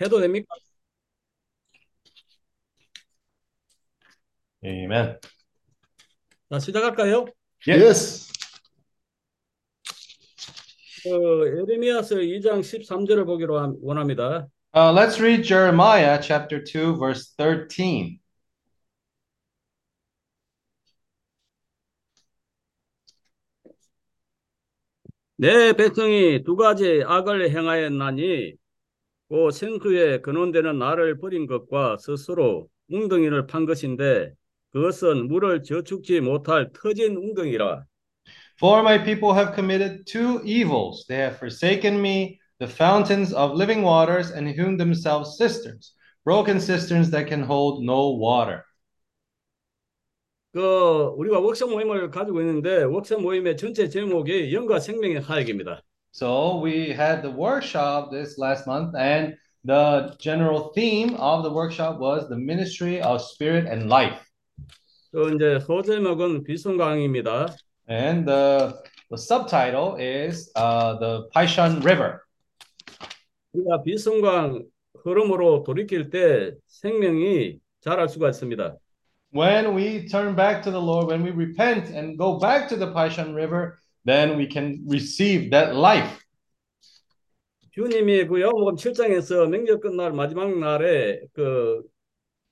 해도 됩니까? Amen. 자, 시작할까요? Yes. 그 에레미야서 2장 13절을 보기로 함- 원합니다. Uh, let's read Jeremiah chapter 2, verse 13. 내 백성이 두 가지 악을 행하였나니 그 생수에 근원되는 나를 버린 것과 스스로 웅덩이를 판 것인데 그것은 물을 저축지 못할 터진 웅덩이라. For my people have committed two evils. They have forsaken me, the fountains of living waters, and hewn themselves cisterns, broken cisterns that can hold no water. 그 우리가 워크숍 모임을 가지고 있는데 워크숍 모임의 전체 제목이 영과 생명의 하역입니다. So we had the workshop this last month, and the general theme of the workshop was the ministry of spirit and life. 그 이제 소제목은 비송강입니다. And the, the subtitle is uh, the Paishan River. 우리가 비송강 흐름으로 돌이킬 때 생명이 자랄 수가 있습니다. When we turn back to the Lord, when we repent and go back to the Paishan River, then we can receive that life. 주님이 그 요한복음 7장에서 명절 끝날 마지막 날에 그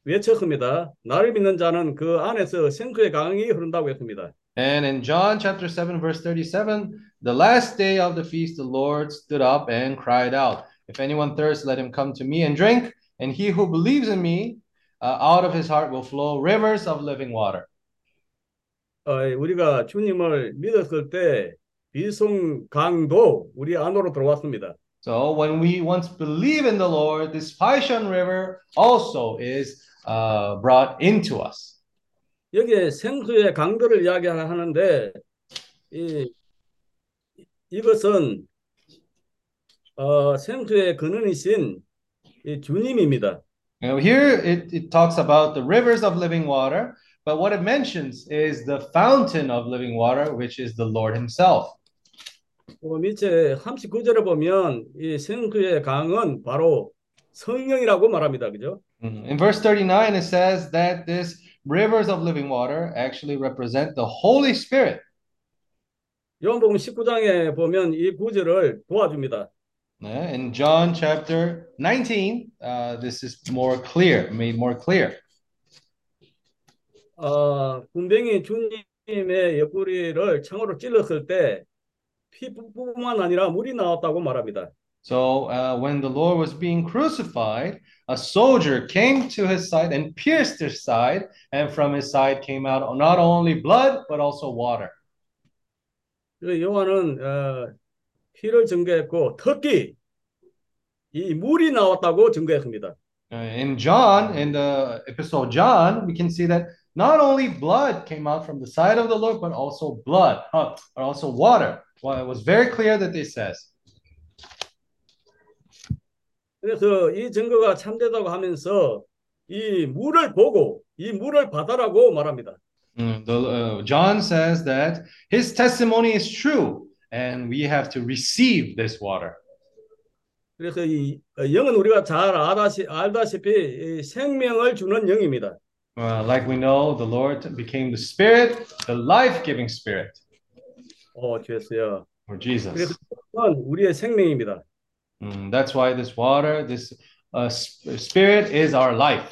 외쳤습니다. 나를 믿는 자는 그 안에서 생수의 강이 흐른다고 했습니다. And in John chapter 7, verse 37, the last day of the feast, the Lord stood up and cried out, If anyone thirsts, let him come to me and drink. And he who believes in me, uh, out of his heart will flow rivers of living water. 어, 우리가 주님을 믿었을 때 비송강도 우리 안으로 들어왔습니다. So when we once believe in the Lord, this Paishan River also is uh, brought into us. 여기에 생수의 강들을 이야기하는데 이 이것은 어, 생수의 근원이신 이 주님입니다. Now here it, it talks about the rivers of living water, but what it mentions is the fountain of living water, which is the Lord Himself. 그 밑에 39절에 보면 이 생수의 강은 바로 성령이라고 말합니다. 그죠? Mm. In verse 39, it says that this rivers of living water actually represent the Holy Spirit. 요한복음 19장에 보면 이 구절을 도와줍니다. Yeah, In John chapter 19, uh, this is more clear, made more clear. 어, 군병이 주님의 옆구리를 창으로 찔렀을 때 피뿐만 아니라 물이 나왔다고 말합니다. So uh, when the Lord was being crucified, a soldier came to his side and pierced his side, and from his side came out not only blood but also water. 그 요한은 어, 피를 증거했고 특히 이 물이 나왔다고 증거했습니다. Uh, in John, in the epistle of John, we can see that not only blood came out from the side of the Lord, but also blood, uh, but also water. Well, it was very clear that it says. 그래서 이 증거가 참되다고 하면서 이 물을 보고 이 물을 받아라고 말합니다. Mm, the, uh, John says that his testimony is true, and we have to receive this water. 그래서 이 어, 영은 우리가 잘 알다시, 알다시피 이 생명을 주는 영입니다. Uh, like we know, the Lord became the Spirit, the life-giving Spirit, 어, 주였어요. or Jesus. 그래서 그건 우리의 생명입니다. Mm, that's why this water, this uh, sp- Spirit, is our life.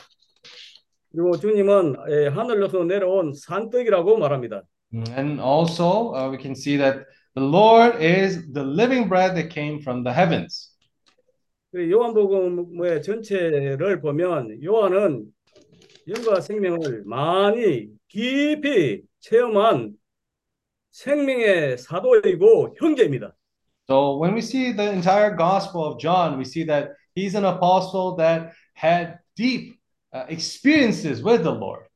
그리고 주님은 에, 하늘로서 내려온 산떡이라고 말합니다. Mm, And also, uh, we can see that the Lord is the living bread that came from the heavens. 그 요한복음의 전체를 보면 요한은 영과 생명을 많이 깊이 체험한 생명의 사도이고 형제입니다. So when we see the entire Gospel of John, we see that he's an apostle that had deep uh, experiences with the Lord.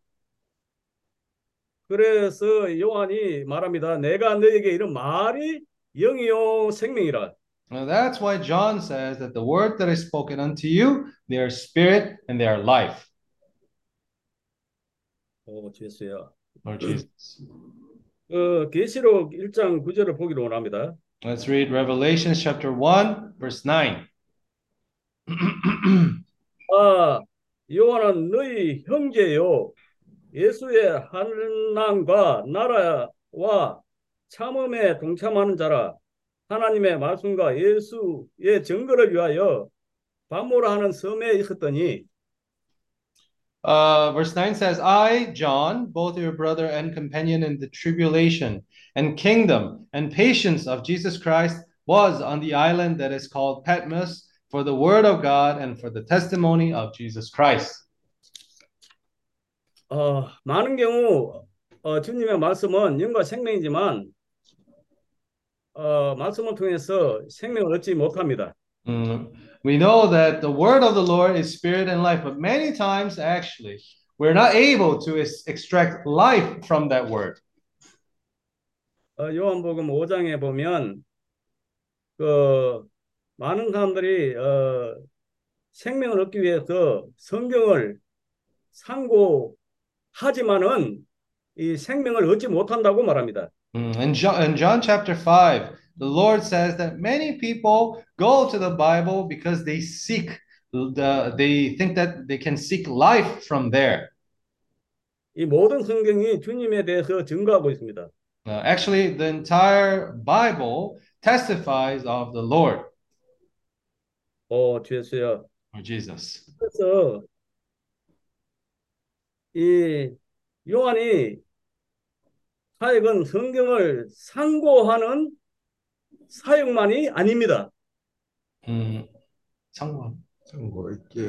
그래서 요한이 말합니다. 내가 너에게 이런 말이 영이요 생명이라. Now that's why John says that the word that is spoken unto you, they are spirit and they are life. 오, 주였어요. Lord Jesus. 그 계시록 1장 9절을 보기로 원합니다. Let's read Revelation chapter 1, verse 9. 아, 요한은 너희 형제요. 예수의 한난과 나라와 참음에 동참하는 자라. 하나님의 말씀과 예수의 증거를 위하여 반모라 하는 섬에 있었더니 Uh, verse 9 says, I, John, both your brother and companion in the tribulation and kingdom and patience of Jesus Christ, was on the island that is called Patmos for the word of God and for the testimony of Jesus Christ. 어, 많은 경우 어, 주님의 말씀은 영과 생명이지만 어, 말씀을 통해서 생명을 얻지 못합니다. Mm, We know that the word of the Lord is spirit and life, but many times, actually, we're not able to ex- extract life from that word. 어, 요한복음 5장에 보면 그 많은 사람들이 어, 생명을 얻기 위해서 성경을 상고하지만은 이 생명을 얻지 못한다고 말합니다. Mm, In John, in John chapter 5, the Lord says that many people go to the Bible because they seek the they think that they can seek life from there. 이 모든 성경이 주님에 대해서 증거하고 있습니다. Uh, actually, the entire Bible testifies of the Lord 어, 주였어요. or Jesus. 그래서 이 요한이 사역은 성경을 상고하는 사역만이 아닙니다. Mm, 상관. 참고 있게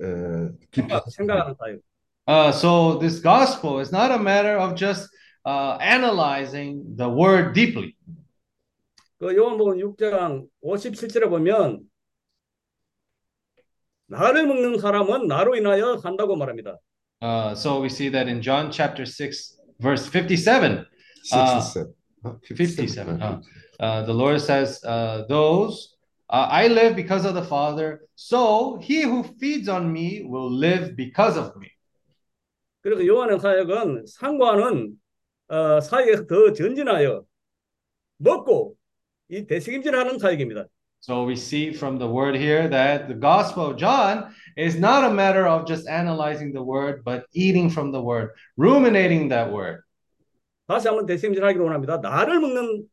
에, 깊이 생각하는 사역. Uh, so this gospel is not a matter of just uh, analyzing the word deeply. 그 요한복음 6장 57절에 보면 나를 먹는 사람은 나로 인하여 산다고 말합니다. Uh, so we see that in John chapter 6, verse 57. 아, 67. 57. Uh, uh, the Lord says, uh, Those uh, I live because of the Father, so he who feeds on me will live because of me. 그래서 요한의 사역은 상고하는 어, 사역에서 더 전진하여 먹고 이 대책임질하는 사역입니다. So we see from the word here that the Gospel of John is not a matter of just analyzing the word, but eating from the word, ruminating that word. 다시 한번 대책임질하기를 원합니다. 나를 먹는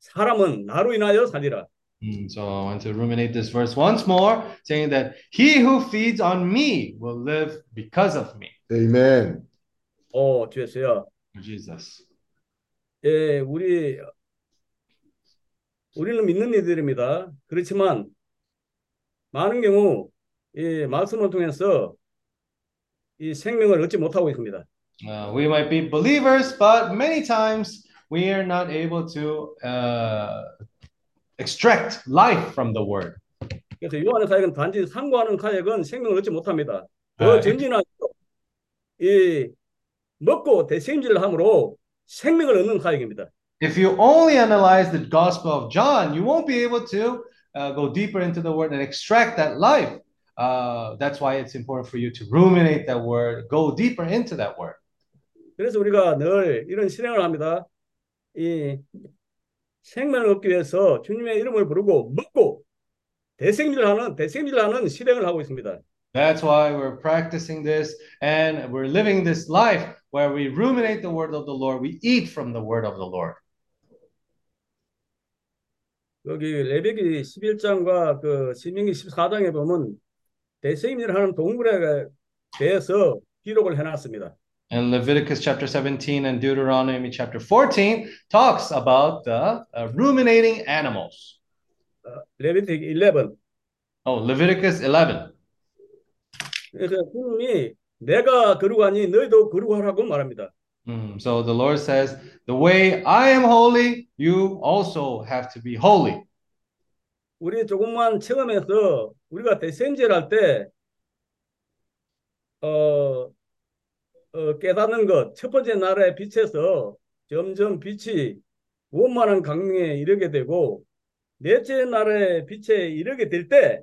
사람은 나로 인하여 살리라. Mm, So I want to ruminate this verse once more, saying that he who feeds on me will live because of me. 아멘. 어, 주였어요. Jesus. 예, 우리 우리는 믿는 이들입니다. 그렇지만 많은 경우 이 말씀을 통해서 이 생명을 얻지 못하고 있습니다. Uh, we might be believers, but many times we are not able to uh, extract life from the word. 그래서 요한의 사역은 단지 상고하는 사역은 생명을 얻지 못합니다. 더 아, 전진하여 이 먹고 대생질을 함으로 생명을 얻는 사역입니다. If you only analyze the Gospel of John, you won't be able to uh, go deeper into the word and extract that life. Uh, that's why it's important for you to ruminate that word, go deeper into that word. 그래서 우리가 늘 이런 실행을 합니다. 이 생명을 얻기 위해서 주님의 이름을 부르고 먹고 대생질하는 대생질하는 실행을 하고 있습니다. That's why we're practicing this and we're living this life where we ruminate the word of the Lord, we eat from the word of the Lord. 여기 레위기 11장과 그 신명기 14장에 보면 대생질하는 동물에 대해서 기록을 해놨습니다. And Leviticus chapter 17 and Deuteronomy chapter 14 talks about the uh, ruminating animals. 레위기 11. Oh, Leviticus 11. 그래서 주님이 내가 거룩하니 너희도 거룩하라고 말합니다. Mm, so the Lord says, The way I am holy, you also have to be holy. 우리 조금만 체험해서 우리가 대생질할 때 어, 어, 깨닫는 것, 첫 번째 나라의 빛에서 점점 빛이 원만한 강령에 이르게 되고 넷째 나라의 빛에 이르게 될 때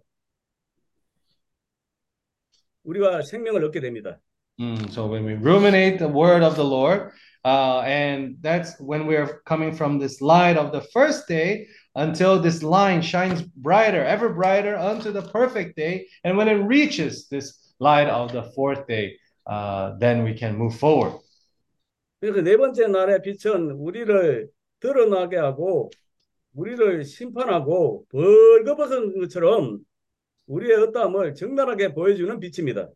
우리가 생명을 얻게 됩니다. Mm, so when we ruminate the word of the Lord, uh, and that's when we're coming from this light of the first day, until this line shines brighter, ever brighter unto the perfect day. And when it reaches this light of the fourth day, uh, then we can move forward. 그래서 네 번째 날의 빛은 우리를 드러나게 하고 우리를 심판하고 벌거벗은 것처럼 우리의 어떠함을 적나라하게 보여주는 빛입니다.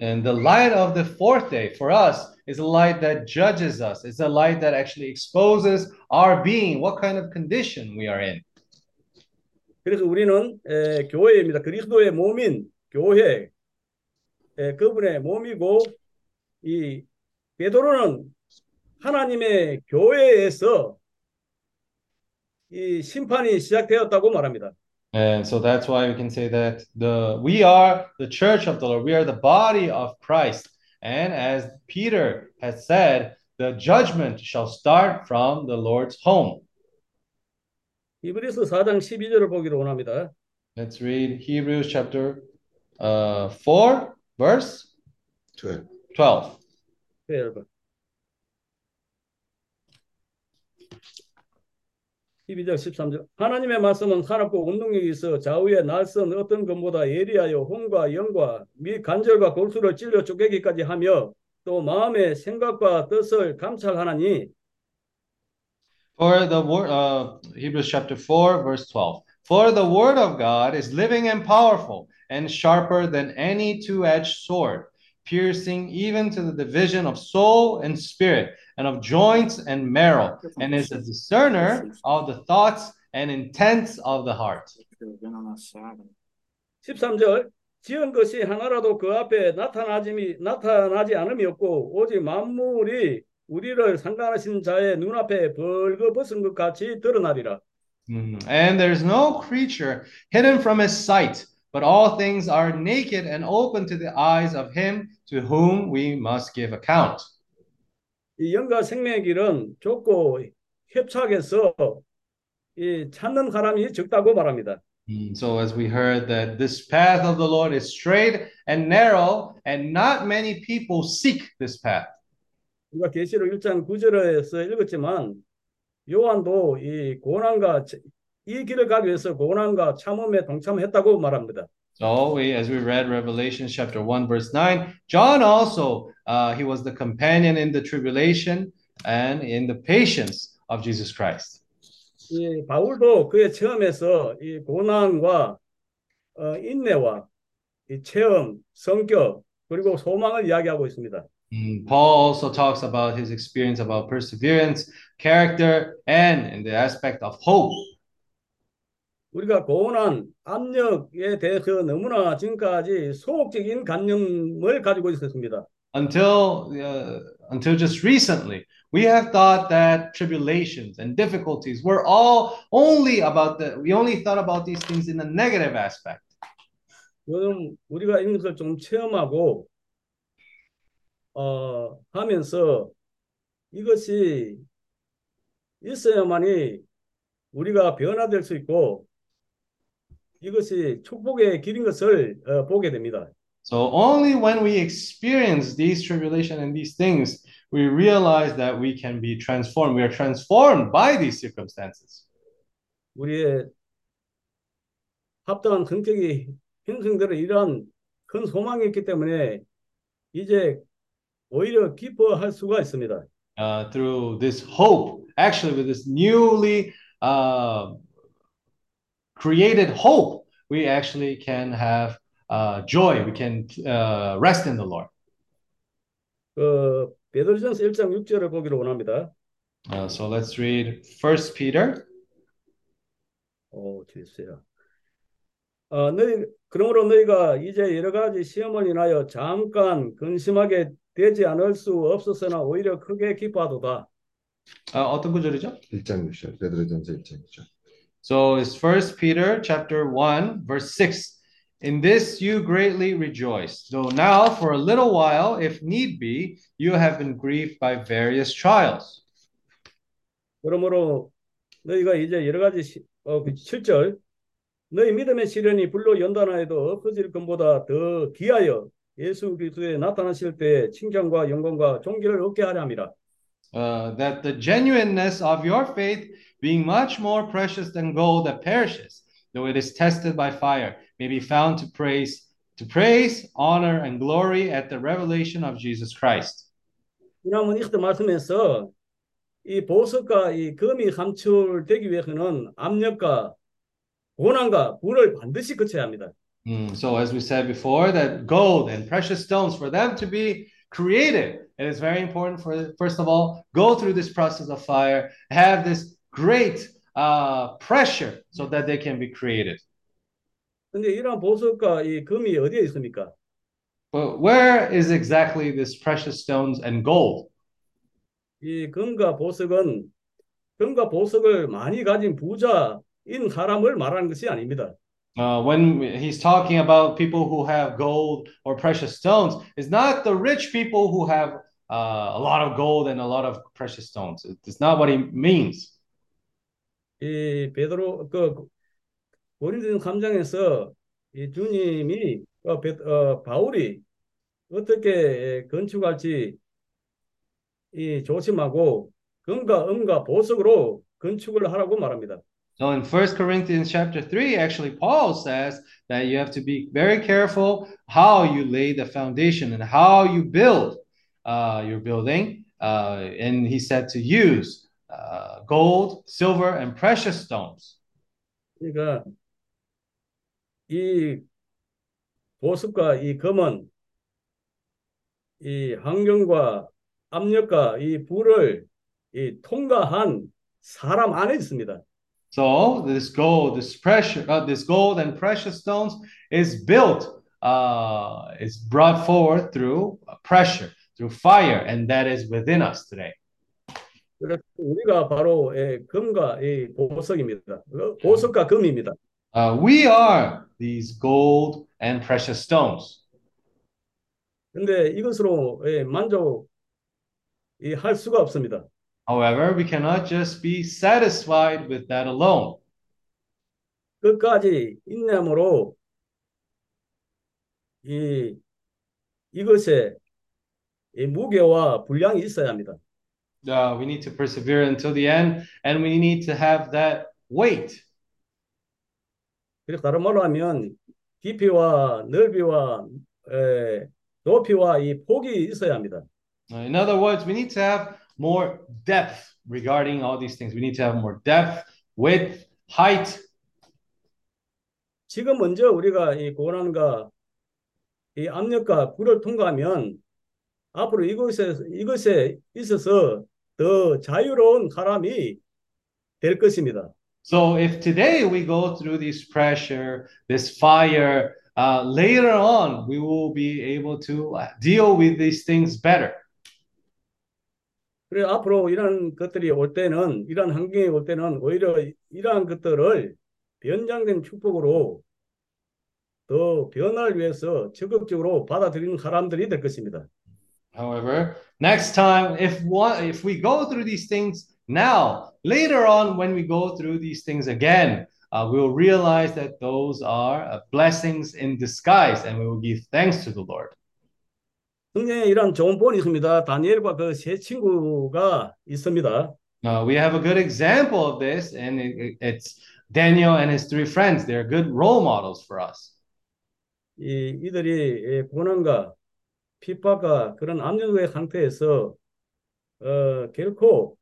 And the light of the fourth day for us is a light that judges us. It's a light that actually exposes our being, what kind of condition we are in. 그래서 우리는 에, 교회입니다. 그리스도의 몸인 교회, 에, 그분의 몸이고 이 베드로는 하나님의 교회에서 이 심판이 시작되었다고 말합니다. And so that's why we can say that the we are the church of the Lord. We are the body of Christ. And as Peter has said, the judgment shall start from the Lord's home. 히브리서 4장 12절을 보기로 원합니다. Let's read Hebrews chapter uh, 4, verse 12. 12. 네, 여러분. 12절 13절 하나님의 말씀은 산업고 운동력이 있어 좌우에 날선 어떤 것보다 예리하여 혼과 영과 및 관절과 골수를 찔러 쪼개기까지 하며 또 마음의 생각과 뜻을 감찰하나니 For the word, uh, Hebrews chapter 4, verse 12. For the word of God is living and powerful and sharper than any two edged sword, piercing even to the division of soul and spirit, and of joints and marrow, and is a discerner of the thoughts and intents of the heart. 13절 지은 것이 하나라도 그 앞에 나타나지, 나타나지 않음이 없고 오직 만물이 우리를 상관하신 자의 눈앞에 벌거벗은 것 같이 드러나리라. Mhm. And there's no creature hidden from his sight, but all things are naked and open to the eyes of him to whom we must give account. 이 영과 생명의 길은 좁고 협착해서 이 찾는 사람이 적다고 말합니다. Mm, So, as we heard, that this path of the Lord is straight and narrow, and not many people seek this path. 우리가 계시록 1장 9절에서 읽었지만 요한도 이 고난과 차- 이 길을 가기 위해서 고난과 참음에 동참했다고 말합니다. So, we, as we read Revelation chapter 1, verse 9, John also, uh, he was the companion in the tribulation and in the patience of Jesus Christ. 이 바울도 그의 체험에서 이 고난과 어, 인내와 이 체험, 성격 그리고 소망을 이야기하고 있습니다. Mm, Paul also talks about his experience about perseverance, character, and in the aspect of hope. 우리가 고난, 압력에 대해서 너무나 지금까지 소극적인 관념을 가지고 있었습니다. Until uh, until just recently, we have thought that tribulations and difficulties were all only about the. We only thought about these things in a negative aspect. 요즘 우리가 이런 것을 좀 체험하고 어, 하면서 이것이 있어야만이 우리가 변화될 수 있고 이것이 축복의 길인 것을 어, 보게 됩니다. So only when we experience these tribulation and these things, we realize that we can be transformed. We are transformed by these circumstances. 우리의 합당한 성격이 형성되는 이러한 큰 소망이 있기 때문에 이제 오히려 기뻐할 수가 있습니다. uh, through this hope, actually, with this newly uh, created hope, we actually can have uh, joy. We can uh, rest in the Lord. 그 베드로전서 1장 6절을 보기로 원합니다. Uh, so let's read First Peter. 오, 주세요. 어, 너희 그러므로 너희가 이제 여러 가지 시험을 인하여 잠깐 근심하게 되지 않을 수 없었으나 오히려 크게 기뻐하도다. Uh, 어떤 구절이죠? 1장 6절. 베드로전서 1장 6절. So it's First Peter chapter 1, verse 6. In this you greatly rejoice, though now for a little while, if need be, you have been grieved by various trials. 그러므로 너희가 이제 여러 가지 시, 어, 그 7절 너희 믿음의 시련이 불로 연단하여도 엎어질 것보다 더 귀하여 예수 그리스도에 나타나실 때 칭찬과 영광과 존귀를 얻게 하려 함이라. uh, that the genuineness of your faith being much more precious than gold that perishes, though it is tested by fire, may be found to praise, to praise, honor, and glory at the revelation of Jesus Christ. 지난번 이때 말씀에서 이 보석과 이 금이 감출되기 위해서는 압력과 고난과 불을 반드시 거쳐야 합니다. Mm, so, as we said before, that gold and precious stones, for them to be created, it is very important for, first of all, go through this process of fire, have this great uh, pressure so that they can be created. 근데 이러한 보석과 이 금이 어디에 있습니까? But where is exactly this precious stones and gold? 이 금과 보석은 금과 보석을 많이 가진 부자인 사람을 말하는 것이 아닙니다. Uh, when he's talking about people who have gold or precious stones, it's not the rich people who have uh, a lot of gold and a lot of precious stones. It's not what he means. 이 베드로 그 고린도전 3장에서 이 주님이 어, 베, 어, 바울이 어떻게 건축할지 이 조심하고 금과 은과 보석으로 건축을 하라고 말합니다. So in 1 Corinthians chapter 3, actually, Paul says that you have to be very careful how you lay the foundation and how you build uh, your building. Uh, and he said to use uh, gold, silver, and precious stones. 그러니까 이 보석과 이 금은 이 환경과 압력과 이 불을 이 통과한 사람 안에 있습니다. So this gold, this pressure, uh, this gold and precious stones is built, uh, is brought forward through pressure, through fire, and that is within us today. 그래서 우리가 바로 예, 금과 이 보석입니다. 어, 보석과 금입니다. Uh, we are these gold and precious stones. 근데 이것으로 예, 만족 이 할 수가 없습니다. However, we cannot just be satisfied with that alone. 끝까지 인내함으로 이 이것에 이 무게와 분량이 있어야 합니다. Uh, we need to persevere until the end, and we need to have that weight. 그래서 다른 말로 하면 깊이와 넓이와 에, 높이와 이 폭이 있어야 합니다. Uh, In other words, we need to have more depth regarding all these things. We need to have more depth, width, height. 지금 먼저 우리가 이 고난과 이 압력과 불을 통과하면 앞으로 이것에 이것에 있어서 더 자유로운 사람이 될 것입니다. So if today we go through this pressure, this fire, uh, later on we will be able to uh, deal with these things better. 그래 앞으로 이런 것들이 올 때는 이런 환경이 올 때는 오히려 이러한 것들을 변장된 축복으로 더 변화를 위해서 적극적으로 받아들이는 사람들이 될 것입니다. However, next time, if one, if we go through these things now, later on, when we go through these things again, uh, we will realize that those are uh, blessings in disguise, and we will give thanks to the Lord. 성경에 이런 좋은 본이 있습니다. 다니엘과 그 세 친구가 있습니다. Uh, we have a good example of this, and it- it- it's Daniel and his three friends. They're good role models for us. 이 이들이 예, 고난과 핍박과 그런 압력의 상태에서 어, 결코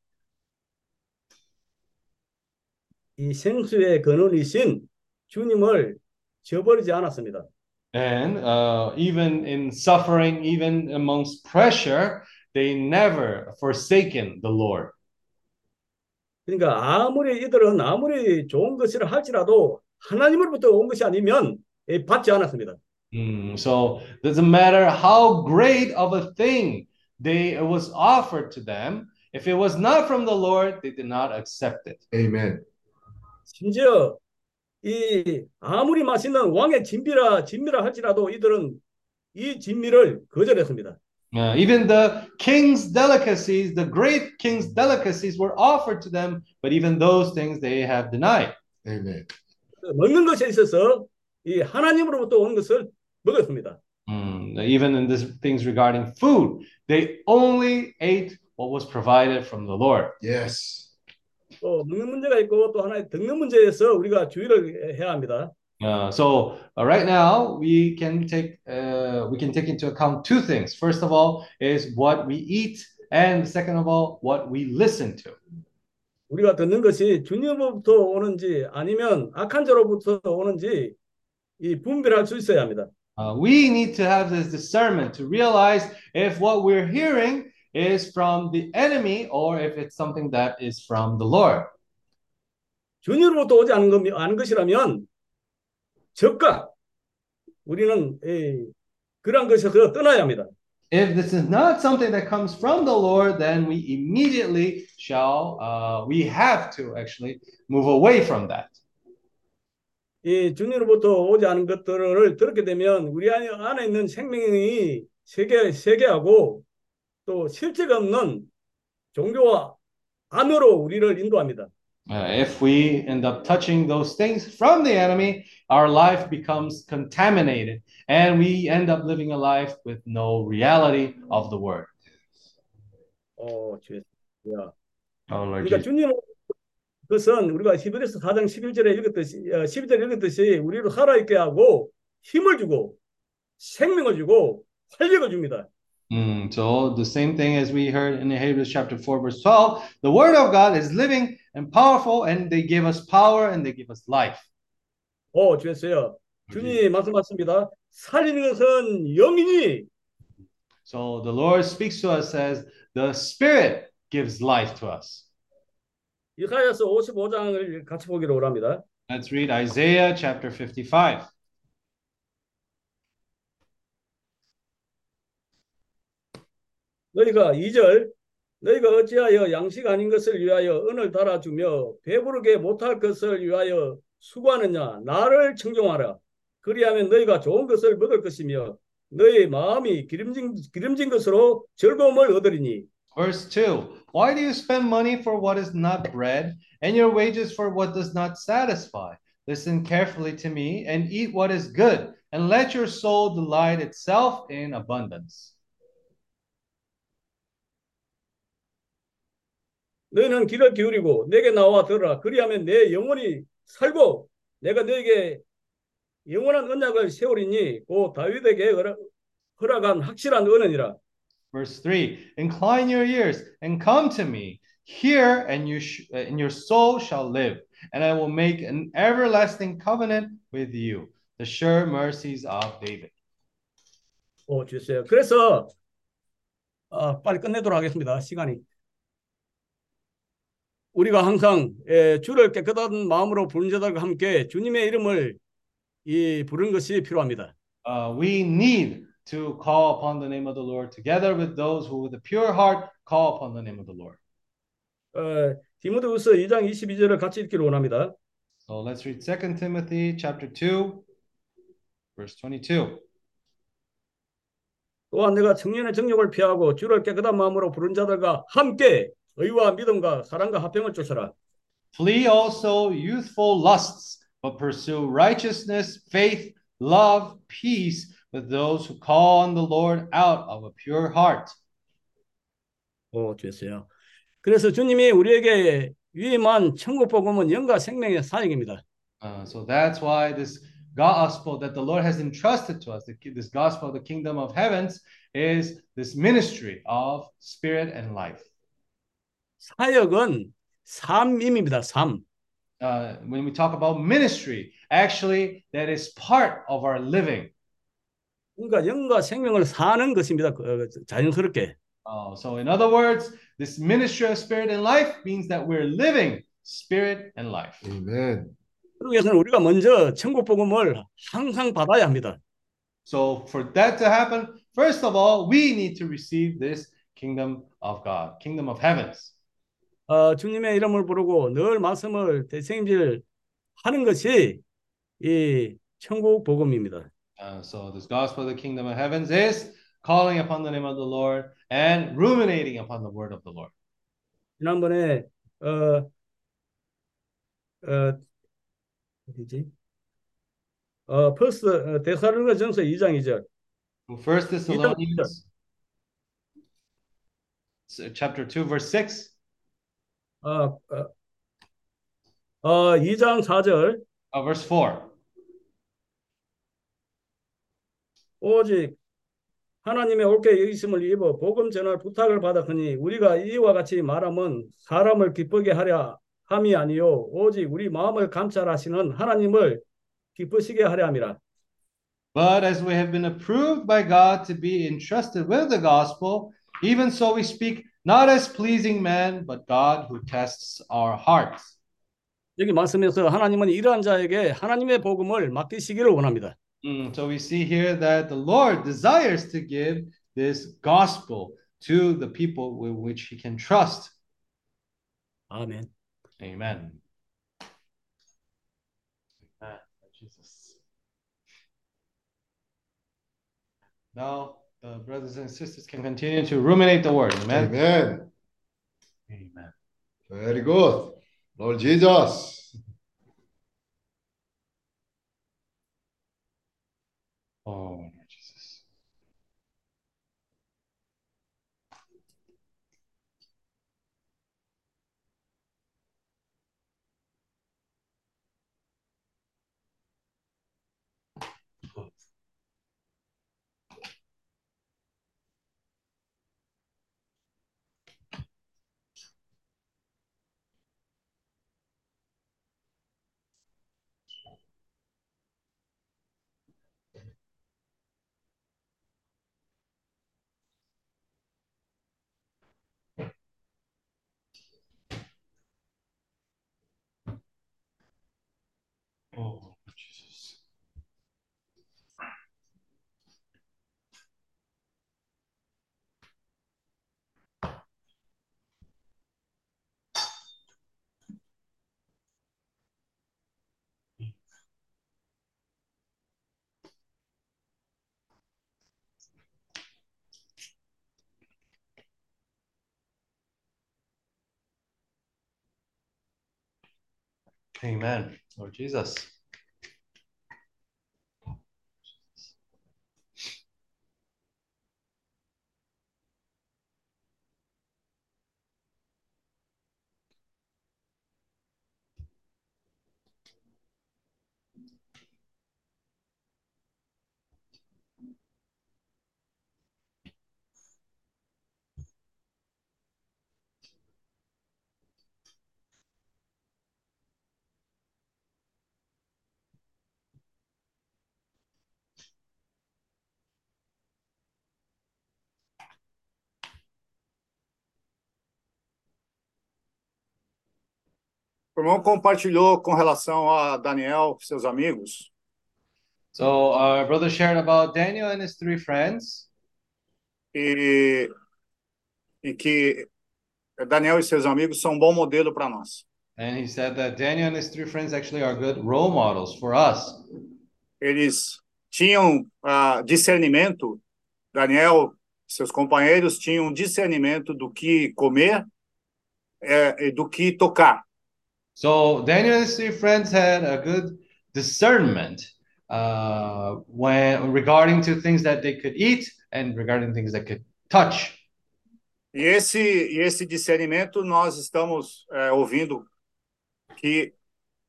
이 생수의 근원이신 주님을 저버리지 않았습니다. And uh, even in suffering, even amongst pressure, they never forsaken the Lord. 그러니까 아무리 이들은 아무리 좋은 것이라 할지라도 하나님으로부터 온 것이 아니면 예, 받지 않았습니다. Mm, so doesn't matter how great of a thing they it was offered to them. If it was not from the Lord, they did not accept it. Amen. 심지어 이 아무리 맛있는 왕의 진미라 진미라 할지라도 이들은 이 진미를 거절했습니다. Uh, even the king's delicacies, the great king's delicacies, were offered to them, but even those things they have denied. Amen. 먹는 것에 있어서 이 하나님으로부터 온 것을 먹었습니다. Mm, even in this things regarding food, they only ate what was provided from the Lord. Yes. 또 먹는 문제가 있고 또 하나의 듣는 문제에서 우리가 주의를 해야 합니다. Uh, so uh, right now we can take uh, we can take into account two things. First of all is what we eat, and second of all what we listen to. 우리가 듣는 것이 주님으로부터 오는지 아니면 악한 자로부터 오는지 이 분별할 수 있어야 합니다. Uh, we need to have this discernment to realize if what we're hearing is from the enemy or if it's something that is from the Lord. 주님으로부터 오지 않은, 것, 않은 것이라면 즉각 우리는 이, 그러한 것에서 떠나야 합니다. If this is not something that comes from the Lord, then we immediately shall, uh, we have to actually move away from that. 이 주님으로부터 오지 않은 것들을 들었게 되면 우리 안에, 안에 있는 생명이 세계, 세계하고 또 실체가 없는 종교와 안으로 우리를 인도합니다. Uh, if we end up touching those things from the enemy, our life becomes contaminated and we end up living a life with no reality of the word. 어, 주야. Oh, Lord 그러니까 주님 그것은 우리가 히브리서 4장 11절에 읽었듯이 어, 12절에 읽었듯이 우리를 살아있게 하고 힘을 주고 생명을 주고 활력을 줍니다. Mm, so the same thing as we heard in Hebrews chapter 4 verse 12, the word of God is living and powerful and they give us power and they give us life. 오, 주였어요. 주님이 말씀하십니다. 살리는 것은 영이니 So the Lord speaks to us as the spirit gives life to us. 이사야서 55장을 같이 보기로 원합니다. Let's read Isaiah chapter 55. 너희가 2절 너희가 어찌하여 양식 아닌 것을 위하여 은을 달아주며 배부르게 못할 것을 위하여 수고하느냐 나를 청종하라 그리하면 너희가 좋은 것을 먹을 것이며 너희 마음이 기름진, 기름진 것으로 즐거움을 얻으리니 Verse 2 Why do you spend money for what is not bread, and your wages for what does not satisfy? Listen carefully to me and eat what is good, and let your soul delight itself in abundance. 너희는 귀를 기울이고 내게 나와 들으라 그리하면 내 영혼이 살고 내가 너에게 영원한 언약을 세우리니 고 다윗에게 허락- 허락한 확실한 언언이라 Verse 3 Incline your ears and come to me. Hear, and, you and your soul shall live, and I will make an everlasting covenant with you. The sure mercies of David. 오, 주셨어요. 그래서 어, 빨리 끝내도록 하겠습니다. 시간이. 우리가 항상 에, 주를 깨끗한 마음으로 부른 자들과 함께 주님의 이름을 이 부르는 것이 필요합니다. Uh, we need to call upon the name of the Lord together with those who, with a pure heart, call upon the name of the Lord. 어, 디모데후서 2장 22절을 같이 읽기를 원합니다. So let's read 2 Timothy chapter 2, verse 22. 또한 내가 청년의 정욕을 피하고 주를 깨끗한 마음으로 부른 자들과 함께 의와 믿음과 사랑과 화평을 쫓아라. Flee also youthful lusts, but pursue righteousness, faith, love, peace with those who call on the Lord out of a pure heart. 오, 주였어요. 그래서 주님이 우리에게 위임한 천국 복음은 영과 생명의 사역입니다. Uh, so that's why this gospel that the Lord has entrusted to us, the, this gospel of the kingdom of heavens, is this ministry of spirit and life. 사역은 삶임입니다. 삶. Uh, when we talk about ministry, actually, that is part of our living. 그러니까 영과 생명을 사는 것입니다. 그, 자연스럽게. Uh, so, in other words, this ministry of spirit and life means that we're living spirit and life. 아멘. 그러기 위해서는 우리가 먼저 천국 복음을 항상 받아야 합니다. So, for that to happen, first of all, we need to receive this kingdom of God, kingdom of heavens. 어, 주님의 이름을 부르고 늘 말씀을 대생질 하는 것이 이 천국 복음입니다. Uh, so, this gospel of the kingdom of heavens is calling upon the name of the Lord and ruminating upon the word of the Lord. 지난번에 어, 어, 어디지? 어, 퍼스트 어, 데살로니가 전서 2장 2절. First Thessalonians so chapter 2, verse 6. 어, 어, 어, 2장 4절 uh, verse 4. 오직 하나님의 옳게 여기심을 입어 복음 전할 부탁을 받았으니 우리가 이와 같이 말하면 사람을 기쁘게 하려 함이 아니요 오직 우리 마음을 감찰하시는 하나님을 기쁘시게 하려 함이라. But as we have been approved by God to be entrusted with the gospel, even so we speak not as pleasing men, but God who tests our hearts. 여기 말씀에서 하나님은 이러한 자에게 하나님의 복음을 맡기시기를 원합니다. Mm, so we see here that the Lord desires to give this gospel to the people with which he can trust. 아멘. Amen. Amen. Jesus. Now, the brothers and sisters can continue to ruminate the word. Amen. Amen. Amen. Very good. Lord Jesus. 哦，Amen. Lord Jesus. O irmão compartilhou com relação a Daniel, seus amigos, So our brother shared about Daniel and his three friends, e, e que Daniel e seus amigos são um bom modelo para nós. and he said that Daniel and his three friends actually are good role models for us. Eles tinham ah, discernimento, Daniel e seus companheiros tinham discernimento do que comer eh, e do que tocar. So Daniel and his three friends had a good discernment uh, when regarding to things that they could eat and regarding things that could touch. E esse, e esse discernimento nós estamos eh, ouvindo que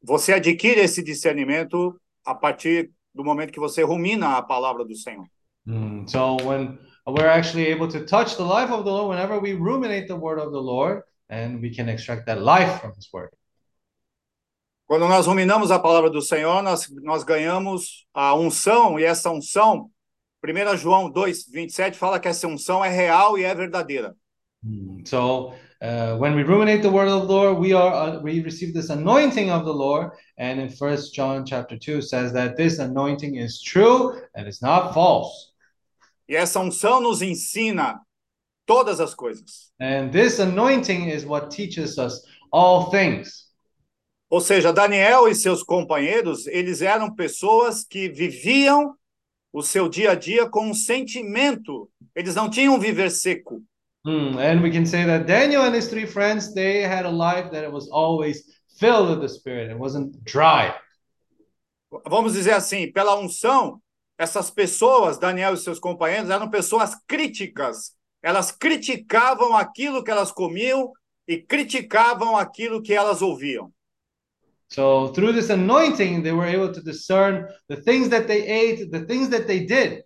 você adquire esse discernimento a partir do momento que você rumina a palavra do Senhor. Mm, So when we're actually able to touch the life of the Lord, whenever we ruminate the word of the Lord, and we can extract that life from His word. Quando nós ruminamos a palavra do Senhor, nós, nós ganhamos a unção, e essa unção, 1 João 2, 27, fala que essa unção é real e é verdadeira. Mm, So uh, when we ruminate the word of the Lord, we are uh, we receive this anointing of the Lord, and in First John chapter two says that this anointing is true and it's not false. E essa unção nos ensina todas as coisas. And this anointing is what teaches us all things. Ou seja, Daniel e seus companheiros, eles eram pessoas que viviam o seu dia a dia com um sentimento. Eles não tinham um viver seco. Hmm, and we can say that Daniel and his three friends, they had a life that was always filled with the Spirit. It wasn't dry. Vamos dizer assim, pela unção, essas pessoas, Daniel e seus companheiros, eram pessoas críticas. Elas criticavam aquilo que elas comiam e criticavam aquilo que elas ouviam. So through this anointing, they were able to discern the things that they ate, the things that they did.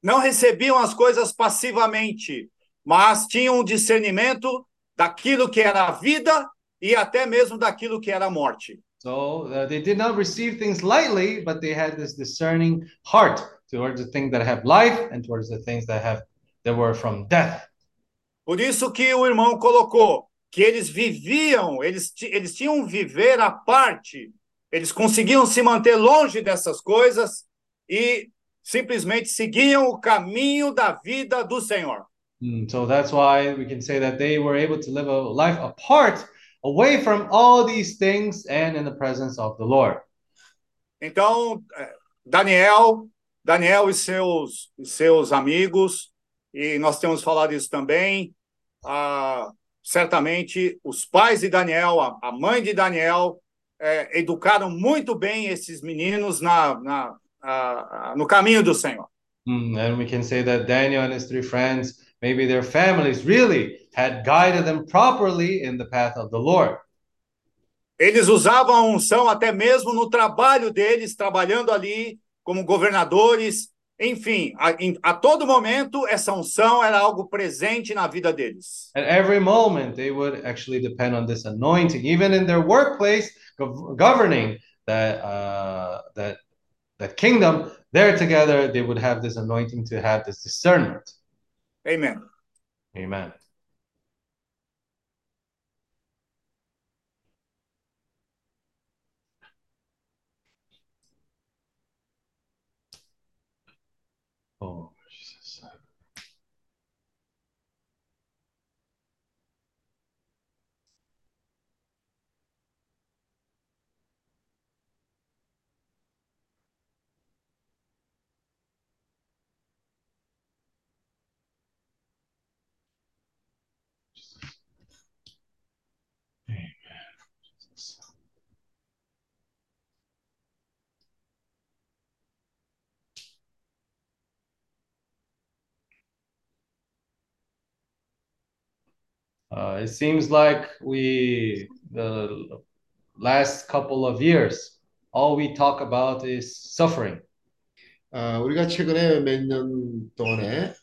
Não recebiam as coisas passivamente, mas tinham um discernimento daquilo que era a vida e até mesmo daquilo que era a morte. So uh, they did not receive things lightly, but they had this discerning heart towards the things that have life and towards the things that have that were from death. Por isso que o irmão colocou que eles viviam, eles, eles tinham um viver à parte, eles conseguiam se manter longe dessas coisas e simplesmente seguiam o caminho da vida do Senhor. Mm, so that's why we can say that they were able to live a life apart, away from all these things and in the presence of the Lord. Então, eh, Daniel, Daniel e seus, seus amigos, e nós temos falado isso também, ah, certamente os pais de Daniel, a, a mãe de Daniel, eh, educaram muito bem esses meninos na, na, no caminho do Senhor. Mm, and we can say that Daniel and his three friends, maybe their families really had guided them properly in the path of the Lord. Eles usavam a unção até mesmo no trabalho deles, trabalhando ali como governadores. Enfim, a, a todo momento, essa unção era algo presente na vida deles. At every moment, they would actually depend on this anointing, even in their workplace, gov- governing that uh, that that kingdom. There together, they would have this anointing to have this discernment. Amen. Amen. Uh, it seems like we, the last couple of years, all we talk about is suffering. 아, 우리가 최근에 몇 년 동안에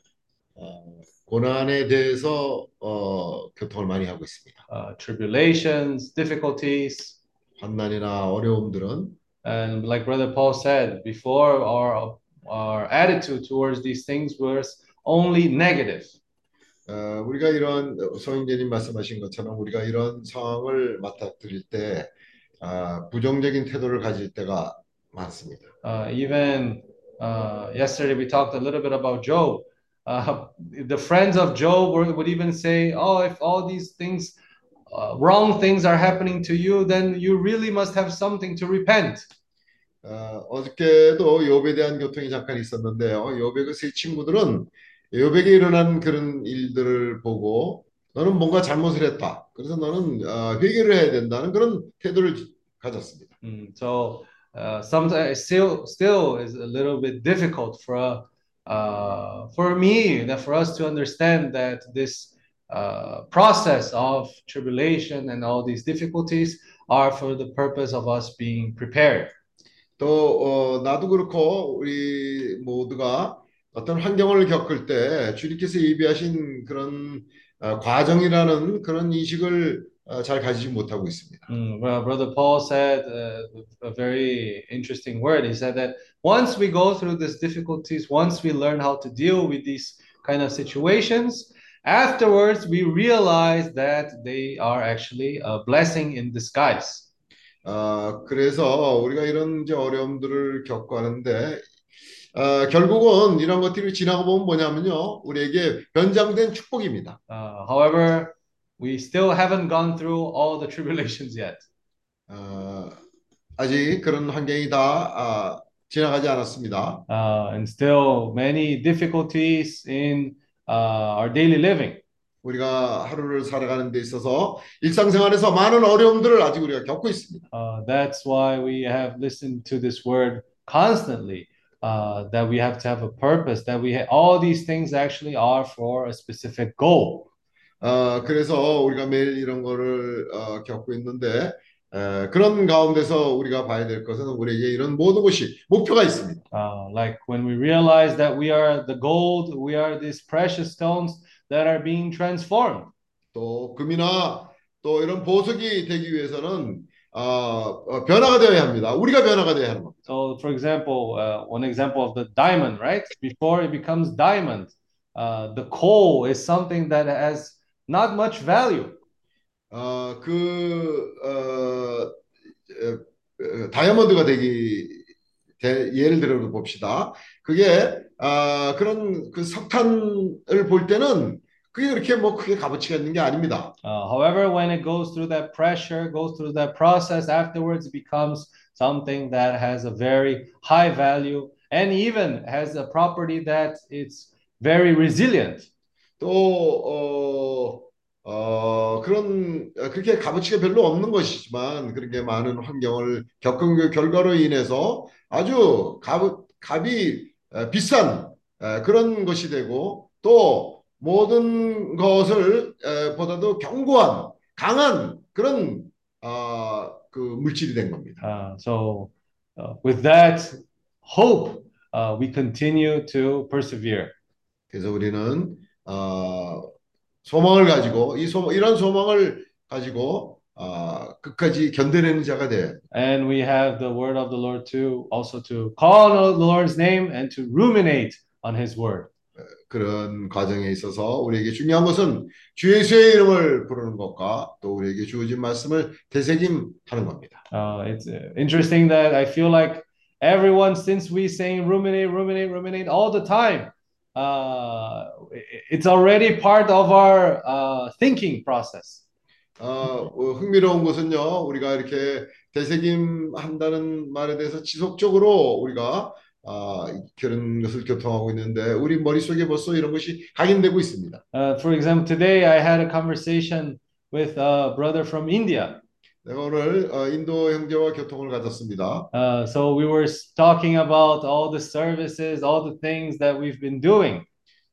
어, 고난에 대해서 어, 교통을 많이 하고 있습니다. uh, tribulations, difficulties. 환난이나 어려움들은 And like Brother Paul said before, our, our attitude towards these things was only negative. 어, 우리가 이런 성인재님 말씀하신 것처럼 우리가 이런 상황을 맞닥뜨릴 때 아, 부정적인 태도를 가질 때가 많습니다. Uh, even uh, yesterday, we talked a little bit about Job. Uh, the friends of Job were, would even say, Oh, if all these things, uh, wrong things are happening to you, then you really must have something to repent. 어, 어저께도 욥에 대한 교통이 잠깐 있었는데요. 욥의 그세 친구들은 욥에게 일어난 그런 일들을 보고 너는 뭔가 잘못을 했다. 그래서 너는 어, 회개를 해야 된다는 그런 태도를 가졌습니다. Mm, so uh, sometimes still still is a little bit difficult for uh, for me that for us to understand that this uh, process of tribulation and all these difficulties are for the purpose of us being prepared. 또 어, 나도 그렇고 우리 모두가 어떤 환경을 겪을 때 주님께서 예비하신 그런 어, 과정이라는 그런 인식을 어, 잘 가지지 못하고 있습니다. Mm, well, Brother Paul said uh, a very interesting word. He said that once we go through these difficulties, once we learn how to deal with these kind of situations, afterwards we realize that they are actually a blessing in disguise. 어, 그래서 우리가 이런 이제 어려움들을 겪고 하는데 어, 결국은 이런 것들이 지나고 보면 뭐냐면요. 우리에게 변장된 축복입니다. Uh, however, we still haven't gone through all the tribulations yet. 어, 아직 그런 환경이 다 아, 지나가지 않았습니다. Uh, and still many difficulties in uh, our daily living. 우리가 하루를 살아가는 데 있어서 일상생활에서 많은 어려움들을 아직 우리가 겪고 있습니다. Uh, that's why we have listened to this word constantly. Uh, that we have to have a purpose. That we ha- all these things actually are for a specific goal. 어, 그래서 우리가 매일 이런 거를 어, 겪고 있는데 에, 그런 가운데서 우리가 봐야 될 것은 우리에게 이런 모든 것이 목표가 있습니다. Uh, like when we realize that we are the gold, we are these precious stones that are being transformed. 또 금이나 또 이런 보석이 되기 위해서는 어, 어, 변화가 되어야 합니다. 우리가 변화가 되어야 겁니다. So, for example, uh, one example of the diamond, right? Before it becomes diamond, uh, the coal is something that has not much value. 어, 그 어, 어, 어, 다이아몬드가 되기 대- 예를 들어 봅시다. 그게 아, 그런 그 석탄을 볼 때는 그게 그렇게 뭐 크게 값어치가 있는 게 아닙니다. Uh, however, when it goes through that pressure, goes through that process, afterwards it becomes something that has a very high value and even has a property that it's very resilient. 또 어, 어, 그런 어, 그렇게 값어치가 별로 없는 것이지만 그런 게 많은 환경을 겪은 그 결과로 인해서 아주 값, 값이 어, 비싼 어, 그런 것이 되고 또 모든 것을 어, 보다도 견고한 강한 그런 어, 그 물질이 된 겁니다. Uh, so, uh, with that hope, uh, we continue to persevere. 그래서 우리는 어, 소망을 가지고 이 소망, 이런 소망을 가지고 어, 끝까지 견뎌내는 자가 돼. And we have the word of the Lord to also to call on the Lord's name and to ruminate on his word. 그런 과정에 있어서 우리에게 중요한 것은 주 예수의 이름을 부르는 것과 또 우리에게 주어진 말씀을 되새김하는 겁니다. Uh, it's uh, interesting that I feel like everyone, since we saying ruminate, ruminate, ruminate all the time, uh, it- it's already part of our uh, thinking process. 어, 어, 흥미로운 것은요, 우리가 이렇게 되새김 한다는 말에 대해서 지속적으로 우리가 아, 그런 것을 교통하고 있는데 우리 머릿속에 벌써 이런 것이 각인되고 있습니다. Uh, for example, today I had a conversation with a brother from India. 내가 오늘 어, 인도 형제와 교통을 가졌습니다. Uh, so we were talking about all the services, all the things that we've been doing.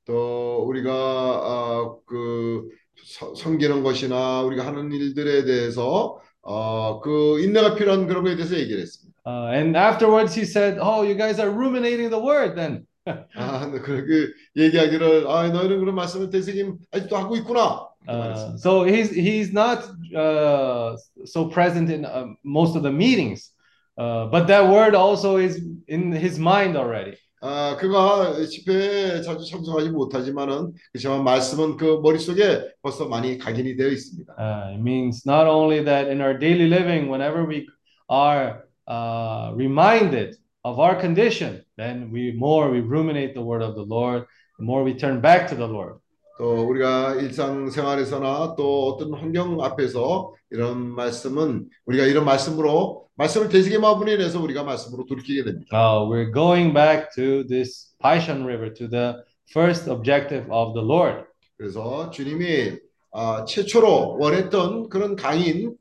또 우리가 아, 그 서- 섬기는 것이나 우리가 하는 일들에 대해서 어, 그 인내가 필요한 그런 거에 대해서 얘기를 했습니다. Uh, and afterwards, he said, "Oh, you guys are ruminating the word then." 아, 그, 그 얘기하기를 아, 너희는 그런 말씀을 되새김 아직도 하고 있구나. 이렇게 Uh, 말했습니다. so he's he's not uh, so present in uh, most of the meetings, uh, but that word also is in his mind already. 아, 그가 집회에 자주 참석하지 못하지만은 그렇지만 말씀은 그 머릿속에 벌써 많이 각인이 되어 있습니다. Uh, it means not only that in our daily living, whenever we are uh, reminded of our condition, then we more we ruminate the word of the Lord, the more we turn back to the Lord. 또 우리가 일상생활에서나 또 어떤 환경 앞에서 이런 말씀은 우리가 이런 말씀으로 말씀을 되새김함으로 인해서 우리가 말씀으로 돌이키게 됩니다. Uh, we're going back to this Paishan River, to the first objective of the Lord. 그래서 주님이 아, 최초로 원했던 그런 강인 아,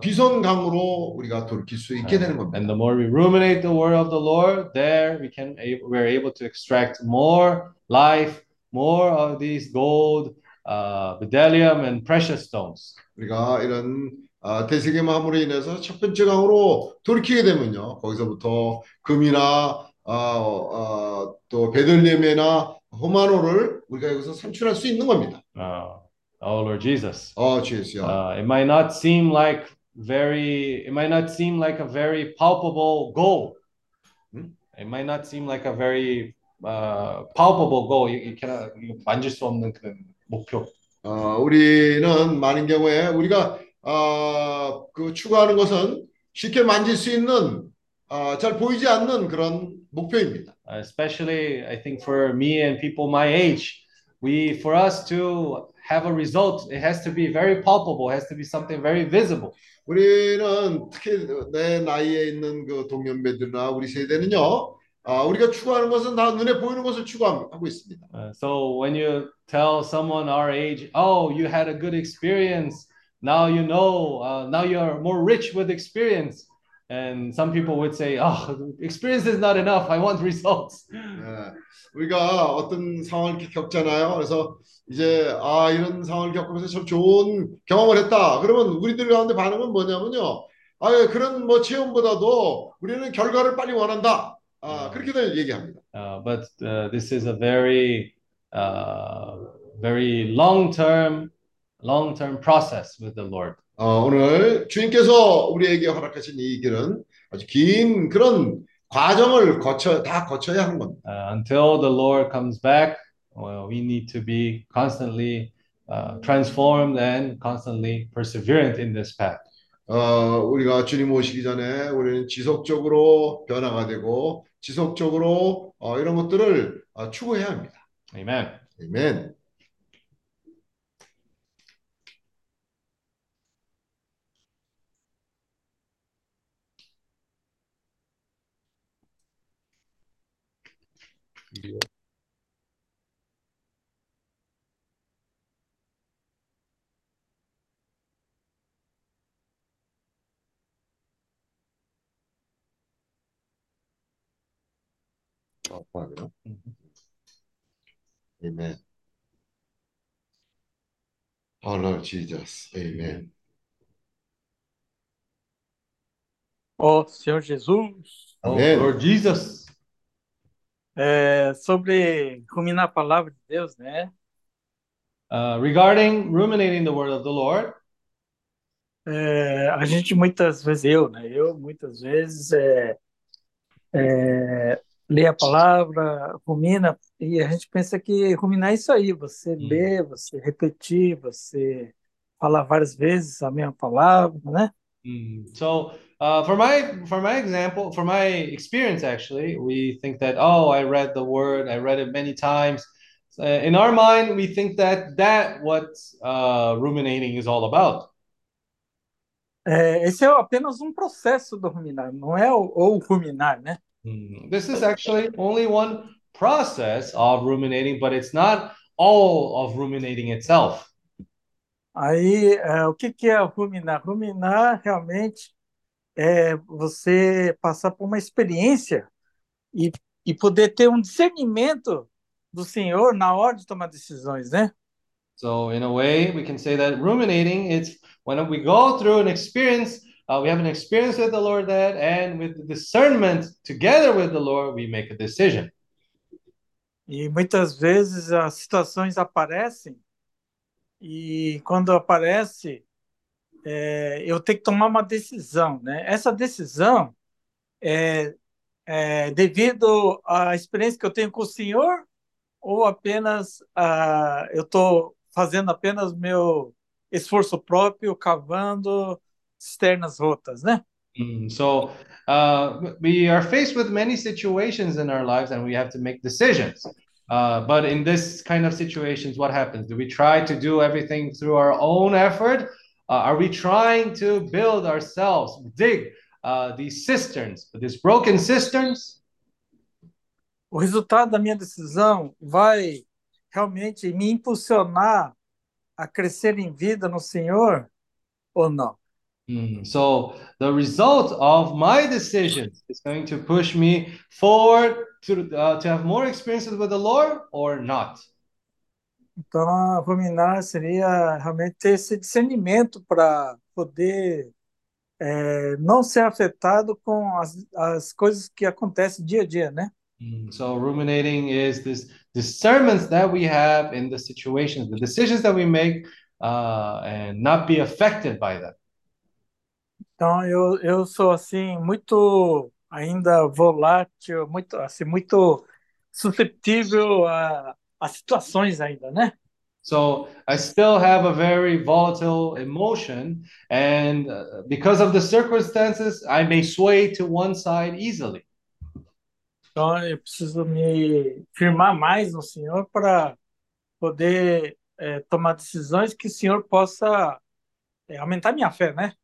비선강으로 우리가 돌이킬 수 있게 되는 겁니다. And the more we ruminate the word of the Lord, there we can we're able to extract more life, more of these gold, uh, bdellium, and precious stones. 우리가 이런 아, 되새김함으로 인해서 첫 번째 강으로 돌이키게 되면요. 거기서부터 금이나 아, 아, 또 베들레헴이나 호마노를 우리가 여기서 산출할 수 있는 겁니다. Uh, oh Lord Jesus, 어, 주 예수야. uh, it might not seem like very, it might not seem like a very palpable goal. Hmm? It might not seem like a very uh, palpable goal. You, you cannot you 만질 수 없는 그런 목표. 어, 우리는 많은 경우에 우리가 아, 그 추구하는 것은 쉽게 만질 수 있는 아, 잘 보이지 않는 그런 목표입니다. Uh, especially I think for me and people my age, we for us to have a result, it has to be very palpable, it has to be something very visible. 우리는 특히 내 나이에 있는 그 동년배들이나 우리 세대는요, 아, 우리가 추구하는 것은 다 눈에 보이는 것을 추구하고 있습니다. Uh, so when you tell someone our age, oh, you had a good experience, now you know, uh, now you're more rich with experience. And some people would say, oh, experience is not enough. I want results. 예, 우리가 어떤 상황을 겪잖아요. 그래서 이제 아 이런 상황을 겪으면서 참 좋은 경험을 했다. 그러면 우리들 가운데 반응은 뭐냐면요. 아, 예, 그런 뭐 체험보다도 우리는 결과를 빨리 원한다. 아, 그렇게들 얘기합니다. Uh, but uh, this is a very, uh, very long-term, long-term process with the Lord. 어, 오늘 주님께서 우리에게 허락하신 이 길은 아주 긴 그런 과정을 거쳐 다 거쳐야 하는 겁니다. Uh, until the Lord comes back, well, we need to be constantly uh, transformed and constantly perseverant in this path. 어, 우리가 주님 오시기 전에 우리는 지속적으로 변화가 되고 지속적으로 어, 이런 것들을 어, 추구해야 합니다. 아멘. 어, 뭐 Viu? Apagou. Uhum. Amen. Oh Lord Jesus, Amen. Ó oh, Senhor Jesus, Oh, Lord Jesus é, sobre ruminar a palavra de Deus, né? Uh, regarding ruminating the word of the Lord, É, a gente muitas vezes, eu, né? Eu muitas vezes é, é, lê a palavra, rumina, e a gente pensa que ruminar é isso aí, você Hum. lê, você repetir, você falar várias vezes a mesma palavra, né? Mm, So, uh, for my for my example, for my experience, actually, we think that oh, I read the word, I read it many times. Uh, in our mind, we think that that what uh, ruminating is all about. É, esse é apenas um processo do ruminar, não é o, ou ruminar, né? Mm, This is actually only one process of ruminating, but it's not all of ruminating itself. Aí, é, o que que é ruminar? Ruminar realmente é você passar por uma experiência e, e poder ter um discernimento do Senhor na hora de tomar decisões, né? So, in a way, we can say that ruminating it's when we go through an experience, uh, we have an experience with the Lord that, and with the discernment together with the Lord, we make a decision. E muitas vezes as situações aparecem e quando aparece, é, eu tenho que tomar uma decisão, né? Essa decisão é, é devido à experiência que eu tenho com o Senhor ou apenas ah, eu estou fazendo apenas meu esforço próprio, cavando cisternas rotas, né? Mm, so, uh, we are faced with many situations in our lives, and we have to make decisions. Uh, but in this kind of situations, what happens? Do we try to do everything through our own effort? Uh, are we trying to build ourselves, dig uh, these cisterns, these broken cisterns? O resultado da minha decisão vai realmente me impulsionar a crescer em vida no Senhor ou não? Mm, so the result of my decisions is going to push me forward to uh, to have more experiences with the Lord or not. Então, ruminar seria realmente ter esse discernimento para poder é, não ser afetado com as, as coisas que acontecem dia a dia, né? Mm, So ruminating is this discernment that we have in the situations, the decisions that we make, uh, and not be affected by them. Então, eu, eu sou, assim, muito ainda volátil, muito, assim, muito susceptível a, a situações ainda, né? So I still have a very volatile emotion, and uh, because of the circumstances, I may sway to one side easily. Então, eu preciso me firmar mais no Senhor para poder é, tomar decisões que o Senhor possa é, aumentar minha fé, né?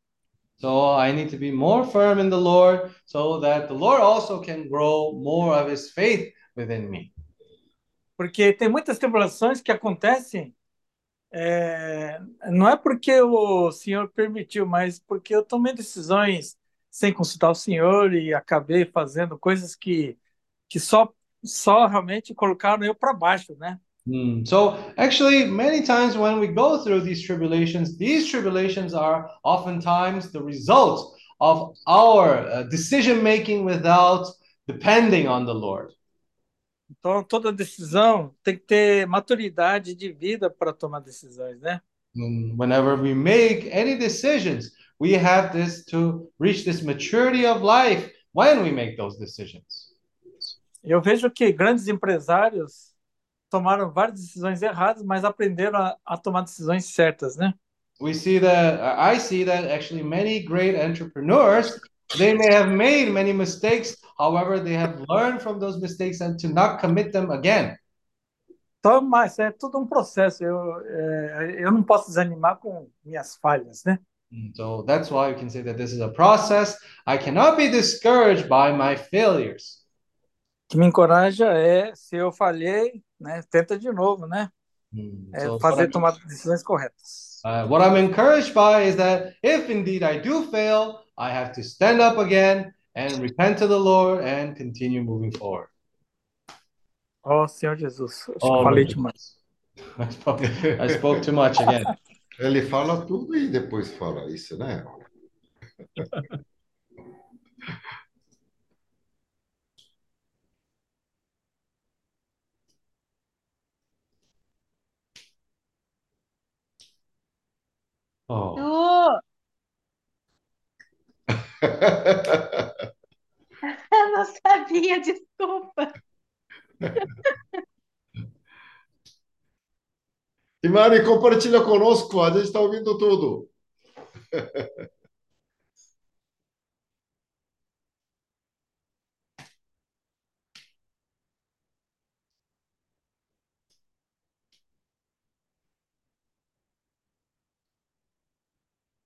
So I need to be more firm in the Lord so that the Lord also can grow more of his faith within me. Porque tem muitas tribulações que acontecem, é, não é porque o Senhor permitiu, mas porque eu tomei decisões sem consultar o Senhor e acabei fazendo coisas que, que só, só realmente colocaram eu para baixo, né? Hmm. So actually, many times when we go through these tribulations, these tribulations are oftentimes the result of our uh, decision making without depending on the Lord. Então, toda decisão tem que ter maturidade de vida para tomar decisões, né? Mm, Whenever we make any decisions, we have this to reach this maturity of life when we make those decisions. Eu vejo que grandes empresários tomaram várias decisões erradas, mas aprenderam a, a tomar decisões certas, né? We see that uh, I see that actually many great entrepreneurs they may have made many mistakes, however, they have learned from those mistakes and to not commit them again. Então, mas é tudo um processo. Eu, é, eu não posso desanimar com minhas falhas, né? So that's why you can say that this is a process. I cannot be discouraged by my failures. O que me encoraja é, se eu falhei, né, tenta de novo, né? Mm, É so fazer I'm- tomar decisões corretas. Uh, what I'm encouraged by is that if indeed I do fail, I have to stand up again and repent to the Lord and continue moving forward. Ó Senhor Jesus, acho Oh, eu falei demais. I spoke, I spoke too much again. Ele fala tudo e depois fala isso, né? Oh, Du, eu não sabia, desculpa. Imani, compartilha conosco, a gente está ouvindo tudo.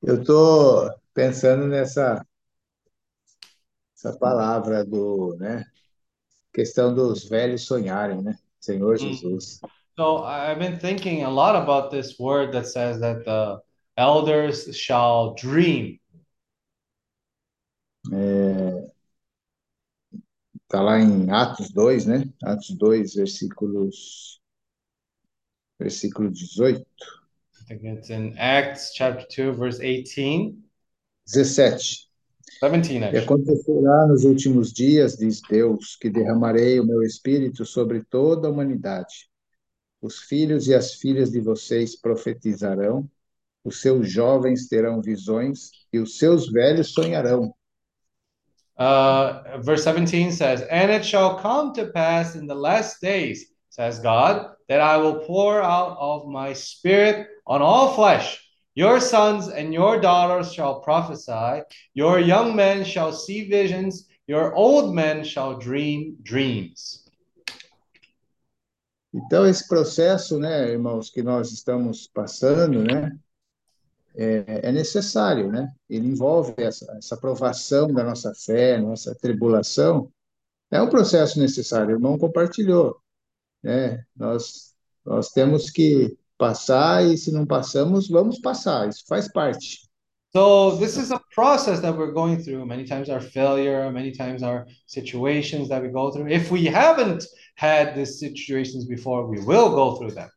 Eu estou pensando nessa essa palavra do, né? Questão dos velhos sonharem, né? Senhor Jesus. so I've been thinking a lot about this word that says that the elders shall dream. Está lá em Atos 2, né? Atos 2, versículos versículo 18, I think it's in Acts chapter 2, verse 18, 17. 17 E acontecerá nos últimos dias, diz Deus, que derramarei o meu espírito sobre toda a humanidade. Os filhos e as filhas de vocês profetizarão, os seus jovens terão visões e os seus velhos sonharão. Uh, verse 17 says, And it shall come to pass in the last days, says God, that I will pour out of my spirit on all flesh. Your sons and your daughters shall prophesy, your young men shall see visions, your old men shall dream dreams. Então, esse processo, né, irmãos, que nós estamos passando, né, é, é necessário, né? Ele envolve essa, essa provação da nossa fé, nossa tribulação. É um processo necessário, o irmão compartilhou, né? Nós, nós temos que passar e, se não passamos, vamos passar, isso faz parte. So this is a process that we're going through. Many times our failure, many times our situations that we go through. If we haven't had these situations before, we will go through them.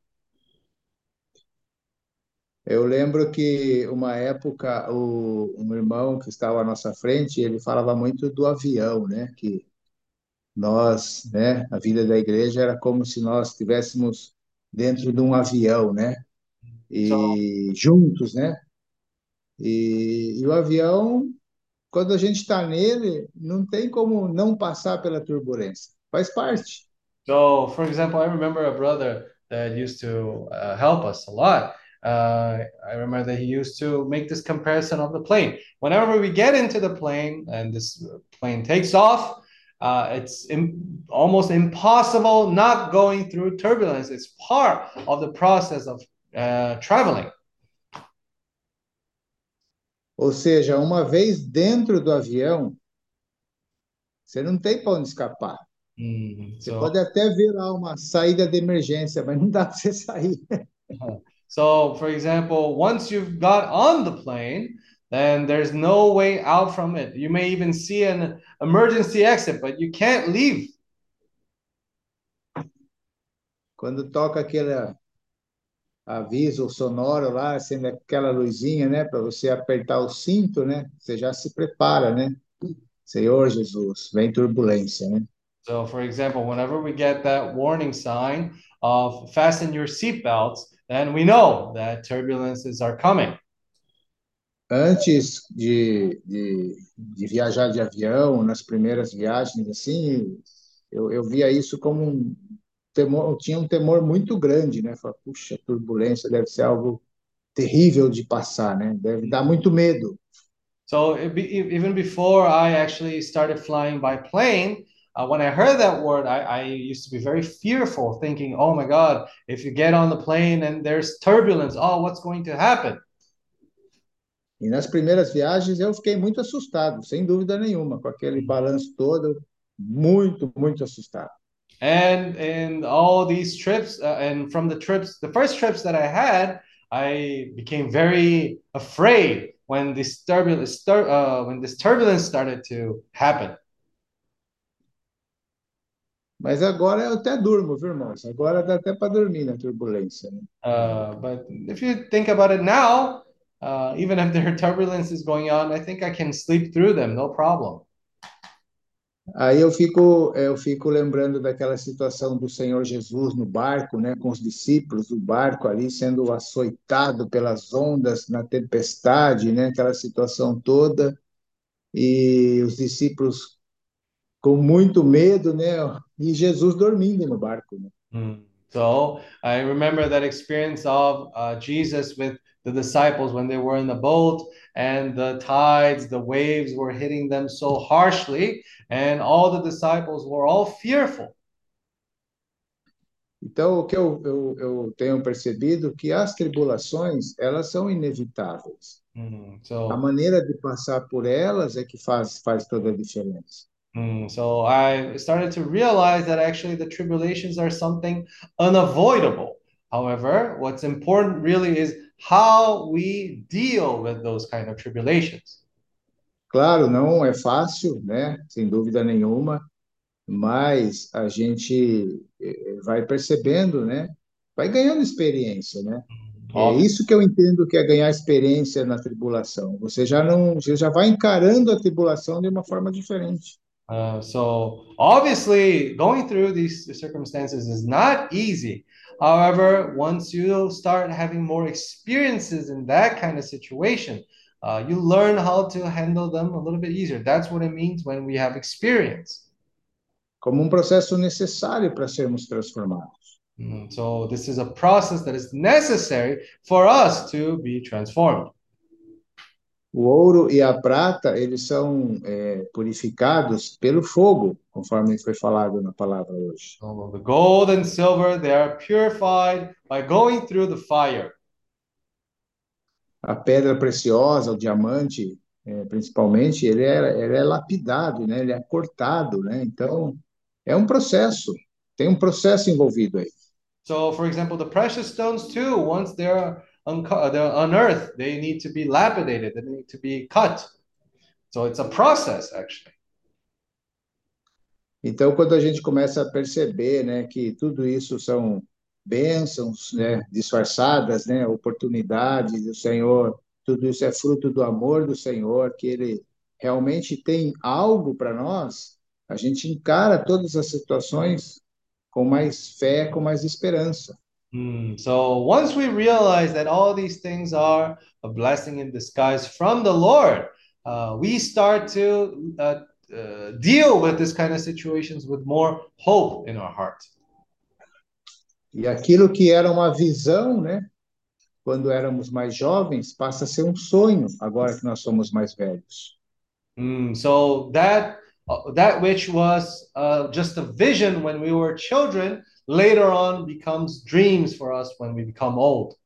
Eu lembro que uma época o, um irmão que estava à nossa frente, ele falava muito do avião, né? Que nós, né, a vida da igreja era como se nós estivéssemos dentro de um avião, né? E juntos, né? E, e o avião, quando a gente está nele, não tem como não passar pela turbulência. Faz parte. So, for example, I remember a brother that used to uh, help us a lot. Uh, I remember that he used to make this comparison of the plane. Whenever we get into the plane and this plane takes off, uh, it's im almost impossible not going through turbulence. It's part of the process of uh, traveling. Ou seja, uma vez dentro do avião, você não tem para onde escapar. Mm, Você so, pode até ver lá uma saída de emergência, mas não dá para você sair. so, for example, once you've got on the plane, then there's no way out from it. You may even see an emergency exit, but you can't leave. Quando toca aquele aviso sonoro lá, sendo aquela luzinha, né, para você apertar o cinto, né? Você já se prepara, né? Senhor Jesus, vem turbulência, né? So, for example, whenever we get that warning sign of fasten your seatbelts, then we know that turbulences are coming. Antes de, de, de viajar de avião, nas primeiras viagens, assim, eu, eu via isso como um temor, eu tinha um temor muito grande, né? Falei, puxa, turbulência deve ser algo terrível de passar, né? Deve dar muito medo. So, even before I actually started flying by plane, uh, when I heard that word, I, I used to be very fearful, thinking, oh my God, if you get on the plane and there's turbulence, oh, what's going to happen? E nas primeiras viagens eu fiquei muito assustado, sem dúvida nenhuma, com aquele balanço todo, muito, muito assustado. And in all these trips, uh, and from the trips, the first trips that I had, I became very afraid when this turbulence, uh, when this turbulence started to happen. Mas agora eu até durmo, viu, irmãos? Agora dá até para dormir na turbulência, né? Uh, but if you think about it now, uh, even if there are turbulences going on, I think I can sleep through them, no problem. Aí eu fico, eu fico lembrando daquela situação do Senhor Jesus no barco, né, com os discípulos do barco ali sendo açoitado pelas ondas na tempestade, né, aquela situação toda, e os discípulos com muito medo, né, e Jesus dormindo no barco, né? Mm. So I remember that experience of uh, Jesus with the disciples when they were in the boat and the tides, the waves were hitting them so harshly, and all the disciples were all fearful. Então, o que eu, eu, eu tenho percebido que as tribulações, elas são inevitáveis. Mm. A So, maneira de passar por elas é que faz, faz toda a diferença. mm, so I started to realize that actually the tribulations are something unavoidable. However, what's important really is how we deal with those kind of tribulations. Claro, não é fácil, né? Sem dúvida nenhuma, mas a gente eh, vai percebendo, né? Vai ganhando experiência, né? É Obvi- isso que eu entendo que é ganhar experiência na tribulação. Você já não, você já vai encarando a tribulação de uma forma diferente. Uh, so obviously, going through these circumstances is not easy. However, once you start having more experiences in that kind of situation, uh, you learn how to handle them a little bit easier. That's what it means when we have experience. Como um processo necessário para sermos transformados. Mm, So this is a process that is necessary for us to be transformed. O ouro e a prata, eles são é, purificados pelo fogo, conforme foi falado na palavra hoje. So the gold and silver, they are purified by going through the fire. A pedra preciosa, o diamante, é, principalmente, ele é, ele é lapidado, né? Ele é cortado, né? Então, é um processo, tem um processo envolvido aí. So, for example, the precious stones too, once they're, unearthed, they need to be lapidated, they need to be cut. So it's a process, actually. Então, quando a gente começa a perceber, né, que tudo isso são bênçãos, né, disfarçadas, né, oportunidades do Senhor, tudo isso é fruto do amor do Senhor, que Ele realmente tem algo para nós, a gente encara todas as situações com mais fé, com mais esperança. Hmm, So once we realize that all these things are a blessing in disguise from the Lord, uh, we start to uh, uh, deal with this kind of situations with more hope in our heart. E aquilo que era uma visão, né, quando éramos mais jovens, passa a ser um sonho agora que nós somos mais velhos. Mm, so that uh, that which was uh, just a vision when we were children later on becomes dreams for us when we become old.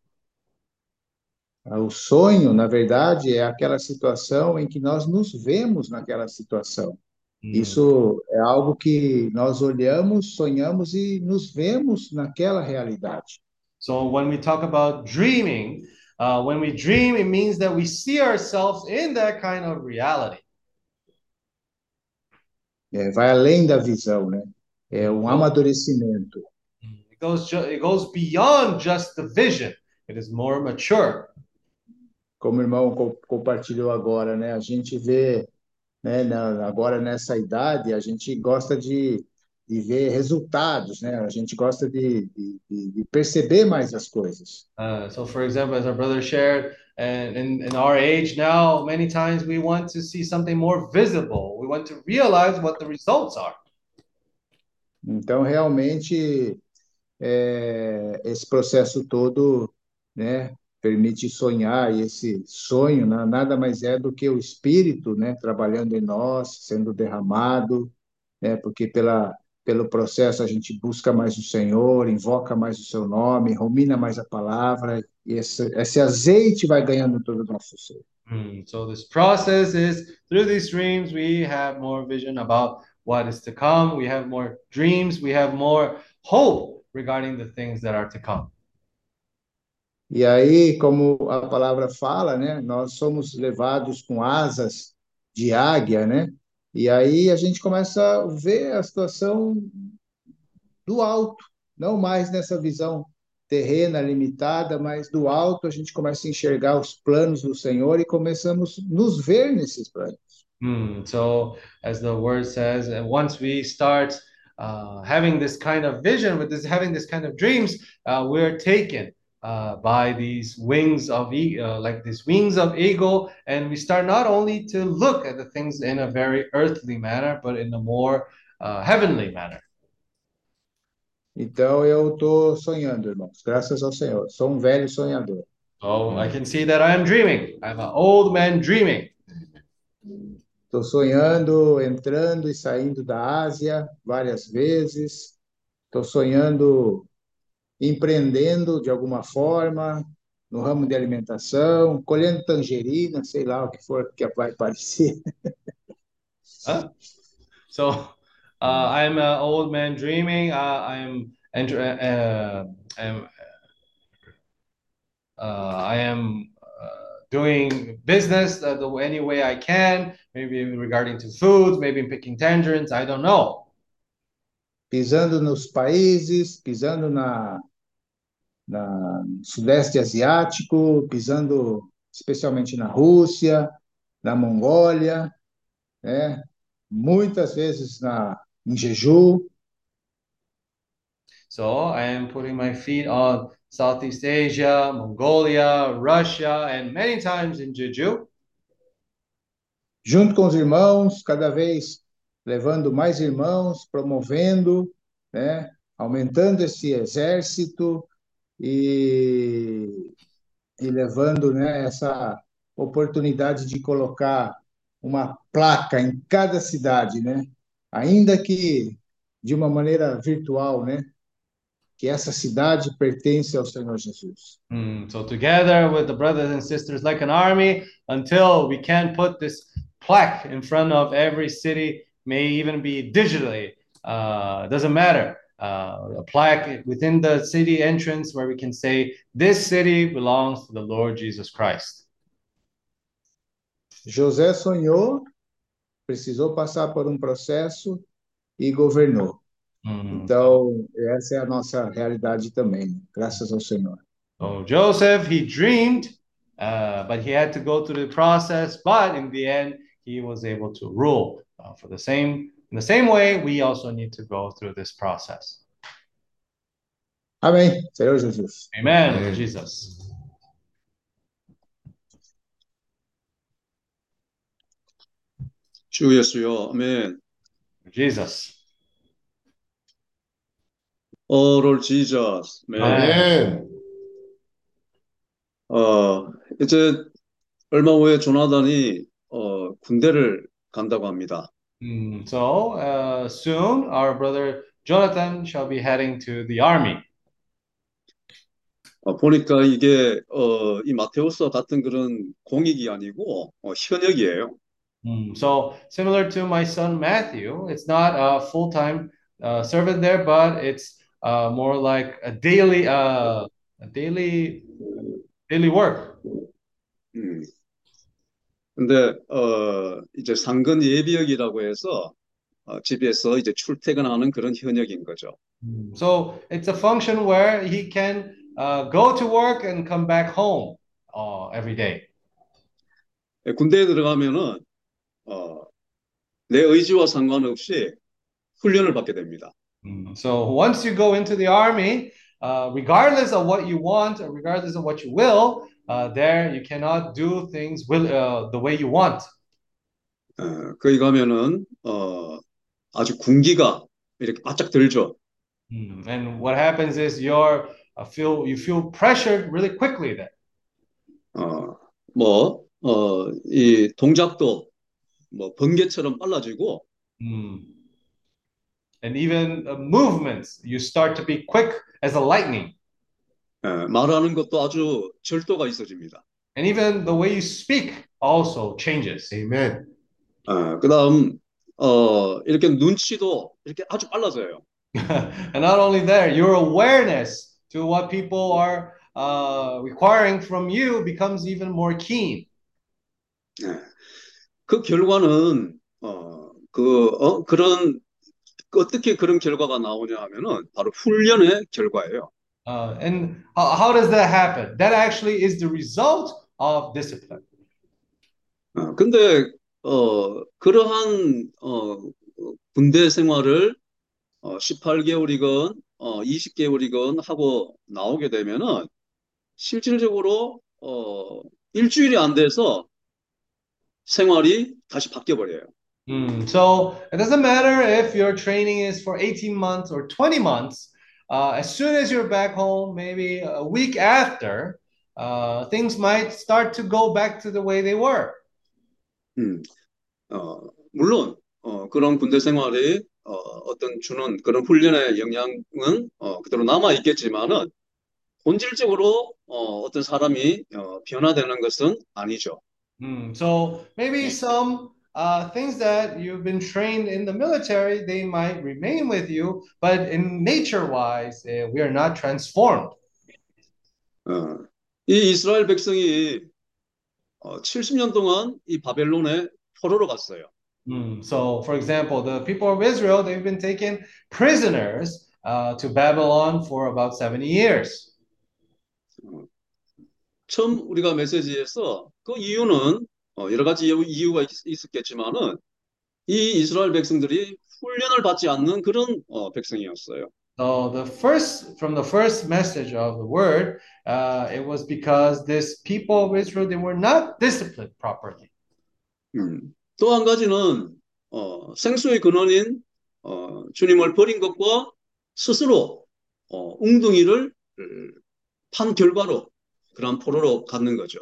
O sonho, na verdade, é aquela situação em que nós nos vemos naquela situação. Mm. Isso é algo que nós olhamos, sonhamos e nos vemos naquela realidade. So when we talk about dreaming, uh, when we dream, it means that we see ourselves in that kind of reality. É, vai além da visão, né? É um amadurecimento. It goes it goes beyond just the vision. it is more mature. Como o irmão co- compartilhou agora, né? A gente vê, né, na- agora nessa idade, a gente gosta de, de ver resultados, né? A gente gosta de, de, de- de perceber mais as coisas. Uh, so, for example, as our brother shared, and in, in our age now, many times we want to see something more visible. We want to realize what the results are. Então, realmente, é, esse processo todo, né, permite sonhar, e esse sonho na- nada mais é do que o Espírito, né, trabalhando em nós, sendo derramado, né, porque pela, pelo processo a gente busca mais o Senhor, invoca mais o seu nome, rumina mais a palavra, e esse, esse azeite vai ganhando todo o nosso ser. Hmm, So, this process is through these dreams, we have more vision about what is to come. We have more dreams. We have more hope regarding the things that are to come. E aí, como a palavra fala, né, nós somos levados com asas de águia, né? E aí a gente começa a ver a situação do alto, não mais nessa visão terrena, limitada, mas do alto a gente começa a enxergar os planos do Senhor e começamos a nos ver nesses planos. Hmm, so, as the word says, and once we start uh, having this kind of vision, with this having this kind of dreams, uh, we're taken uh, by these wings of e- uh, like these wings of eagle, and we start not only to look at the things in a very earthly manner, but in a more uh, heavenly manner. Então eu estou sonhando, irmãos, graças ao Senhor. Sou um velho sonhador. So I can see that I am dreaming. I'm an old man dreaming. Estou sonhando, entrando e saindo da Ásia várias vezes. Estou sonhando, empreendendo de alguma forma no ramo de alimentação, colhendo tangerina, sei lá o que for que vai parecer. Huh? So uh, I'm an old man dreaming. Uh, I'm enter, uh, I'm, uh, I am uh, doing business uh, the any way I can. Maybe regarding to foods, maybe picking tangerines. I don't know. Pisando nos países, pisando na, na Sudeste Asiático, pisando especialmente na Rússia, na Mongólia, né? Muitas vezes na, em Jeju. So I am putting my feet on Southeast Asia, Mongolia, Russia, and many times in Jeju. junto com os irmãos, cada vez levando mais irmãos, promovendo, né, aumentando esse exército e, e levando, né, essa oportunidade de colocar uma placa em cada cidade, né, ainda que de uma maneira virtual, né, que essa cidade pertence ao Senhor Jesus. Hmm, so together with the brothers and sisters like an army until we can put this plaque in front of every city may even be digitally uh, doesn't matter uh, a plaque within the city entrance where we can say this city belongs to the lord jesus christ José sonhou, precisou passar por um processo e governou. Hmm. Então, essa é a nossa realidade também, graças ao Senhor. so joseph he dreamed uh, but he had to go through the process but in the end he was able to rule uh, for the same in the same way we also need to go through this process Amém. Senhor Jesus. Amen, Amen. Jesus. 주 예수여, 아멘. Jesus. Oh Lord Jesus, 아멘. 어, 이제 얼마 후에 조나단이 어, 군대를 간다고 합니다. Mm, so uh, soon our brother Jonathan shall be heading to the army. 어, 보니까 이게 어, 이 마테오스 같은 그런 공익이 아니고 어, 현역이에요. Mm, so similar to my son Matthew, it's not a full-time uh, servant there, but it's uh, more like a daily, uh, a daily, daily work. 음. 근데 어, 이제 상근 예비역이라고 해서 어, 집에서 이제 출퇴근하는 그런 현역인 거죠. Mm, So it's a function where he can uh, go to work and come back home uh, every day. 예, 군대에 들어가면은 어, 내 의지와 상관없이 훈련을 받게 됩니다. Mm. So once you go into the army, uh, regardless of what you want or regardless of what you will, uh, there you cannot do things will, uh, the way you want. 어, 거기 가면은 어, 아주 군기가 이렇게 바짝 들죠. Mm. And what happens is you're uh, feel you feel pressured really quickly there. 어, 뭐, 어, 이 동작도 뭐 번개처럼 빨라지고, Mm. And even uh, movements, you start to be quick as a lightning. 예, 말하는 것도 아주 절도가 있어집니다. And even the way you speak also changes. 아멘. 어, 그다음 어, 이렇게 눈치도 이렇게 아주 빨라져요. and not only there, your awareness to what people are uh, requiring from you becomes even more keen. 예. 그 결과는 어, 그 어, 그런 어떻게 그런 결과가 나오냐 하면은 바로 훈련의 결과예요. Uh, and how, how does that happen? That actually is the result of discipline. 어, 근데 어, 그러한 어, 군대 생활을 어, 18개월이건 어, 20개월이건 하고 나오게 되면은 실질적으로 어, 일주일이 안 돼서 생활이 다시 바뀌어 버려요. Mm, So it doesn't matter if your training is for 18 months or 20 months. Uh, as soon as you're back home, maybe a week after, uh, things might start to go back to the way they were. 음, 어, 물론 어, 그런 군대 생활이 어, 어떤 주는 그런 훈련의 영향은 어, 그대로 남아 있겠지만은 본질적으로 어, 어떤 사람이 어, 변화되는 것은 아니죠. Mm, So maybe some uh, things that you've been trained in the military, they might remain with you, but in nature-wise, uh, we are not transformed. 어, 이 이스라엘 백성이 어, 70년 동안 이 바벨론에 포로로 갔어요. Mm, So, for example, the people of Israel, they've been taken prisoners uh, to Babylon for about 70 years. 처음 우리가 메시지에서 그 이유는 어, 여러 가지 이유- 이유가 있, 있었겠지만은 이 이스라엘 백성들이 훈련을 받지 않는 그런 어, 백성이었어요. So the first, from the first message of the word, uh, it was because this people of Israel, they were not disciplined properly. 음. 또 한 가지는 어, 생수의 근원인 어, 주님을 버린 것과 스스로 어, 웅둥이를 음, 판 결과로 그런 포로로 갖는 거죠.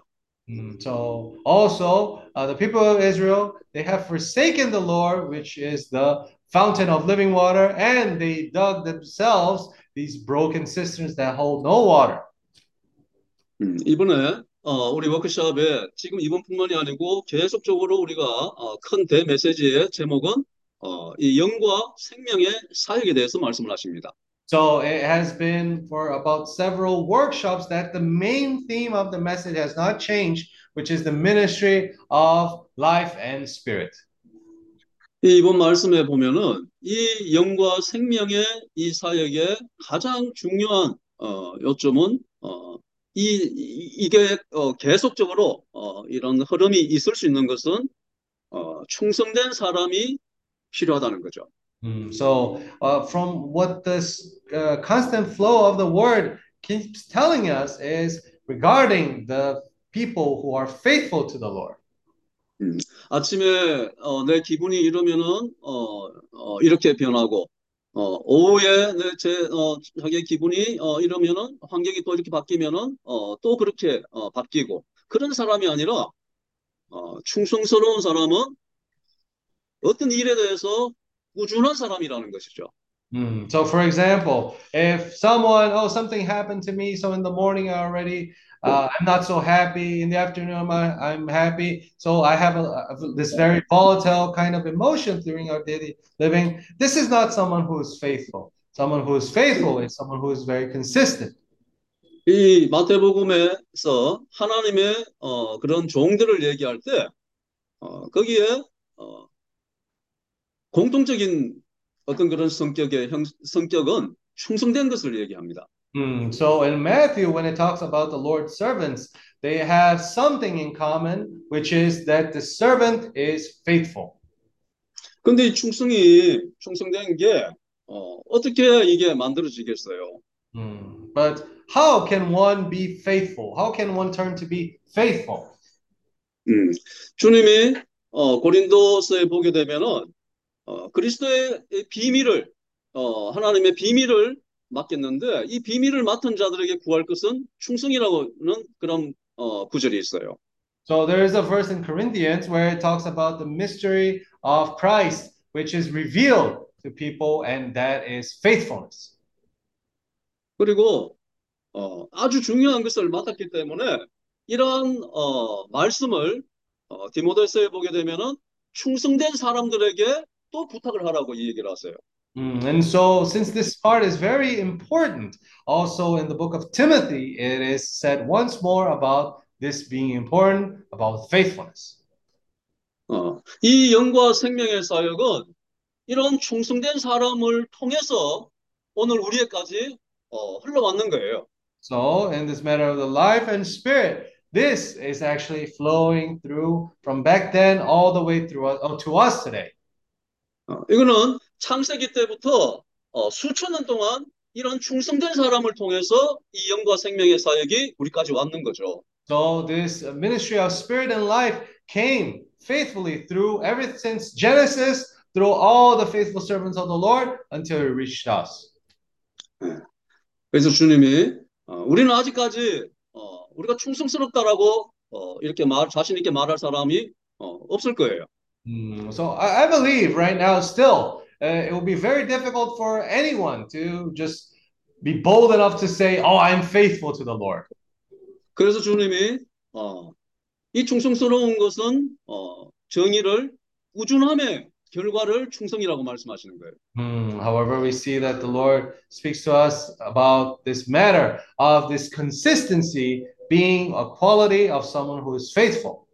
Mm, So also, uh, the people of Israel, they have forsaken the Lord, which is the fountain of living water, and they dug themselves these broken cisterns that hold no water. 음, 이번에 어, 우리 워크숍에 지금 이번뿐만이 아니고 계속적으로 우리가 어, 큰 대메시지의 제목은 어, 이 영과 생명의 사역에 대해서 말씀을 하십니다. So it has been for about several workshops that the main theme of the message has not changed, which is the ministry of life and spirit. 이 이번 말씀에 보면은 이 영과 생명의 이 사역의 가장 중요한 어, 요점은 어, 이, 이- 이게 어, 계속적으로 어, 이런 흐름이 있을 수 있는 것은 어, 충성된 사람이 필요하다는 거죠. Mm, So, uh, from what this uh, constant flow of the word keeps telling us is regarding the people who are faithful to the Lord. 음, 아침에 어, 내 기분이 이러면은 어, 어, 이렇게 변하고 어, 오후에 내제 어, 자기의 기분이 어, 이러면은 환경이 또 이렇게 바뀌면은 어, 또 그렇게 어, 바뀌고 그런 사람이 아니라 어, 충성스러운 사람은 어떤 일에 대해서 꾸준한 사람이라는 것이죠. Mm, So, for example, if someone, oh, something happened to me, so in the morning I already, uh, I'm not so happy. In the afternoon, I, I'm happy. So I have a, a- this very volatile kind of emotion during our daily living. This is not someone who is faithful. Someone who is faithful is someone who is very consistent. 이 마태복음에서 하나님의 어, 그런 종들을 얘기할 때 어, 거기에 어, 공통적인 어떤 그런 성격의 형, 성격은 충성된 것을 얘기합니다. Mm, so in Matthew, when it talks about the Lord's servants, they have something in common, which is that the servant is faithful. 근데 이 충성이 충성된 게 어, 어떻게 이게 만들어지겠어요? Mm, But how can one be faithful? How can one turn to be faithful? 음, 주님이 어, 고린도서에 보게 되면은 어, 그리스도의 비밀을 어, 하나님의 비밀을 맡겼는데 이 비밀을 맡은 자들에게 구할 것은 충성이라고는 그런 어, 구절이 있어요. So there is a verse in Corinthians where it talks about the mystery of Christ, which is revealed to people, and that is faithfulness. 그리고 어, 아주 중요한 것을 맡았기 때문에 이러한 어, 말씀을 어, 디모데서에 보게 되면은 충성된 사람들에게 또 부탁을 하라고 이 얘기를 하세요. Mm, And so, since this part is very important, also in the book of Timothy, it is said once more about this being important, about faithfulness. 어, 이 영과 생명의 사역은 이런 충성된 사람을 통해서 오늘 우리에까지 어, 흘러왔는 거예요. So, in this matter of the life and spirit, this is actually flowing through from back then all the way through uh, to us today. 어, 이거는 창세기 때부터 어, 수천 년 동안 이런 충성된 사람을 통해서 이 영과 생명의 사역이 우리까지 왔는 거죠. So, this uh, ministry of spirit and life came faithfully through ever since Genesis, through all the faithful servants of the Lord until it reached us. 그래서 주님이 어, 우리는 아직까지 어, 우리가 충성스럽다라고 어, 이렇게 말 자신 있게 말할 사람이 어, 없을 거예요. Mm, so I, I believe right now still uh, it will be very difficult for anyone to just be bold enough to say, "Oh, I'm faithful to the Lord." 그래서 주님이 어, 이 충성스러운 것은 어, 정의를 꾸준함의 결과를 충성이라고 말씀하시는 거예요. Hmm, however, we see that the Lord speaks to us about this matter of this consistency being a quality of someone who is faithful.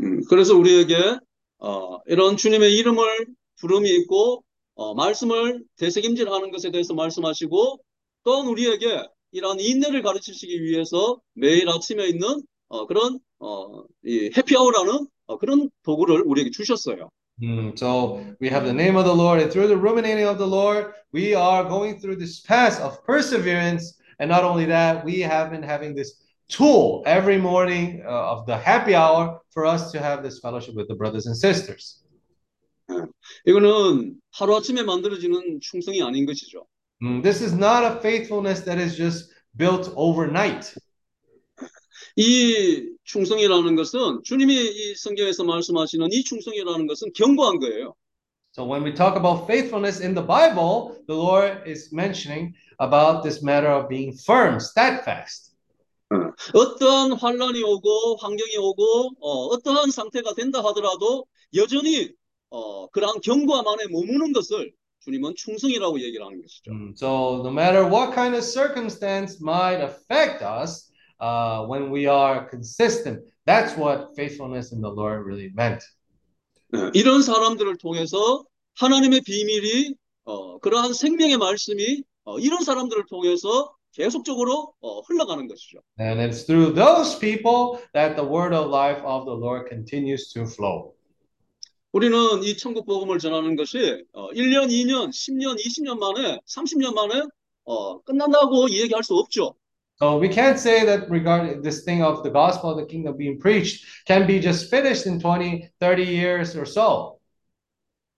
음, 그래서 우리에게 어, 이런 주님의 이름을 부름이 있고 어, 말씀을 되새김질하는 것에 대해서 말씀하시고 또한 우리에게 이러한 인내를 가르치시기 위해서 매일 아침에 있는 어, 그런 어, 이 해피아워라는 어, 그런 도구를 우리에게 주셨어요. Hmm, so we have the name of the Lord, and through the ruminating of the Lord, we are going through this path of perseverance. And not only that, we have been having this tool every morning uh, of the happy hour for us to have this fellowship with the brothers and sisters. 이거는 하루아침에 만들어지는 충성이 아닌 것이죠. Mm, this is not a faithfulness that is just built overnight. 이 충성이라는 것은 주님이 이 성경에서 말씀하시는 이 충성이라는 것은 견고한 거예요. So when we talk about faithfulness in the Bible, the Lord is mentioning about this matter of being firm, steadfast. 어 떠한 환란이 오고 환경이 오고 어, 어떠한 상태가 된다 하더라도 여전히 어, 그러한 견고함 안에 머무는 것을 주님은 충성이라고 얘기를 하는 것이죠. Mm, So no matter what kind of circumstance might affect us, uh, when we are consistent, that's what faithfulness in the Lord really meant. 예, 이런 사람들을 통해서 하나님의 비밀이 어, 그러한 생명의 말씀이 어, 이런 사람들을 통해서 계속적으로 어, 흘러가는 것이죠. And it's through those people that the word of life of the Lord continues to flow. 우리는 이 천국 복음을 전하는 것이 어, 1년, 2년, 10년, 20년 만에, 30년 만에 어, 끝난다고 이야기할 수 없죠. So we can't say that regarding this thing of the gospel of the kingdom being preached can be just finished in 20, 30 years or so.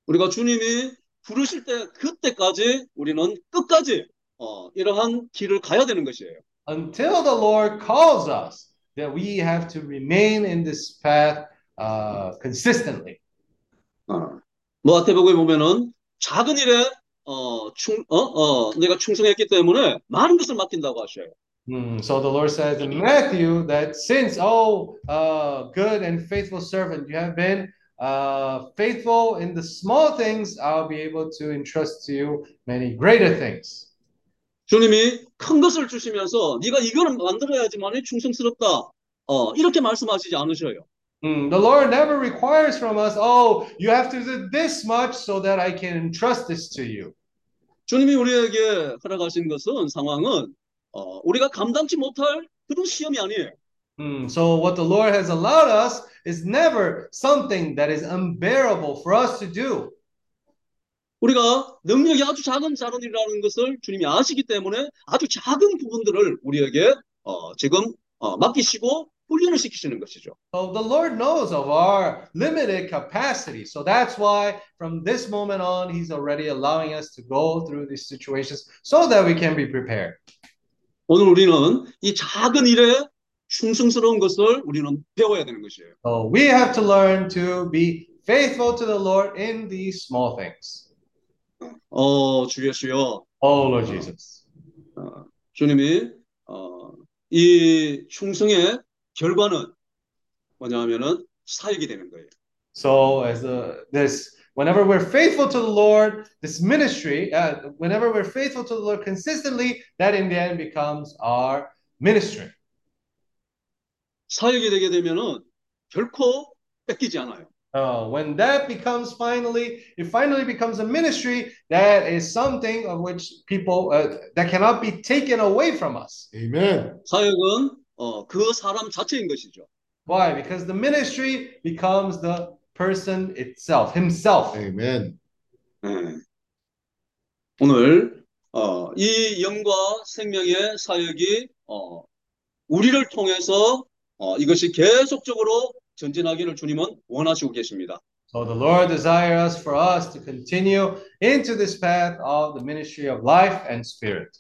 우리가 주님이 부르실 때 그때까지 우리는 끝까지 어, 이러한 길을 가야 되는 것이에요. Until the Lord calls us, that we have to remain in this path uh, consistently. 어, 마태복음에 보면은 작은 일에 어, 충, 어, 어, 내가 충성했기 때문에 많은 것을 맡긴다고 하셔요. Hmm, so the Lord says in Matthew that since, oh, uh, good and faithful servant, you have been uh, faithful in the small things, I'll be able to entrust to you many greater things. 주님이 큰 것을 주시면서 네가 이거는 만들어야지만이 충성스럽다. 어, 이렇게 말씀하시지 않으셔요. Hmm, the Lord never requires from us, oh, you have to do this much so that I can entrust this to you. 주님이 우리에게 허락하신 것은 상황은 어, 우리가 감당치 못할 그런 시험이 아니에요. Mm, so what the Lord has allowed us is never something that is unbearable for us to do. 우리가 능력이 아주 작은 자원이라는 것을 주님이 아시기 때문에 아주 작은 부분들을 우리에게 어, 지금 어, 맡기시고 훈련을 시키시는 것이죠. So the Lord knows of our limited capacity. So that's why from this moment on, He's already allowing us to go through these situations so that we can be prepared. 오늘 우리는 이 작은 일에 충성스러운 것을 우리는 배워야 되는 것이에요. So we have to learn to be faithful to the Lord in these small things. 어, 주 예수여, Oh, Lord Jesus. 어, 주님이 어, 이 충성의 결과는 뭐냐 하면은 사역이 되는 거예요. So as the this whenever we're faithful to the Lord, this ministry, uh, whenever we're faithful to the Lord consistently, that in the end becomes our ministry. 사역이 되게 되면은 결코 뺏기지 않아요. Uh, when that becomes finally, it finally becomes a ministry, that is something of which people uh, that cannot be taken away from us. 아멘. 사역은 어, 그 사람 자체인 것이죠. Why? Because the ministry becomes the person itself, himself. 아멘. 예. 오늘 어, 이 영과 생명의 사역이 어, 우리를 통해서 어, 이것이 계속적으로 전진하기를 주님은 원하시고 계십니다. So the Lord desires for us to continue into this path of the ministry of life and spirit.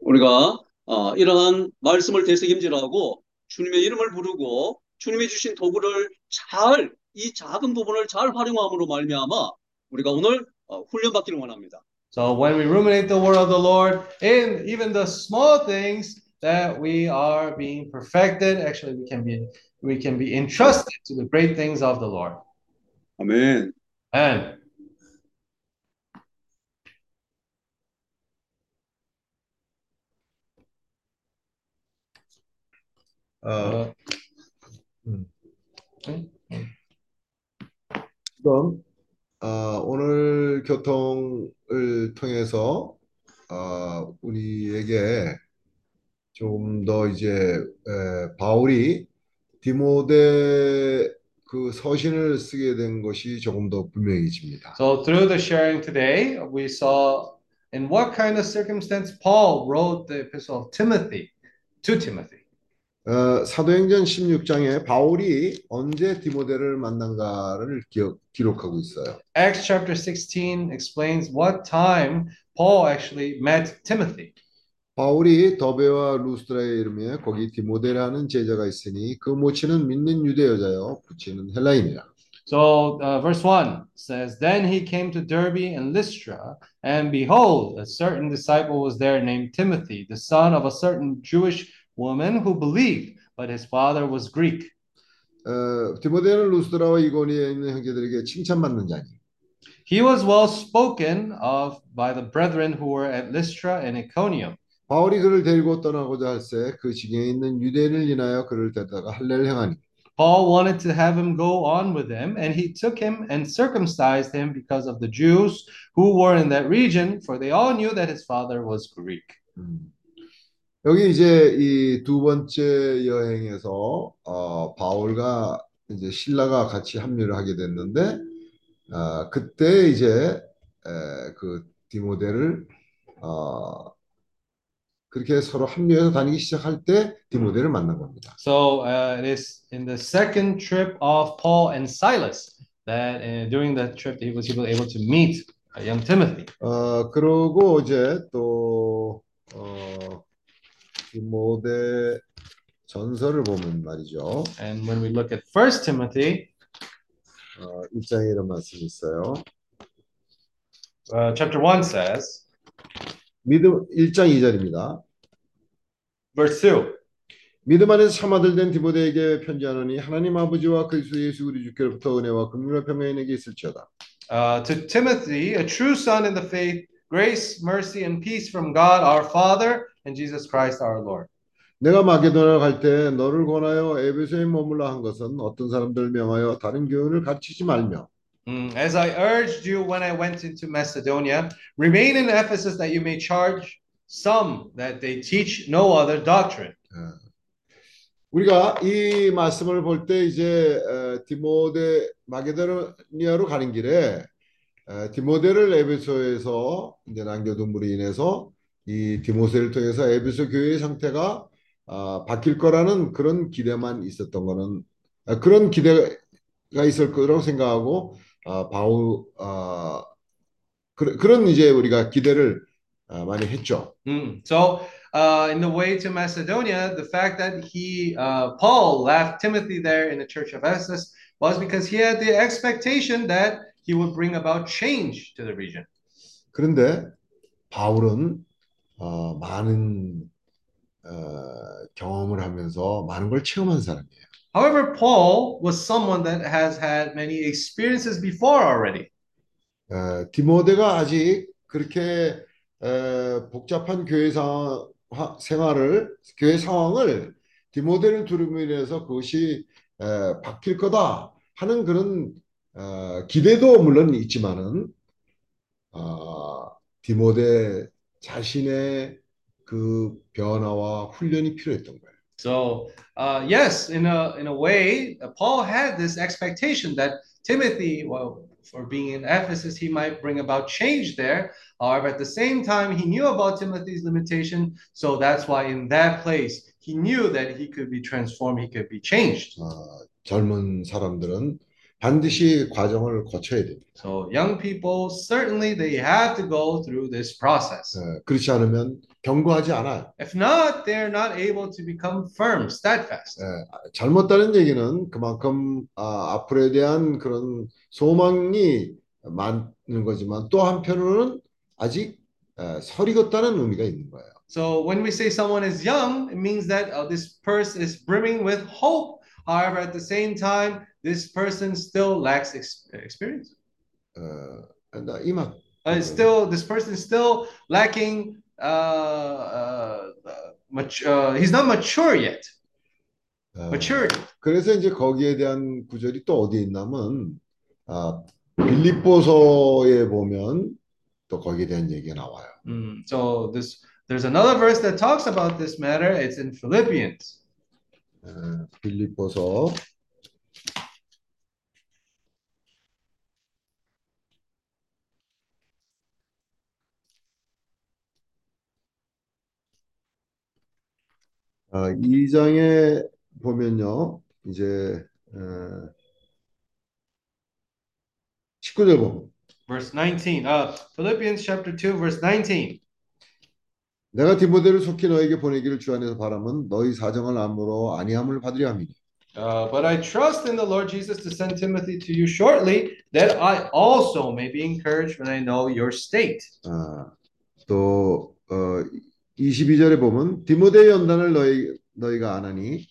우리가 어, 이러한 말씀을 되새김질하고 주님의 이름을 부르고 주님이 주신 도구를 잘 이 작은 부분을 잘 활용함으로 말미암아 우리가 오늘 어, 훈련받기를 원합니다. So when we ruminate the word of the Lord in even the small things that we are being perfected, actually we can be we can be entrusted to the great things of the Lord. 아멘. And 어, uh, 지금 어, 오늘 교통을 통해서 어, 우리에게 조금 더 이제 에, 바울이 디모데 그 서신을 쓰게 된 것이 조금 더 분명해집니다. so through the sharing today, we saw in what kind of circumstance Paul wrote the epistle of Timothy to Timothy. 어, 사도행전 16장에 바울이 언제 디모데를 만난가를 기억, 기록하고 있어요. Acts chapter 16 explains what time Paul actually met Timothy. 바울이 더베와 루스드라에 이름에 거기 디모데라는 제자가 있으니 그 모친은 믿는 유대 여자요 부친은 헬라인이라. So uh, verse 1 says, Then he came to Derbe and Lystra, and behold, a certain disciple was there named Timothy, the son of a certain Jewish woman who believed, but his father was Greek. 어, 디모데는 루스드라와 이고니에 있는 형제들에게 칭찬받는 자니 He was well spoken of by the brethren who were at Lystra and Iconium. 바울이 그를 데리고 떠나고자 할새 그 지경에 있는 유대인을 인하여 그를 데다가 할례를 행하니 Paul wanted to have him go on with him, and he took him and circumcised him because of the Jews who were in that region, for they all knew that his father was Greek. 음. 여기 이제 이 두 번째 여행에서 어, 바울과 이제 신라가 같이 합류를 하게 됐는데 아, 그때 이제 에, 그 디모데를 어, 그렇게 서로 합류해서 다니기 시작할 때 디모데를 만난 겁니다. So uh, it is in the second trip of Paul and Silas that uh, during that trip he was able to meet uh, young Timothy. 어, 그러고 이제 또 어, 디모데 전서를 보면 말이죠. And when we look at First Timothy 어, 1장에 이런 말씀이 있어요. uh, chapter one says, 믿음 1장 2절입니다. verse two. 믿음 안에서 참 아들 된 디모데에게 편지하노니 하나님 아버지와 그리스도 예수 우리 주께로부터 은혜와 긍휼과 평강이 내게 있을지어다. Uh, to Timothy, a true son in the faith, grace, mercy, and peace from God our Father and Jesus Christ our Lord. 내가 마게도나 갈때 너를 권하여 에베소에 머물라 한 것은 어떤 사람들 명하여 다른 교훈을 가르치지 말며 As I urged you when I went into Macedonia, remain in Ephesus that you may charge some that they teach no other doctrine. 우리가 이 말씀을 볼 때 이제 어, 디모데 마게도니아로 가는 길에 어, 디모데를 에베소에서 이제 남겨둔 으로 인해서 이 디모세를 통해서 에베소 교회의 상태가 아, 바뀔 거라는 그런 기대만 있었던 거는 아, 그런 기대가 있을 거라고 생각하고 아, 바울 아, 그, 그런 이제 우리가 기대를 아, 많이 했죠. Mm. So, uh, in the way to Macedonia, the fact that he, uh, Paul, left Timothy there in the church of Ephesus was because he had the expectation that he would bring about change to the region. 그런데 바울은 어, 많은 어, 경험을 하면서 많은 걸 체험한 사람이에요. However, Paul was someone that has had many experiences before already. 어, 디모데가 아직 그렇게 에, 복잡한 교회 상황, 화- 생활을 교회 상황을 디모데를 인해서 그것이 에, 바뀔 거다 하는 그런 어, 기대도 물론 있지만은 어, 디모데 자신의 그 변화와 훈련이 필요했던 거예요. So, uh, yes, in a in a way, uh, Paul had this expectation that Timothy, well, for being in Ephesus, he might bring about change there. However, at the same time, he knew about Timothy's limitation, so that's why in that place he knew that he could be transformed, he could be changed. 어, 젊은 사람들은 반드시 과정을 거쳐야 됩니다. So, young people certainly they have to go through this process. 예, 그렇지 않으면 견고하지 않아요. If not, they're not able to become firm, steadfast. 예, 잘못다는 얘기는 그만큼 아, 앞으로에 대한 그런 소망이 많은 거지만 또 한편으로는 아직 에, 설익었다는 의미가 있는 거예요. So when we say someone is young, it means that uh, this person is brimming with hope. However, at the same time, this person still lacks ex- experience. 어, 나 이만 Uh, still, this person is still lacking. Uh, uh, uh, mat- uh, he's not mature yet. 어, Maturity. 그래서 이제 거기에 대한 구절이 또 어디에 있냐면 아, 빌립보서에 보면 또 거기에 대한 얘기가 나와요. Mm, so this, there's another verse that talks about this matter. It's in Philippians. 에, 빌립보서 아, 2장에 보면요, 이제 에, 19절 보면 Verse 19. Uh, Philippians chapter 2, verse 19. 내가 디모데를 속히 너에게 보내기를 주 안에서 바람은 너희 사정을 아무로 아니함을 받으려 함이니 Uh, but I trust in the Lord Jesus to send Timothy to you shortly, that I also may be encouraged when I know your state. 아, 또 어, 22절에 보면 디모데 연단을 너희 너희가 아나니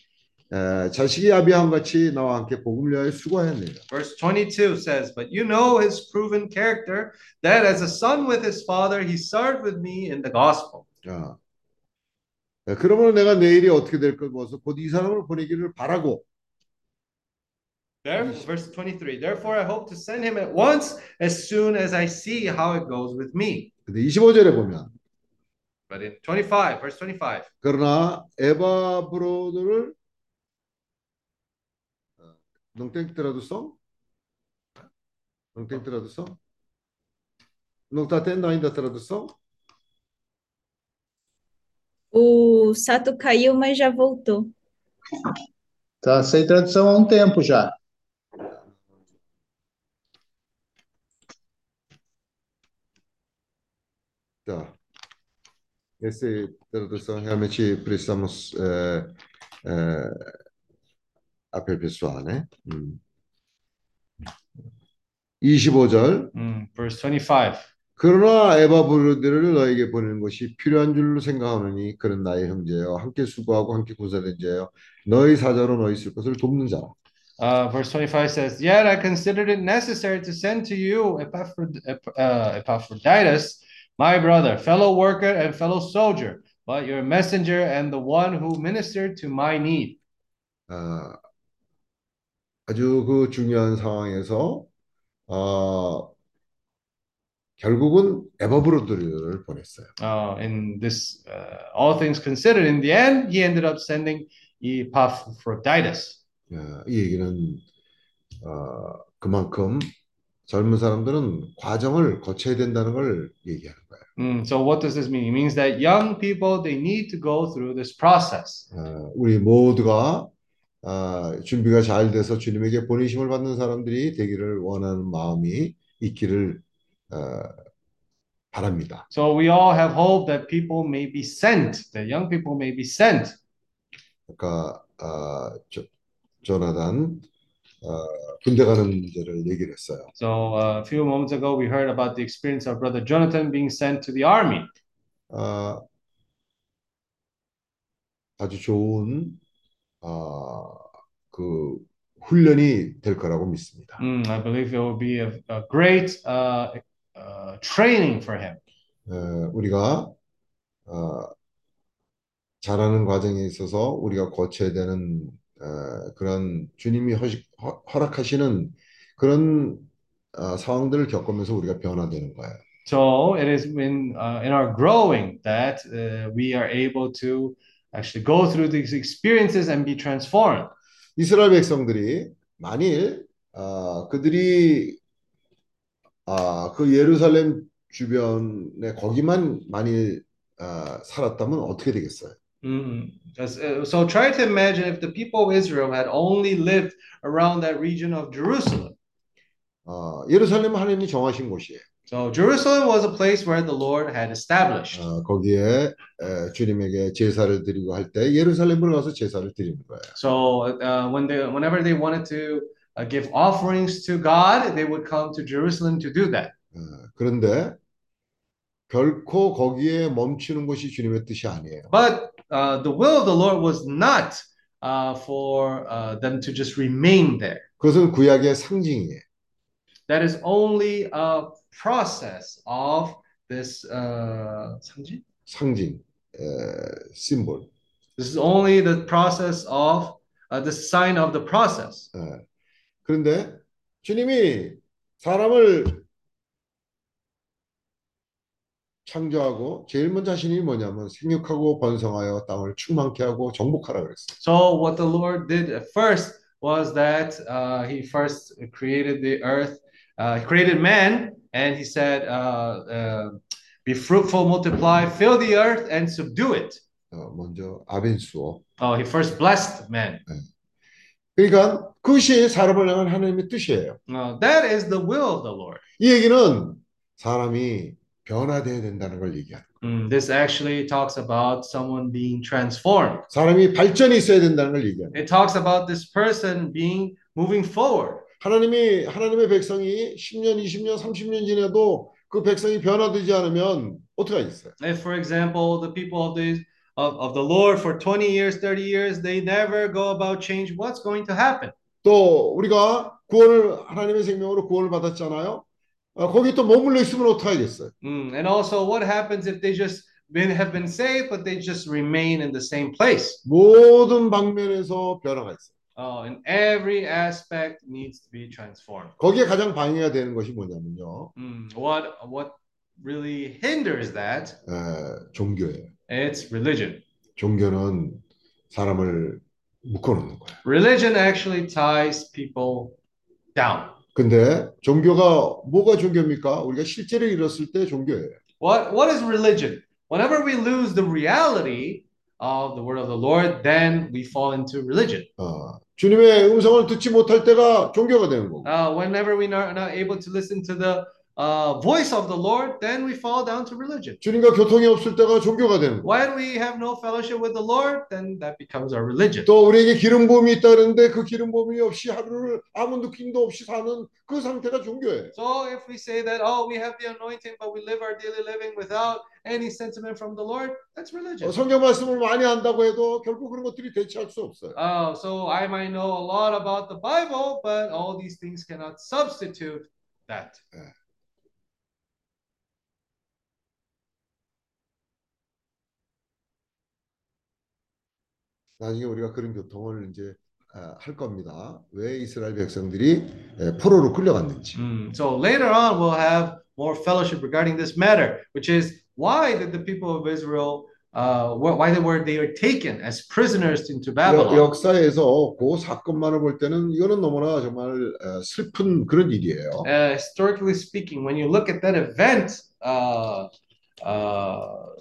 에, 자식이 아비함 같이 나와 함께 복음을 위하여 수고하였느니라. Verse 22 says, But you know his proven character, that as a son with his father, he served with me in the gospel. 아, 에, 그러므로 내가 내일이 어떻게 될걸 보아서 곧 이 사람을 보내기를 바라고 There, verse 23. Therefore, I hope to send him at once as soon as I see how it goes with me. 근데 25절에 보면 But in 25, verse 25, 그러나 에바 브로드를 어? Não tem tradução? Não está tendo ainda tradução? O Sato caiu, mas já voltou. Tá sem tradução há um tempo já. Tá. Essa tradução realmente precisamos eh, eh, aperfeiçoar, né? 음. 25절 Mm, verse 25. 그러나 에바브로드를 너에게 보내는 것이 필요한 줄로 생각하노니 그런 나의 형제여 함께 수고하고 함께 구사된 자여 너희 사자로 너희 있을 것을 돕는 자라 Uh, verse 25 says, Yet I considered it necessary to send to you Epaphro- Ep- uh, Epaphroditus, my brother, fellow worker, and fellow soldier, but your messenger and the one who ministered to my need. 아, 아주 그 중요한 상황에서 어, 결국은 에바브로드를 보냈어요. Uh, in this, uh, all things considered, in the end, he ended up sending Epaphroditus. 어, 이 얘기는 어, 그만큼 젊은 사람들은 과정을 거쳐야 된다는 걸 얘기하는 거예요. Mm, so what does this mean? It means that young people they need to go through this process. 어, 우리 모두가 아, 준비가 잘 돼서 주님에게 보내심을 받는 사람들이 되기를 원하는 마음이 있기를 어, 바랍니다. So we all have hope that people may be sent, that young people may be sent. 아까 아, 조, 조나단 어, 군대 가는 문제를 얘기를 했어요. So uh, a few moments ago, we heard about the experience of Brother Jonathan being sent to the army. 아, 아주 좋은 아, 그 훈련이 될 거라고 믿습니다. Mm, I believe it will be a, a great uh, uh, training for him. 어, 우리가 어, 잘하는 과정에 있어서 우리가 거쳐야 되는 어, 그런 주님이 허시, 허, 허락하시는 그런 어, 상황들을 겪으면서 우리가 변화되는 거예요. So it is in uh, in our growing that uh, we are able to actually go through these experiences and be transformed. 이스라엘 백성들이 만일 어, 그들이 아, 그 예루살렘 주변에 거기만 만일 어, 살았다면 어떻게 되겠어요? Mm. Uh, so try to imagine if the people of Israel had only lived around that region of Jerusalem. 어, 예루살렘은 하나님이 정하신 곳이에요. So Jerusalem was a place where the Lord had established. 어, 거기에 에, 주님에게 제사를 드리고 할 때 예루살렘으로 가서 제사를 드리는 거예요. So uh, when they, whenever they wanted to uh, give offerings to God, they would come to Jerusalem to do that. 어, 그런데 결코 거기에 멈추는 것이 주님의 뜻이 아니에요. But uh, the will of the Lord was not uh, for uh, them to just remain there. 그것은 구약의 상징이에요. That is only a process of this uh, 상징? 상징, 에, 심볼. This is only the process of uh, the sign of the process. 예. 그런데 주님이 사람을 창조하고 제일 먼저 하신 일이 뭐냐면 생육하고 번성하여 땅을 충만케 하고 정복하라 그랬어요. So what the Lord did at first was that uh, He first created the earth, uh, He created man, and He said, uh, uh, "Be fruitful, multiply, fill the earth, and subdue it." 어, 먼저 아벤수어. Oh, He first blessed man. 그러니까 그것이 사람을 향한 하나님의 뜻이에요. Uh, that is the will of the Lord. 이 얘기는 사람이 변화돼야 된다는 걸 얘기하는 거예요. Mm, this actually talks about someone being transformed. 사람이 발전이 있어야 된다는 걸 얘기하는 거예요. It talks about this person being moving forward. 하나님이 하나님의 백성이 10년, 20년, 30년 지나도 그 백성이 변화되지 않으면 어떻게 하겠어요? If, for example, the people of the of, of the Lord for 20 years, 30 years, they never go about change, what's going to happen? 또 우리가 구원을 하나님의 생명으로 구원을 받았잖아요. 어, 거기 또 머물러 있으면 어떻게 하겠어요? Mm, And also, what happens if they just been have been saved, but they just remain in the same place? 모든 방면에서 변화가 있어요. Oh, and every aspect needs to be transformed. 거기에 가장 방해가 되는 것이 뭐냐면요. Mm, What what really hinders that? 에, 종교예요. It's religion. 종교는 사람을 묶어놓는 거예요. Religion actually ties people down. 근데 종교가 뭐가 종교입니까? 우리가 실제를 잃었을 때 종교예요. What what is religion? Whenever we lose the reality of the word of the Lord, then we fall into religion. 어, 주님의 음성을 듣지 못할 때가 종교가 되는 거고. Uh, whenever we are not able to listen to the uh, voice of the Lord, then we fall down to religion. 주님과 교통이 없을 때가 종교가 되는 거고. When we have no fellowship with the Lord, then that becomes our religion. 또 우리에게 기름 부음이 있다 그러는데 그 기름 부음이 없이 하루를 아무 느낌도 없이 사는 그 상태가 종교예요. So if we say that, oh, we have the anointing, but we live our daily living without any sentiment from the Lord, that's 어, religion. 성경 말씀을 많이 안다고 해도 결국 그런 것들이 대체할 수 없어요. Oh, so I might know a lot about the Bible, but all these things cannot substitute that. 나중에 우리가 그런 교통을 이제 아, 할 겁니다. 왜 이스라엘 백성들이 에, 포로로 끌려갔는지. Mm, So later on, we'll have more fellowship regarding this matter, which is why did the people of Israel, uh, wh- why they were they were taken as prisoners into 여- Babylon? 역사에서 그 사건만을 볼 때는 이거는 너무나 정말 어, 슬픈 그런 일이에요. Uh, historically speaking, when you look at that event, uh, uh,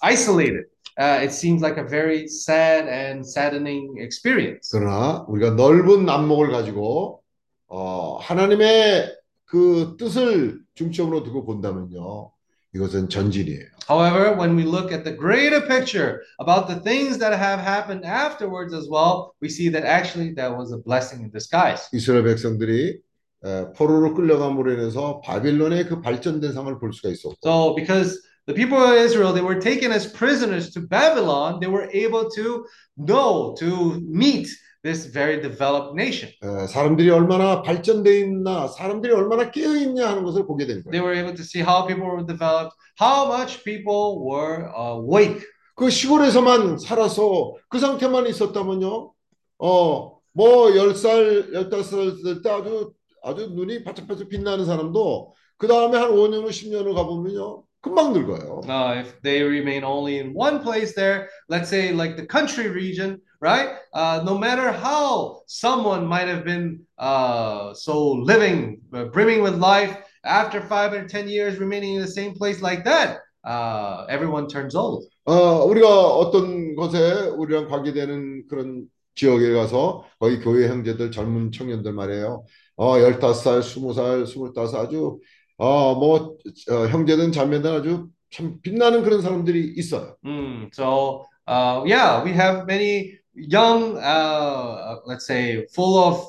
isolated, uh, it seems like a very sad and saddening experience. 그러나 우리가 넓은 안목을 가지고 어, 하나님의 그 뜻을 중점으로 두고 본다면요. 이것은 전진이에요. However, when we look at the greater picture about the things that have happened afterwards as well, we see that actually that was a blessing in disguise. 이스라엘 백성들이 에, 포로로 끌려감으로 인해서 바빌론의 그 발전된 상을 볼 수가 있었고 So, because the people of Israel, they were taken as prisoners to Babylon, they were able to know, to meet this very developed nation. 에, 사람들이 얼마나 발전돼 있나 사람들이 얼마나 깨어 있냐 하는 것을 보게 된 They 거예요. were able to see how people were developed, how much people were awake. 그 시골에서만 살아서 그 상태만 있었다면요. 어, 뭐 10살, 15살 될때 아주 아주 눈이 바짝바짝 빛나는 사람도 그 다음에 한 5년 후 10년을 가보면요. 금방 늙어요. Uh, if they remain only in one place there, let's say like the country region, right? Uh, no matter how someone might have been uh, so living, uh, brimming with life, after five or ten years remaining in the same place like that, uh, everyone turns old. 어, 우리가 어떤 것에 우리랑 관계되는 그런 지역에 가서 거기 교회 형제들 젊은 청년들 말이에요. 어, 15살, 20살, 25 아주 어, 뭐 어, 형제든 자매든 아주 참 빛나는 그런 사람들이 있어요. Mm, so uh, yeah, we have many young, uh, let's say, full of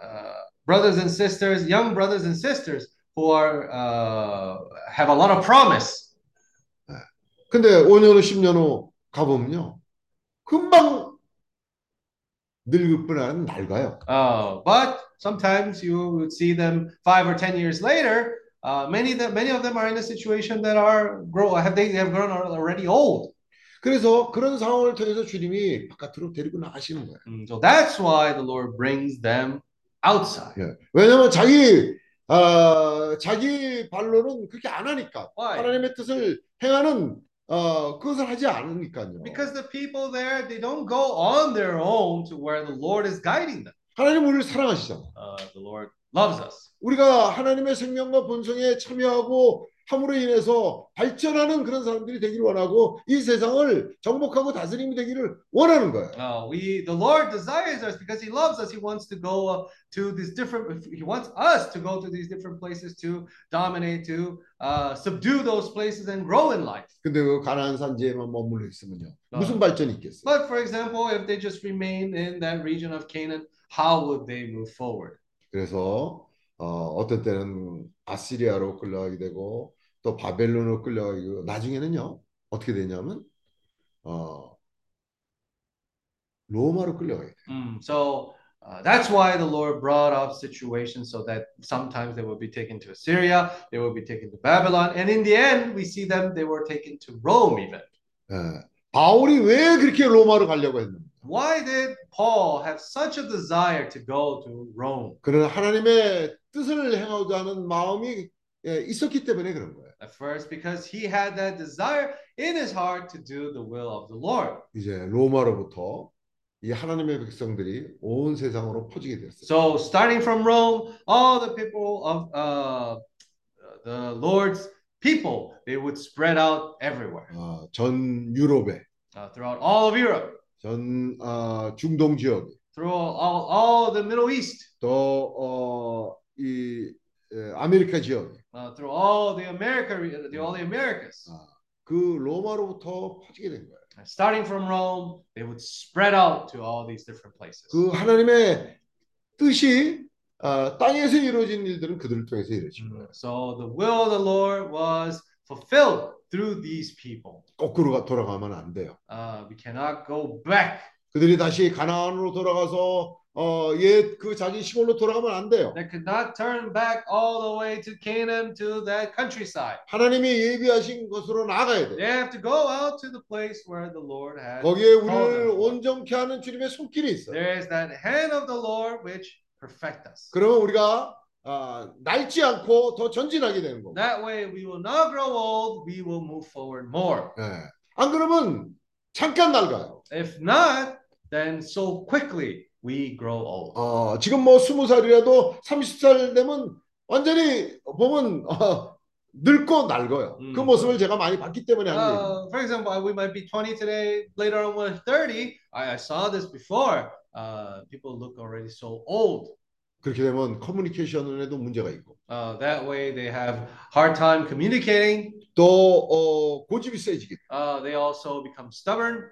uh, brothers and sisters, young brothers and sisters who are uh, have a lot of promise. 근데 5년 후, 10년 후 가보면요. 금방 늙을 뿐 아니라 낡아요. Uh, but sometimes you would see them five or ten years later. Uh, many them, many of them are in a situation that are grow have they have grown already old. 그래서 그런 상황을 통해서 주님이 바깥으로 데리고 나가시는 거예요. Mm, so that's why the Lord brings them outside. 예. 왜냐하면 자기 아, 자기 발로는 그렇게 안 하니까 Why? 하나님의 뜻을 행하는 어, 그것을 하지 않으니까요. Because the people there, they don't go on their own to where the Lord is guiding them. 하나님 우리를 사랑하시잖아. Uh, the Lord loves us. 우리가 하나님의 생명과 본성에 참여하고 함으로 인해서 발전하는 그런 사람들이 되기를 원하고 이 세상을 정복하고 다스림이 되기를 원하는 거예요. Uh, we, the Lord desires us because He loves us. He wants to go uh, to these different. He wants us to go to these different places to dominate, to uh, subdue those places and grow in life. 근데 그 가나안 산지에만 머물러 있으면요. 어. 무슨 발전이 있겠어요? But for example, if they just remain in that region of Canaan, how would they move forward? 그래서 어, 어떤 때는 아시리아로 끌려가게 되고 또 바벨론으로 끌려가게 되고 나중에는요. 어떻게 되냐면 어, 로마로 끌려가게 돼요. Mm, so uh, that's why the Lord brought up situations so that sometimes they will be taken to Assyria, they will be taken to Babylon, and in the end, we see them they were taken to Rome even. 예. 바울이 왜 그렇게 로마로 가려고 했는가? Why did Paul have such a desire to go to Rome? 그는 하나님의 뜻을 행하고자 하는 마음이 예, 있었기 때문에 그런 거예요. At first, because he had that desire in his heart to do the will of the Lord. 이제 로마로부터 이 하나님의 백성들이 온 세상으로 퍼지게 됐어요. So, starting from Rome, all the people of uh, the Lord's people they would spread out everywhere 어, 전 유럽에, uh, throughout all of Europe, 전 어, 중동 지역, through all, all the Middle East, 또이 아메리카 지역, uh, through all the America, the, all the Americas. 아, 그 로마로부터 퍼지게 된 거예요. Starting from Rome, they would spread out to all these different places. 그 하나님의 뜻이 아, 땅에서 이루어진 일들은 그들을 통해서 이루어진 거예요. So the will of the Lord was fulfilled through these people. 거꾸로 가- 돌아가면 안 돼요. Uh, we cannot go back. 그들이 다시 가나안으로 돌아가서 어, 옛그 자기 시골로 돌아가면 안 돼요. They could not turn back all the way to Canaan to that countryside. 하나님이 예비하신 곳으로 나가야 They 돼요. have to go out to the place where the Lord has. 거기에 우리를. 온전케 하는 주님의 손길이 있어요. There is that hand of the Lord which perfect us. 그러면 우리가 아, 낡지 않고 더 전진하게 되는 거고. That way, we will not grow old, we will move forward more. 예. 안 그러면 잠깐 낡아요. If not, then so quickly we grow old. 어, 지금 뭐 스무 살이라도 30살 되면 완전히 보면 어, 늙고 낡아요. 음. 그 모습을 제가 많이 봤기 때문에 하는 얘기예요. Uh, for example, we might be 20 today, later on we're 30. I, I saw this before. Uh, people look already so old. 그렇게 되면 커뮤니케이션에도 문제가 있고 Uh, that way, they have hard time communicating. 또 어, 고집이 세지게. Uh, they also become stubborn.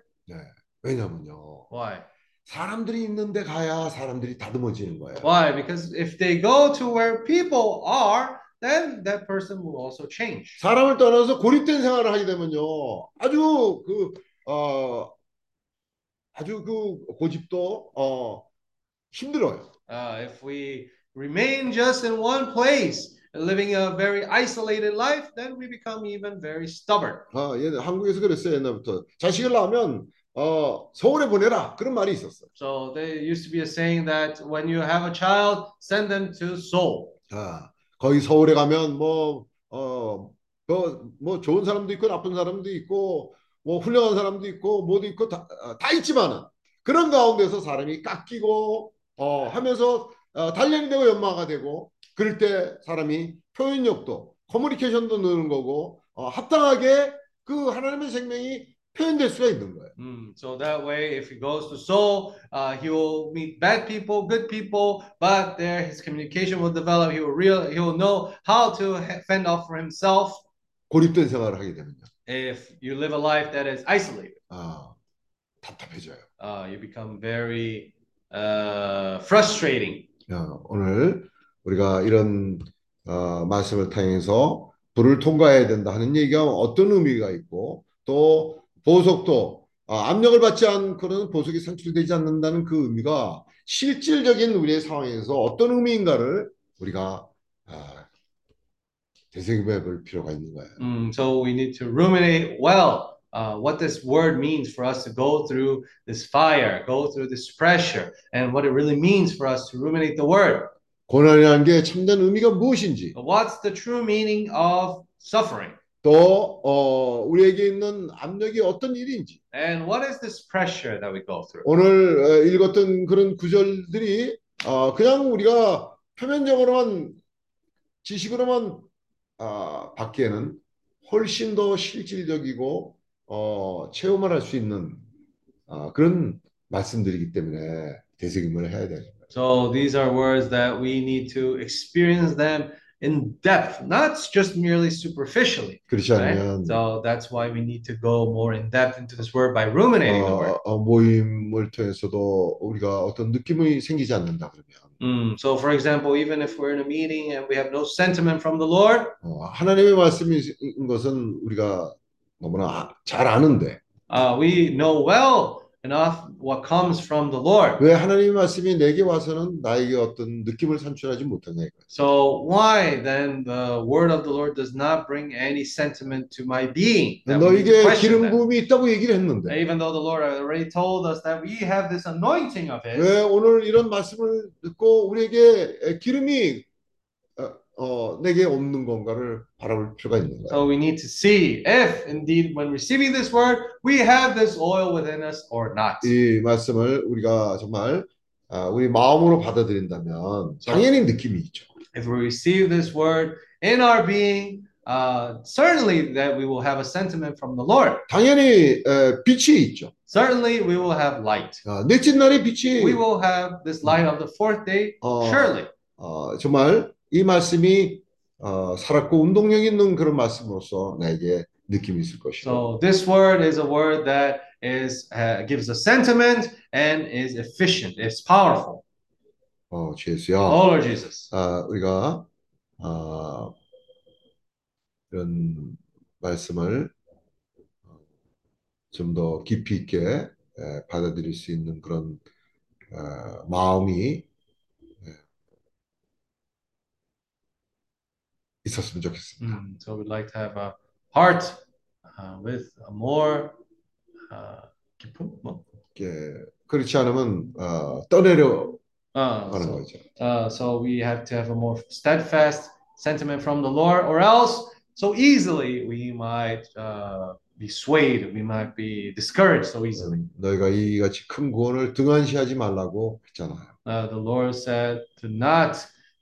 왜냐면요. Why? 사람들이 있는데 가야 사람들이 다듬어지는 거예요. Why? Because if they go to where people are, then that person will also change. 사람을 떠나서 고립된 생활을 하게 되면요. 아주 그 어, 아주 그 고집도 어, 힘들어요. Uh, if we remain just in one place, living a very isolated life, then we become even very stubborn. 아, 얘 한국에서 그랬어요 옛날부터 자식을 낳으면 어, 서울에 보내라 그런 말이 있었어요. So there used to be a saying that when you have a child, send them to Seoul. 아, 거기 서울에 가면 뭐 어, 그, 뭐 좋은 사람도 있고 나쁜 사람도 있고 뭐 훌륭한 사람도 있고 뭐도 있고 다, 어, 다 있지만은 그런 가운데서 사람이 깎이고 어, 하면서 어, 단련이 되고 연마가 되고 그럴 때 사람이 표현력도 커뮤니케이션도 느는 거고 어, 합당하게 그 하나님의 생명이 표현될 수가 있는 거예요. Mm, so that way, if he goes to Seoul, uh, he will meet bad people, good people, but there his communication will develop. He will real, he will know how to fend off for himself. 고립된 생활을 하게 되면요. If you live a life that is isolated, 아, 답답해져요. uh, you become very uh, frustrating. 어, 오늘 우리가 이런 어, 말씀을 통해서 불을 통과해야 된다 하는 얘기가 어떤 의미가 있고 또 보석도 어, 압력을 받지 않고는 보석이 산출되지 않는다는 그 의미가 실질적인 우리의 상황에서 어떤 의미인가를 우리가 아, 되새김해 볼 필요가 있는 거예요. Mm, so we need to ruminate well uh, what this word means for us to go through this fire, go through this pressure, and what it really means for us to ruminate the word. 고난이라는 게 참된 의미가 무엇인지 What's the true meaning of suffering? 또 어, 우리에게 있는 압력이 어떤 일인지 And what is this pressure that we go through? 오늘 어, 읽었던 그런 구절들이 어, 그냥 우리가 표면적으로만 지식으로만 아, 받기에는 훨씬 더 실질적이고 어, 체험을 할 수 있는 아, 그런 말씀들이기 때문에 되새김을 해야 돼요. So these are words that we need to experience them in depth, not just merely superficially. 그렇지 Right? 않으면 So that's why we need to go more in depth into this word by ruminating the word. 어, 어, 모임을 통해서도 우리가 어떤 느낌이 생기지 않는다 그러면 Mm, so, for example, even if we're in a meeting and we have no sentiment from the Lord, 어, 하나님의 말씀인 것은 우리가 너무나 아- 잘 아는데 uh, we know well enough what comes from the Lord. 왜 하나님의 말씀이 내게 와서는 나에게 어떤 느낌을 산출하지 못하냐 이거예요. So, why then the word of the Lord does not bring any sentiment to my being? 너에게 기름. 부음이 있다고 얘기를 했는데 Even though the Lord already told us that we have this anointing of His, 왜 오늘 이런 말씀을 듣고 우리에게 기름이 어, 어, 내게 없는 건가를 바라볼 필요가 있는 거예요. so we need to see if indeed when receiving this word, we have this oil within us or not. 이 말씀을 우리가 정말 아, 우리 마음으로 받아들인다면 당연히 느낌이 있죠. If we receive this word in our being, uh, certainly that we will have a sentiment from the Lord. 당연히 에, 빛이 있죠. Certainly we will have light. 아, 넷째 날의 빛이 We will have this light of the fourth day, 어, surely. 어, 정말 이 말씀이 어, 살았고 운동력 있는 그런 말씀으로서 나에게 느낌이 있을 것이고 So this word is a word that is uh, gives a sentiment and is efficient. It's powerful. 어, 주 예수야 Oh Lord Jesus. 아, 우리가 아, 이런 말씀을 좀 더 깊이 있게 에, 받아들일 수 있는 그런 어, 마음이 있었으면 좋겠습니다. Mm, so we'd like to have a heart uh, with a more uh, 기쁨? 뭐? 예, 그렇지 않으면 어, 떠내려 Uh, 하는 so, 거죠. uh, so we have to have a more steadfast sentiment from the Lord, or else so easily we might uh, be swayed, we might be discouraged so easily. 너희가 이같이 큰 구원을 등한시하지 말라고 했잖아요. Uh, the Lord said to not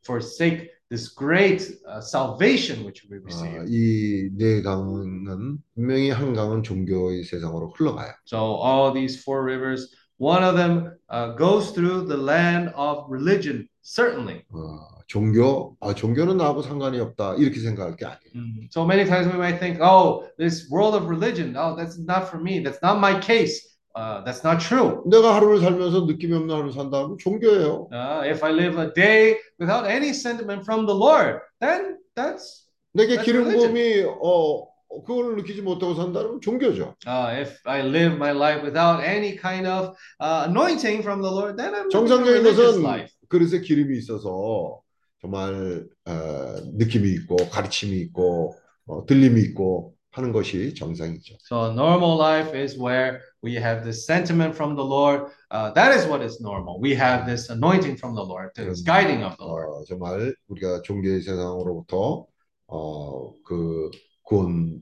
forsake this great uh, salvation which we 아, receive. 이네 강은 분명히 한 강은 종교의 세상으로 흘러가요. So all these four rivers, one of them uh, goes through the land of religion, certainly. 어, 종교, 아, 종교는 나하고 상관이 없다 이렇게 생각할 게 아니에요. Mm. So many times we might think, oh, this world of religion, oh, that's not for me. That's not my case. Uh, that's not true. 내가 하루를 살면서 느낌이 없는 하루 산다면 종교예요. Uh, if I live a day without any sentiment from the Lord, then that's 내게 That's 기름. 부음이 어 그걸 느끼지 못하고 산다면 종교죠. uh, if I live my life without any kind of uh, anointing from the Lord, then I'm 정상적인 것은 life. 그릇에 기름이 있어서 정말 어, 느낌이 있고 가르침이 있고 어, 들림이 있고 하는 것이 정상이죠. So normal life is where we have this sentiment from the Lord. Uh, that is what is normal. We have this anointing from the Lord, this 음, guiding of the Lord. 어, 정말 우리가 종교의 세상으로부터 어, 그 구원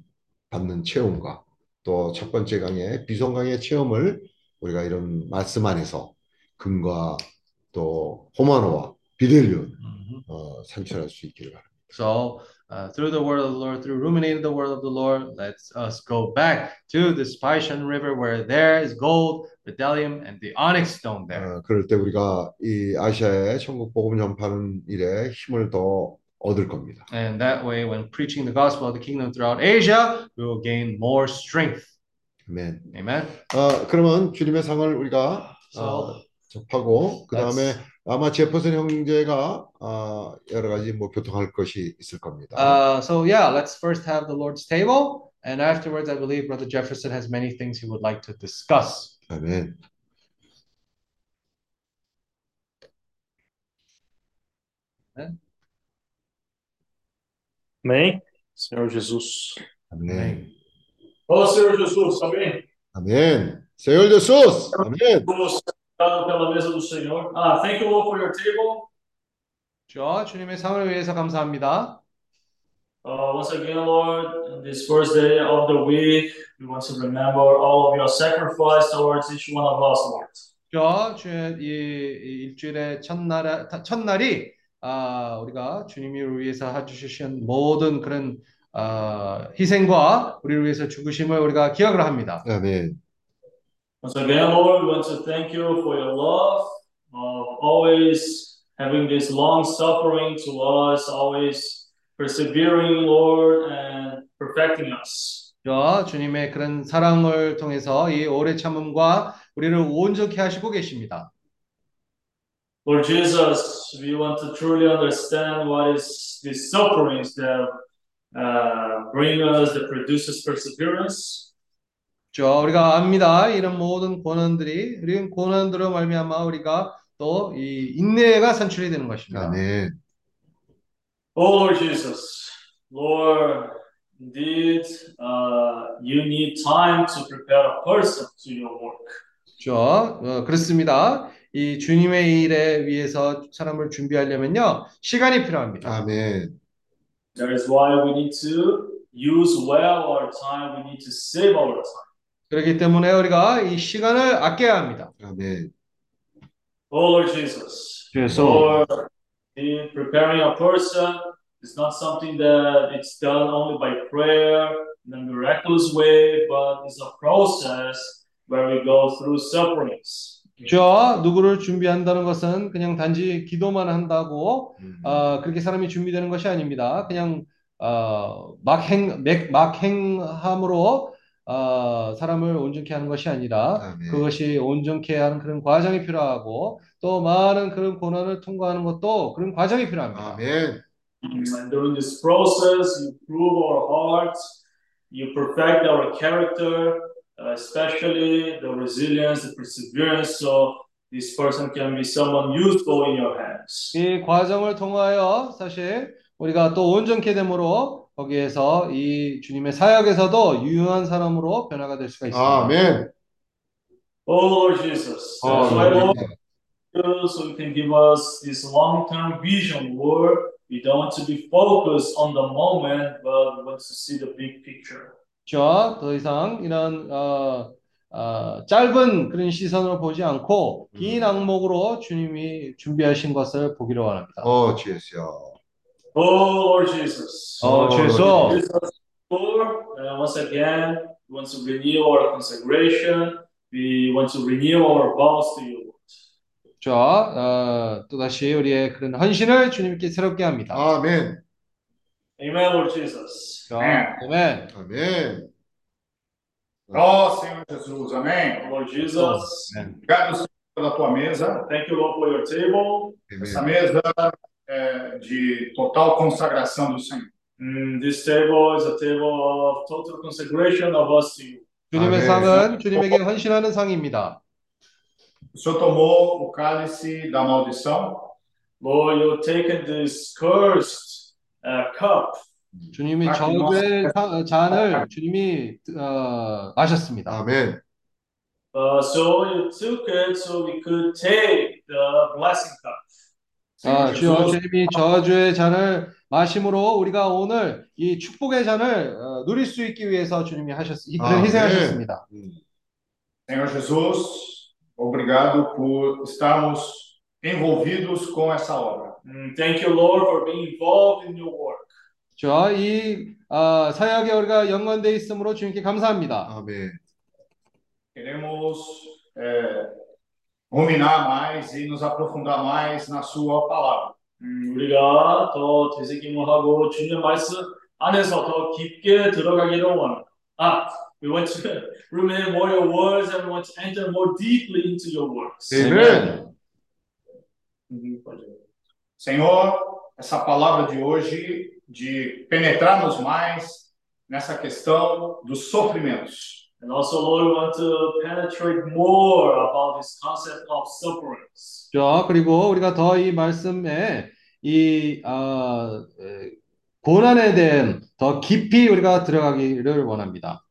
받는 체험과 또 첫 번째 강의 비성강의 체험을 우리가 이런 말씀 안에서 금과 또 호마노와 Mhm. 어, 산출할 수 있기를 바랍니다. So uh, through the word of the Lord, through ruminating the word of the Lord, let's us go back to the Spishon River where there is gold, bdellium, and the onyx stone there. 어, 그럴 때 우리가 이 아시아의 천국 복음 전파하는 일에 힘을 더 얻을 겁니다. And that way, when preaching the gospel of the kingdom throughout Asia, we will gain more strength. 아멘. Amen. 어, 그러면 주님의 상을 우리가 So 어, 접하고 그 다음에 아마 제퍼슨 형제가 어, 여러 가지 뭐 교통할 것이 있을 겁니다. Uh, so yeah, let's first have the Lord's table, and afterwards, I believe Brother Jefferson has many things he would like to discuss. 아멘. Amém? Senhor Jesus. 아멘. Ô, Senhor Jesus, amém? 아멘. 세월 Sentado pela mesa do Senhor. Ah, thank you, Lord, for your table. 저 주님의 상을 위해서 감사합니다. Uh, once again, Lord, this first day of the week, we want to remember all of your sacrifice towards each one of us, Lord. 저 주의 이, 이 일주일의 첫날 첫날이 아, 우리가 주님을 위해서 해주신 모든 그런 아, 희생과 우리를 위해서 죽으심을 우리가 기억을 합니다. 아멘. Once again, Lord, we want to thank you for your love of always having this long suffering to us, always persevering, Lord, and perfecting us. 저 주님의 그런 사랑을 통해서 이 오래 참음과 우리를 온전케 하시고 계십니다. Lord Jesus, we want to truly understand what is these sufferings that uh, bring us, that produces perseverance. 저 우리가 압니다. 이런 모든 고난들이 이런 고난들로 말미암아 우리가 또 이 인내가 산출이 되는 것입니다. 아멘. Oh Lord Jesus, Lord, indeed, uh, you need time to prepare a person to your work. 저 어, 그렇습니다. 이 주님의 일에 위해서 사람을 준비하려면요 시간이 필요합니다. 아멘. That is why we need to use well our time. We need to save our time. 그렇기 때문에 우리가 이 시간을 아껴야 합니다. 아멘. Oh Lord Jesus, 그래서 Lord, in preparing a person is not something that it's done only by prayer in a miraculous way, but it's a process where we go through sufferings. 저 누구를 준비한다는 것은 그냥 단지 기도만 한다고 음. 어, 그렇게 사람이 준비되는 것이 아닙니다. 그냥 어, 막행 맥- 막행함으로 어, 사람을 온전케 하는 것이 아니라 아멘. 그것이 온전케 하는 그런 과정이 필요하고 또 많은 그런 고난을 통과하는 것도 그런 과정이 필요합니다. 아멘. And during this process, you prove our hearts, you perfect our character, uh, especially the resilience, the perseverance, so this person can be someone useful in your hands. 이 과정을 통하여 사실 우리가 또 온전케 됨으로 거기에서 이 주님의 사역에서도 유용한 사람으로 변화가 될 수가 있습니다. 아멘. Oh Lord Jesus, 어, why, Lord, 아멘. you so you can give us this long-term vision, Lord. We don't want to be focused on the moment, but we want to see the big picture. 자, 더 이상 이런 어, 어, 짧은 그런 시선으로 보지 않고 긴 항목으로 주님이 준비하신 것을 보기를 원합니다. 어, 주 예수여. Oh, Lord Jesus. 어, 주 예수. Jesus, Lord, uh, once again, we want to renew our consecration. We want to renew our vows to you. 자, 어, 또다시 우리의 그런 헌신을 주님께 새롭게 합니다. 아멘. Amen, Lord Jesus. 자, 아멘. 아멘. Ó Senhor Jesus, amém. Lord Jesus, Obrigado, Senhor, pela tua mesa. thank you, Lord, for your table. Essa 아멘. mesa é de total consagração do Senhor. Mm, this table is a table of total consecration of us to you. 주님의 아멘. 상은 주님에게 헌신하는 상입니다. O Senhor tomou o cálice da maldição Lord, you've taken this cursed uh, cup. 주님이 저주의 사- 잔을 주님이 어, 마셨습니다. 아멘. Uh, so you took it so we could take the blessing cup. 아, 주여 주님이 저주의 잔을 마심으로 우리가 오늘 이 축복의 잔을 어, 누릴 수 있기 위해서 주님이 하셨 아멘. 희생하셨습니다. 음. Senhor Jesus, obrigado por estarmos envolvidos com essa obra. Mm, thank you, Lord, for being involved in your work. 저이 아, 사역에 우리가 연관돼 있으므로 주님께 감사합니다. 아멘. Queremos é, ruminar mais e nos aprofundar mais na Sua palavra. 음, 우리가 더 되새김을 하고 주님의 말씀 안에서 더 깊게 들어가기를 원합니다. 아, we want to ruminate more your words and we want to enter more deeply into your words. 아멘. 음, 맞아요. Senhor, essa palavra de hoje, de penetrarmos mais nessa questão dos sofrimentos. And also, Lord, we want to penetrate more about this concept of sufferings. 자, 그리고 우리가 더 이 말씀에 이 아, 에, 고난에 대한 더 깊이 우리가 들어가기를 원합니다.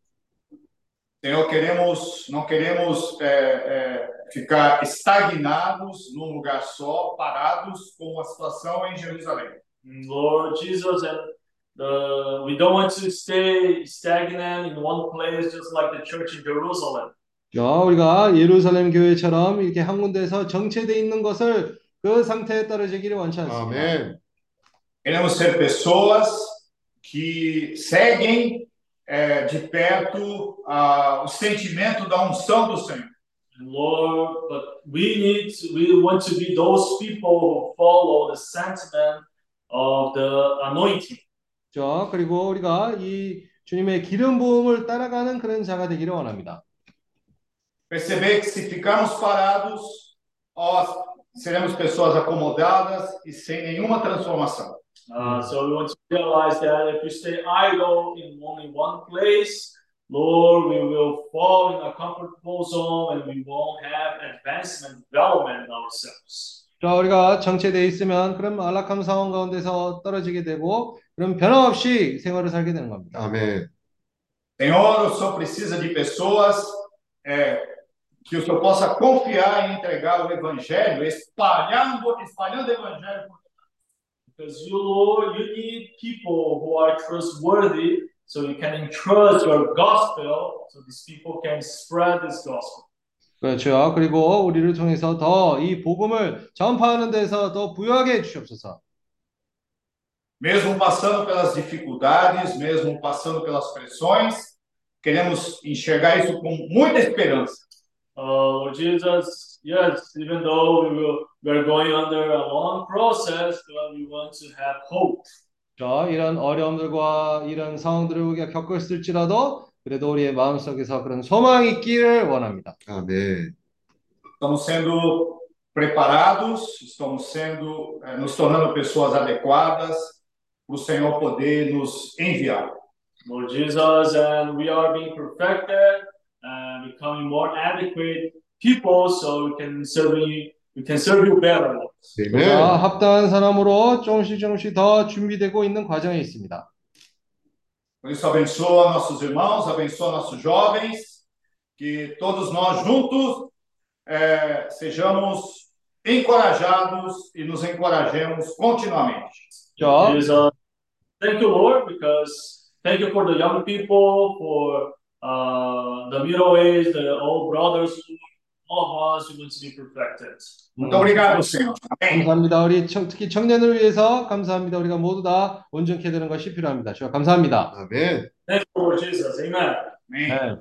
Senhor, queremos, não queremos é, é, ficar estagnados num lugar só, parados com a situação em Jerusalém. Mm, Lord Jesus, and the, we don't want to stay stagnant in one place, just like the church in Jerusalem. 자, 우리가 예루살렘 교회처럼 이렇게 한 군데서 정체돼 있는 것을 그 상태에 떨어지기를 원치 않습니다. 아멘. Queremos ser pessoas que seguem é, de perto ah, o sentimento da unção do Senhor. And Lord, but we need to, we want to be those people who follow the sentiment of the anointing. 자, 그리고 우리가 이 주님의 기름 부음을 따라가는 그런 자가 되기를 원합니다. Perceber que se ficarmos parados, ó, seremos pessoas acomodadas e sem nenhuma transformação. Uh, so we want to realize that if we stay idle in only one place, Lord, we will fall in a comfortable zone and we won't have advancement, development ourselves. 자, 우리가 정체돼 있으면 그런 안락한 상황 가운데서 떨어지게 되고 그런 변함없이 생활을 살게 되는 겁니다. 아멘. Senhor, o Senhor precisa de pessoas é, que o Senhor possa confiar em entregar o Evangelho, espalhando, espalhando o Evangelho. por Because you, Lord, you need people who are trustworthy so you can entrust your gospel so these people can spread this gospel. 그렇죠. 그리고 우리를 통해서 더 이 복음을 전파하는 데서 더 부유하게 해 주시옵소서. Mesmo passando pelas dificuldades, mesmo passando pelas pressões, queremos enxergar isso com muita esperança. Uh, Lord Jesus, yes, even though we will we are going under a long process, but we want to have hope. 자, 이런 어려움들과 이런 상황들을 우리가 겪었을지라도 그래도 우리의 마음속에서 그런 소망이 있기를 원합니다. 아멘. Estamos sendo preparados, estamos sendo, eh, nos tornando pessoas adequadas para o Senhor poder nos enviar. Lord Jesus, and we are being perfected and becoming more adequate people so we can serve you, we can serve you better, Lord. 자, 아멘. 합당한 사람으로 조금씩 조금씩 더 준비되고 있는 과정에 있습니다. Por isso, abençoa nossos irmãos, abençoa nossos jovens, que todos nós juntos eh, sejamos encorajados e nos encorajemos continuamente. 자, is uh, thank you, Lord, because thank you for the young people, for uh, the middle age, the old brothers, all of us who want to be perfected. Muito obrigado, Senhor. Amém. 감사합니다. 우리 청- 특히 청년을 위해서 감사합니다. 우리가 모두 다 온전케 되는 것이 필요합니다. 주여 감사합니다. 아멘. Thank you, Lord Jesus. Amen. Amém. 네.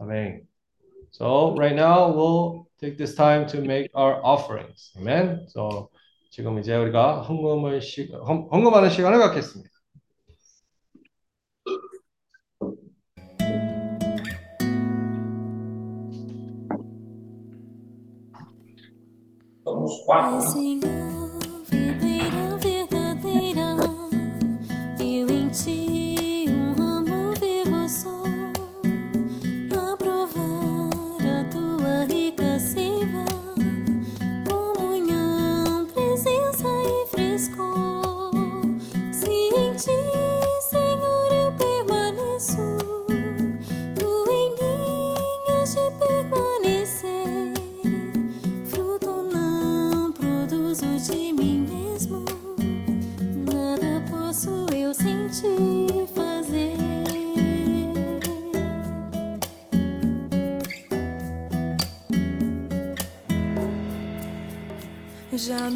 Amen. So right now we'll take this time to make our offerings. Amen. So 지금 이제 우리가 헌금을 시, 헌, 헌금하는 시간을 갖겠습니다. Somos quatro. Senhor, videira verdadeira, eu em ti Já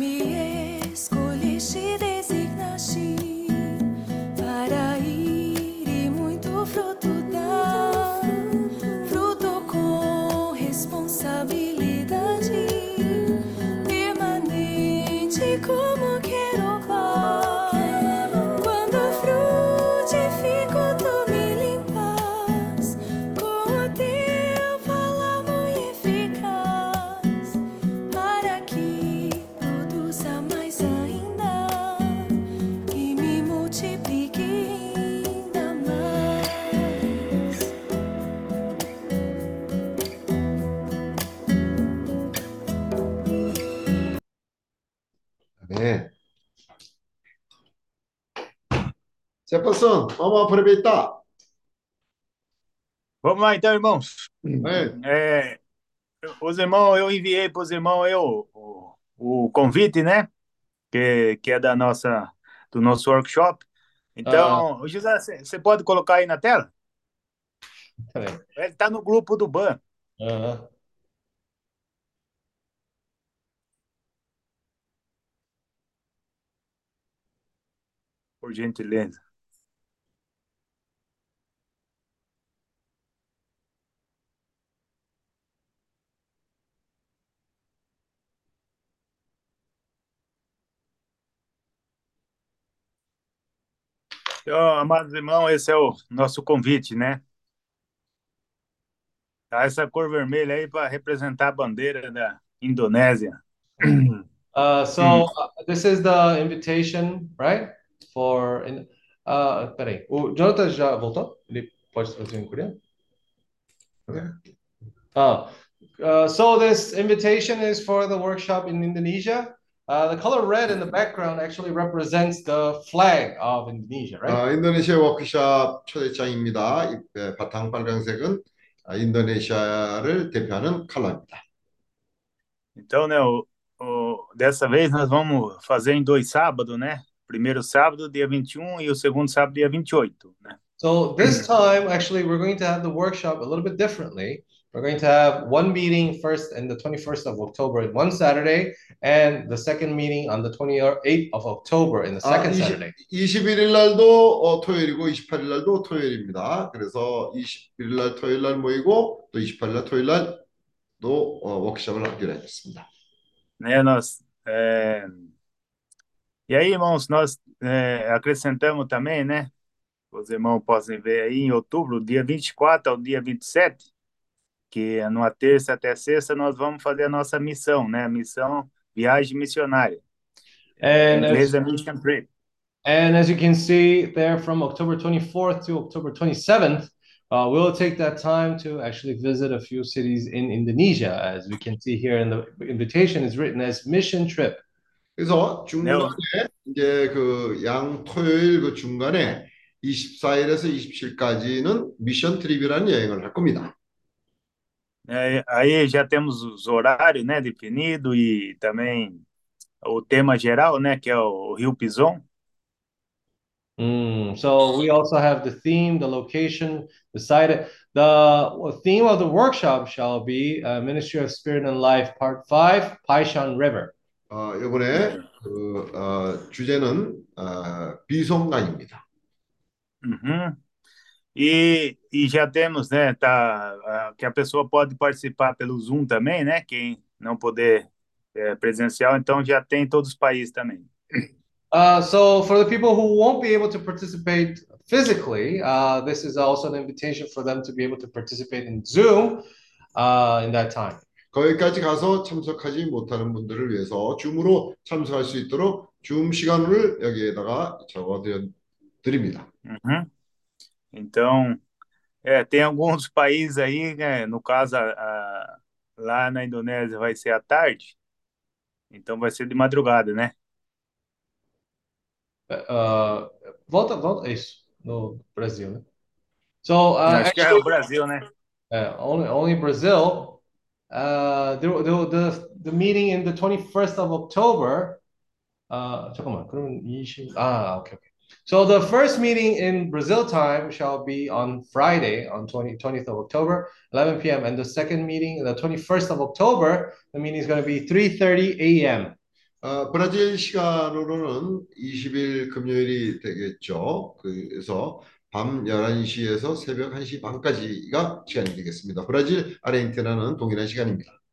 Vamos aproveitar. Vamos lá então, irmãos. Amém. É, os irmãos, eu enviei para os irmãos eu, o, o convite, né? Que, que é da nossa, do nosso workshop. Então, ô, José, você pode colocar aí na tela? Peraí. Ele está no grupo do BAN. Aham. Por gentileza. Então, amados irmãos, esse é o nosso convite, né? Tá essa cor vermelha aí para representar a bandeira da Indonésia. Uh, so uh, this is the invitation, right? For in, uh, peraí. O Jonathan já voltou? Ele pode traduzir em coreano? Oh, uh, so this invitation is for the workshop in Indonesia. Uh, the color red in the background actually represents the flag of Indonesia, right? 아, 인도네시아 워크숍 초대장입니다. 이, 예, 바탕 빨간색은 아, 인도네시아를 대표하는 컬러입니다. Então, né, o, o- dessa vez nós vamos fazer em dois sábados, né? Primeiro sábado, dia 21, e o segundo sábado, dia 28, né? So this time, actually, we're going to have the workshop a little bit differently. We're going to have one meeting first and the 21st of October in one Saturday, and the second meeting on the 28th of October in the 아, second 20, Saturday. 21일 날도 어, 토요일이고 28일 날도 토요일입니다. 그래서 21일 날 토요일 날 모이고 또 28일 날 토요일 날도 어, 워크숍을 하기로 했습니다. Né, nós, é, E aí, irmãos, nós é, acrescentamos também, né? Os irmãos podem ver aí em outubro, dia 24 ao dia 27, que é numa terça até sexta, nós vamos fazer a nossa missão, né? A missão Viagem Missionária. And as, é Mission Trip. and as you can see there from October 24th to October 27th, uh, we'll take that time to actually visit a few cities in Indonesia. As we can see here in the invitation is written as mission trip. 그래서 네, 중간에 이제 그 양 토요일 그 중간에 24일에서 27일까지는 미션 트립이라는 여행을 할 겁니다. É, aí já temos os horários, né, definido e também o tema geral, né, que é o Rio Pison. Mm, so we also have the theme, the location decided. The theme of the workshop shall be uh, Ministry of Spirit and Life, Part 5, Paishan River. 어, 이번에 그, 어, 주제는 어, 비송강입니다. Uhum. E, e já temos, né, tá, ah, que a pessoa pode participar pelo Zoom também, né, quem não poder é, presencial, então já tem em todos os países também. Uh, so for the people who won't be able to participate physically, uh, this is also an invitation for them to be able to participate in Zoom uh, in that time. 거기까지 가서 참석하지 못하는 분들을 위해서 줌으로 참석할 수 있도록 줌 시간을 여기에다가 적어 드립니다. Uhum. Então, é, tem alguns países aí, né, no caso, a- a- lá na Indonésia vai ser à tarde, então vai ser de madrugada, né? Uh, volta, volta, isso, no Brasil, né? So uh, Acho que é actually, o Brasil, né? uh, only only Brazil. Uh, the, the the the meeting in the 21st of October. Uh, 잠깐만, 그러면 20, ah, okay, okay. So the first meeting in Brazil time shall be on Friday, on 20, 20th of October, 11 p.m. And the second meeting, the 21st of October, the meeting is going to be 3:30 a.m. 어, 브라질 시간으로는 20일 금요일이 되겠죠. 그래서 밤 11시에서 새벽 1시 반까지가 시간이 되겠습니다. 브라질, 아르헨티나는 동일한 시간입니다.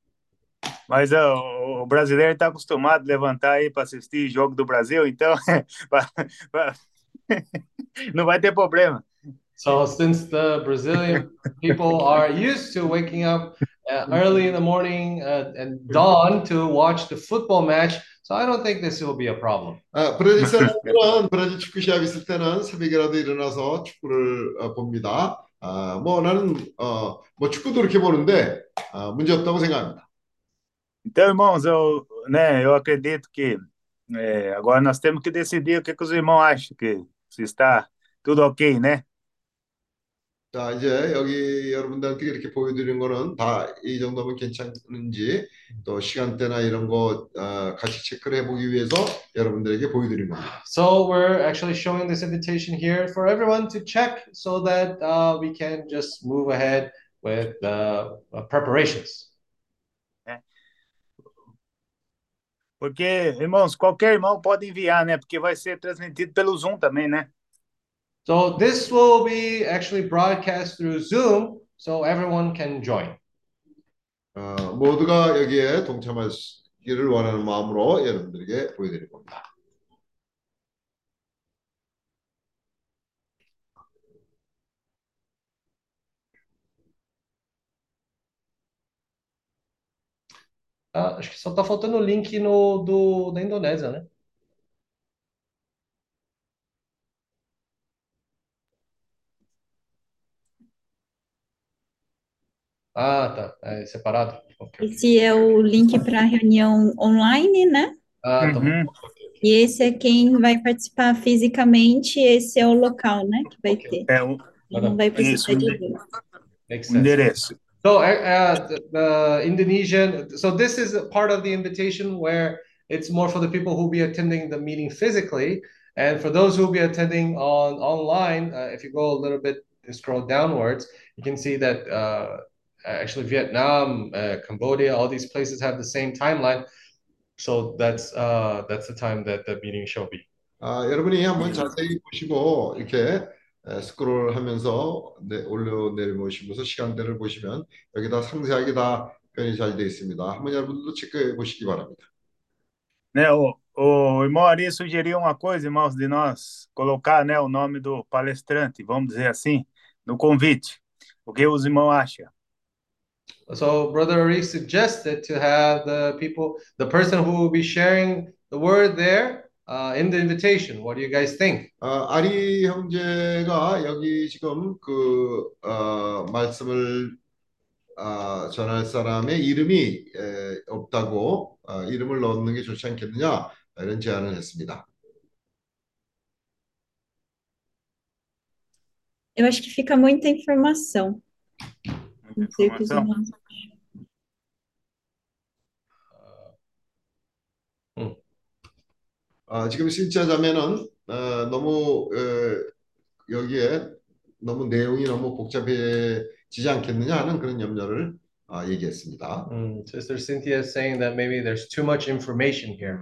Mas ó, o, o brasileiro está acostumado a levantar aí para assistir jogo do Brasil, então vai- vai- não vai ter problema. So since the Brazilian people are used to waking up uh, early in the morning uh, and dawn to watch the football match, so I don't think this will be a problem. 아, 브라질 사람들은 브라질 축구 시합 있을 때는 새벽이라도 일어나서 축구를 어, 봅니다. 아, 뭐 나는 어, 뭐 축구도 그렇게 보는데 아, 문제 없다고 생각합니다. Então, irmãos, eu, né, eu acredito que é, agora nós temos que decidir o que, que os irmãos acham, que se está tudo ok, né? 자, 이제 여기 여러분들한테 이렇게 보여드린 거는 다 이 정도면 괜찮은지 또 시간대나 이런 거 어, 같이 체크를 해보기 위해서 여러분들에게 보여드린 겁니다. So we're actually showing this invitation here for everyone to check so that uh, we can just move ahead with the uh, preparations. Porque, irmãos, qualquer irmão pode enviar, né? Porque vai ser transmitido pelo Zoom também, né? So this will be actually broadcast through Zoom, so everyone can join. 어, 모두가 여기에 동참하기를 원하는 마음으로 여러분들에게 보여드린 겁니다. Ah, acho que só tá faltando o link no, do, da Indonésia, né? Ah, tá. É separado? Ok. Esse é o link para a reunião online, né? Ah, tá bom. Uhum. E esse é quem vai participar fisicamente, esse é o local, né, que vai ter. É o, não vai isso, precisar o de o sense. endereço. So, uh, uh, the, the Indonesian, so this is a part of the invitation where it's more for the people who'll be attending the meeting physically. And for those who'll be attending on online, uh, if you go a little bit, scroll downwards, you can see that uh, actually Vietnam, uh, Cambodia, all these places have the same timeline. So that's uh, that's the time that the meeting shall be. 아, 여러분이 한번 자세히 보시고 이렇게 에, 스크롤하면서 네, 올려 내려보시면서 시간대를 보시면 여기다 상세하게 다 표현이 잘 되어 있습니다. 한번 여러분들도 체크해 보시기 바랍니다. Né, o, o irmão Ari sugeriu uma coisa, irmãos, de nós colocar, né, o nome do palestrante, vamos dizer assim, no convite. O que os irmãos acham? So Brother Ari suggested to have the people, the person who will be sharing the word there uh, in the invitation. What do you guys think? 아, 아리 형제가 여기 지금 그 어, 말씀을 아, 전할 사람의 이름이 에, 없다고 아, 이름을 넣는 게 좋지 않겠느냐 이런 제안을 했습니다. Eu acho que fica muita informação. muita Círculos informação. irmãos. 아, 지금 실제자면은 어, 너무 어, 여기에 너무 내용이 너무 복잡해지지 않겠느냐 하는 그런 염려를 아, 얘기했습니다. Mm, Sister Cynthia is saying that maybe there's too much information here.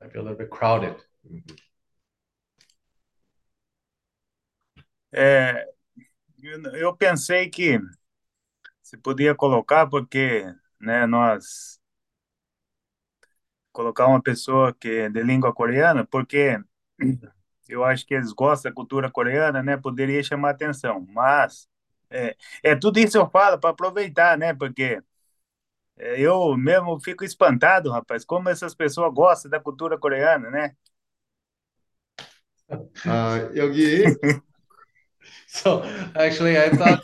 Might be a little bit crowded. É, eu, eu pensei que se podia colocar, porque, né, nós colocar uma pessoa que é de língua coreana, porque eu acho que eles gostam da cultura coreana, né? Poderia chamar atenção, mas é, é tudo isso eu falo para aproveitar, né? Porque é, eu mesmo fico espantado, rapaz, como essas pessoas gostam da cultura coreana, né? Ah, uh, Yogi, so actually, I thought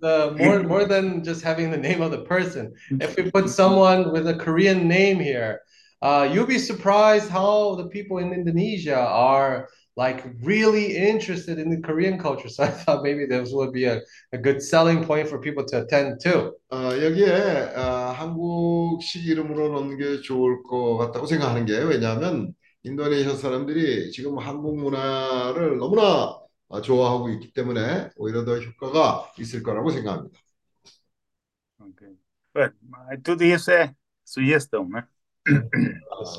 the, more more than just having the name of the person, if we put someone with a Korean name here, uh, you'll be surprised how the people in Indonesia are like really interested in the Korean culture. So I thought maybe this would be a, a good selling point for people to attend too. 어, 여기에 어, 한국식 이름으로 넣는 게 좋을 것 같다고 생각하는 게 왜냐하면 인도네시아 사람들이 지금 한국 문화를 너무나 어, 좋아하고 있기 때문에 오히려 더 효과가 있을 거라고 생각합니다. Ok. Ué, mas tudo isso é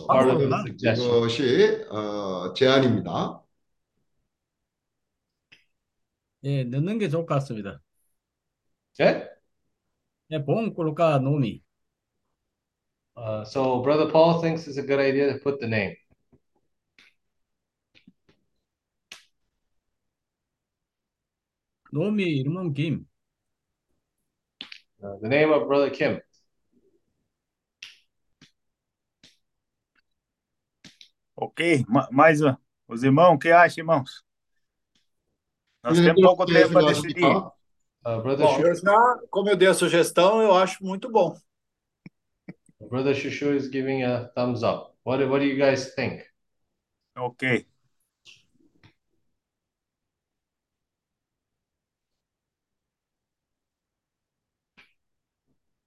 아. 이것이 어, 제안입니다. 예, 넣는 게 좋을 것 같습니다. Okay. 예, 봉 꿀까 노미. Uh, so Brother Paul thinks it's a good idea to put the name. 노미 이름은 김. Uh, the name of Brother Kim. Ok, Ma mais uh, os irmãos, o que acham, irmãos? Nós temos pouco tempo para decidir. Uh, bom, tá, como eu dei a sugestão, eu acho muito bom. Brother Shushu is giving a thumbs up. What, what do you guys think? Ok.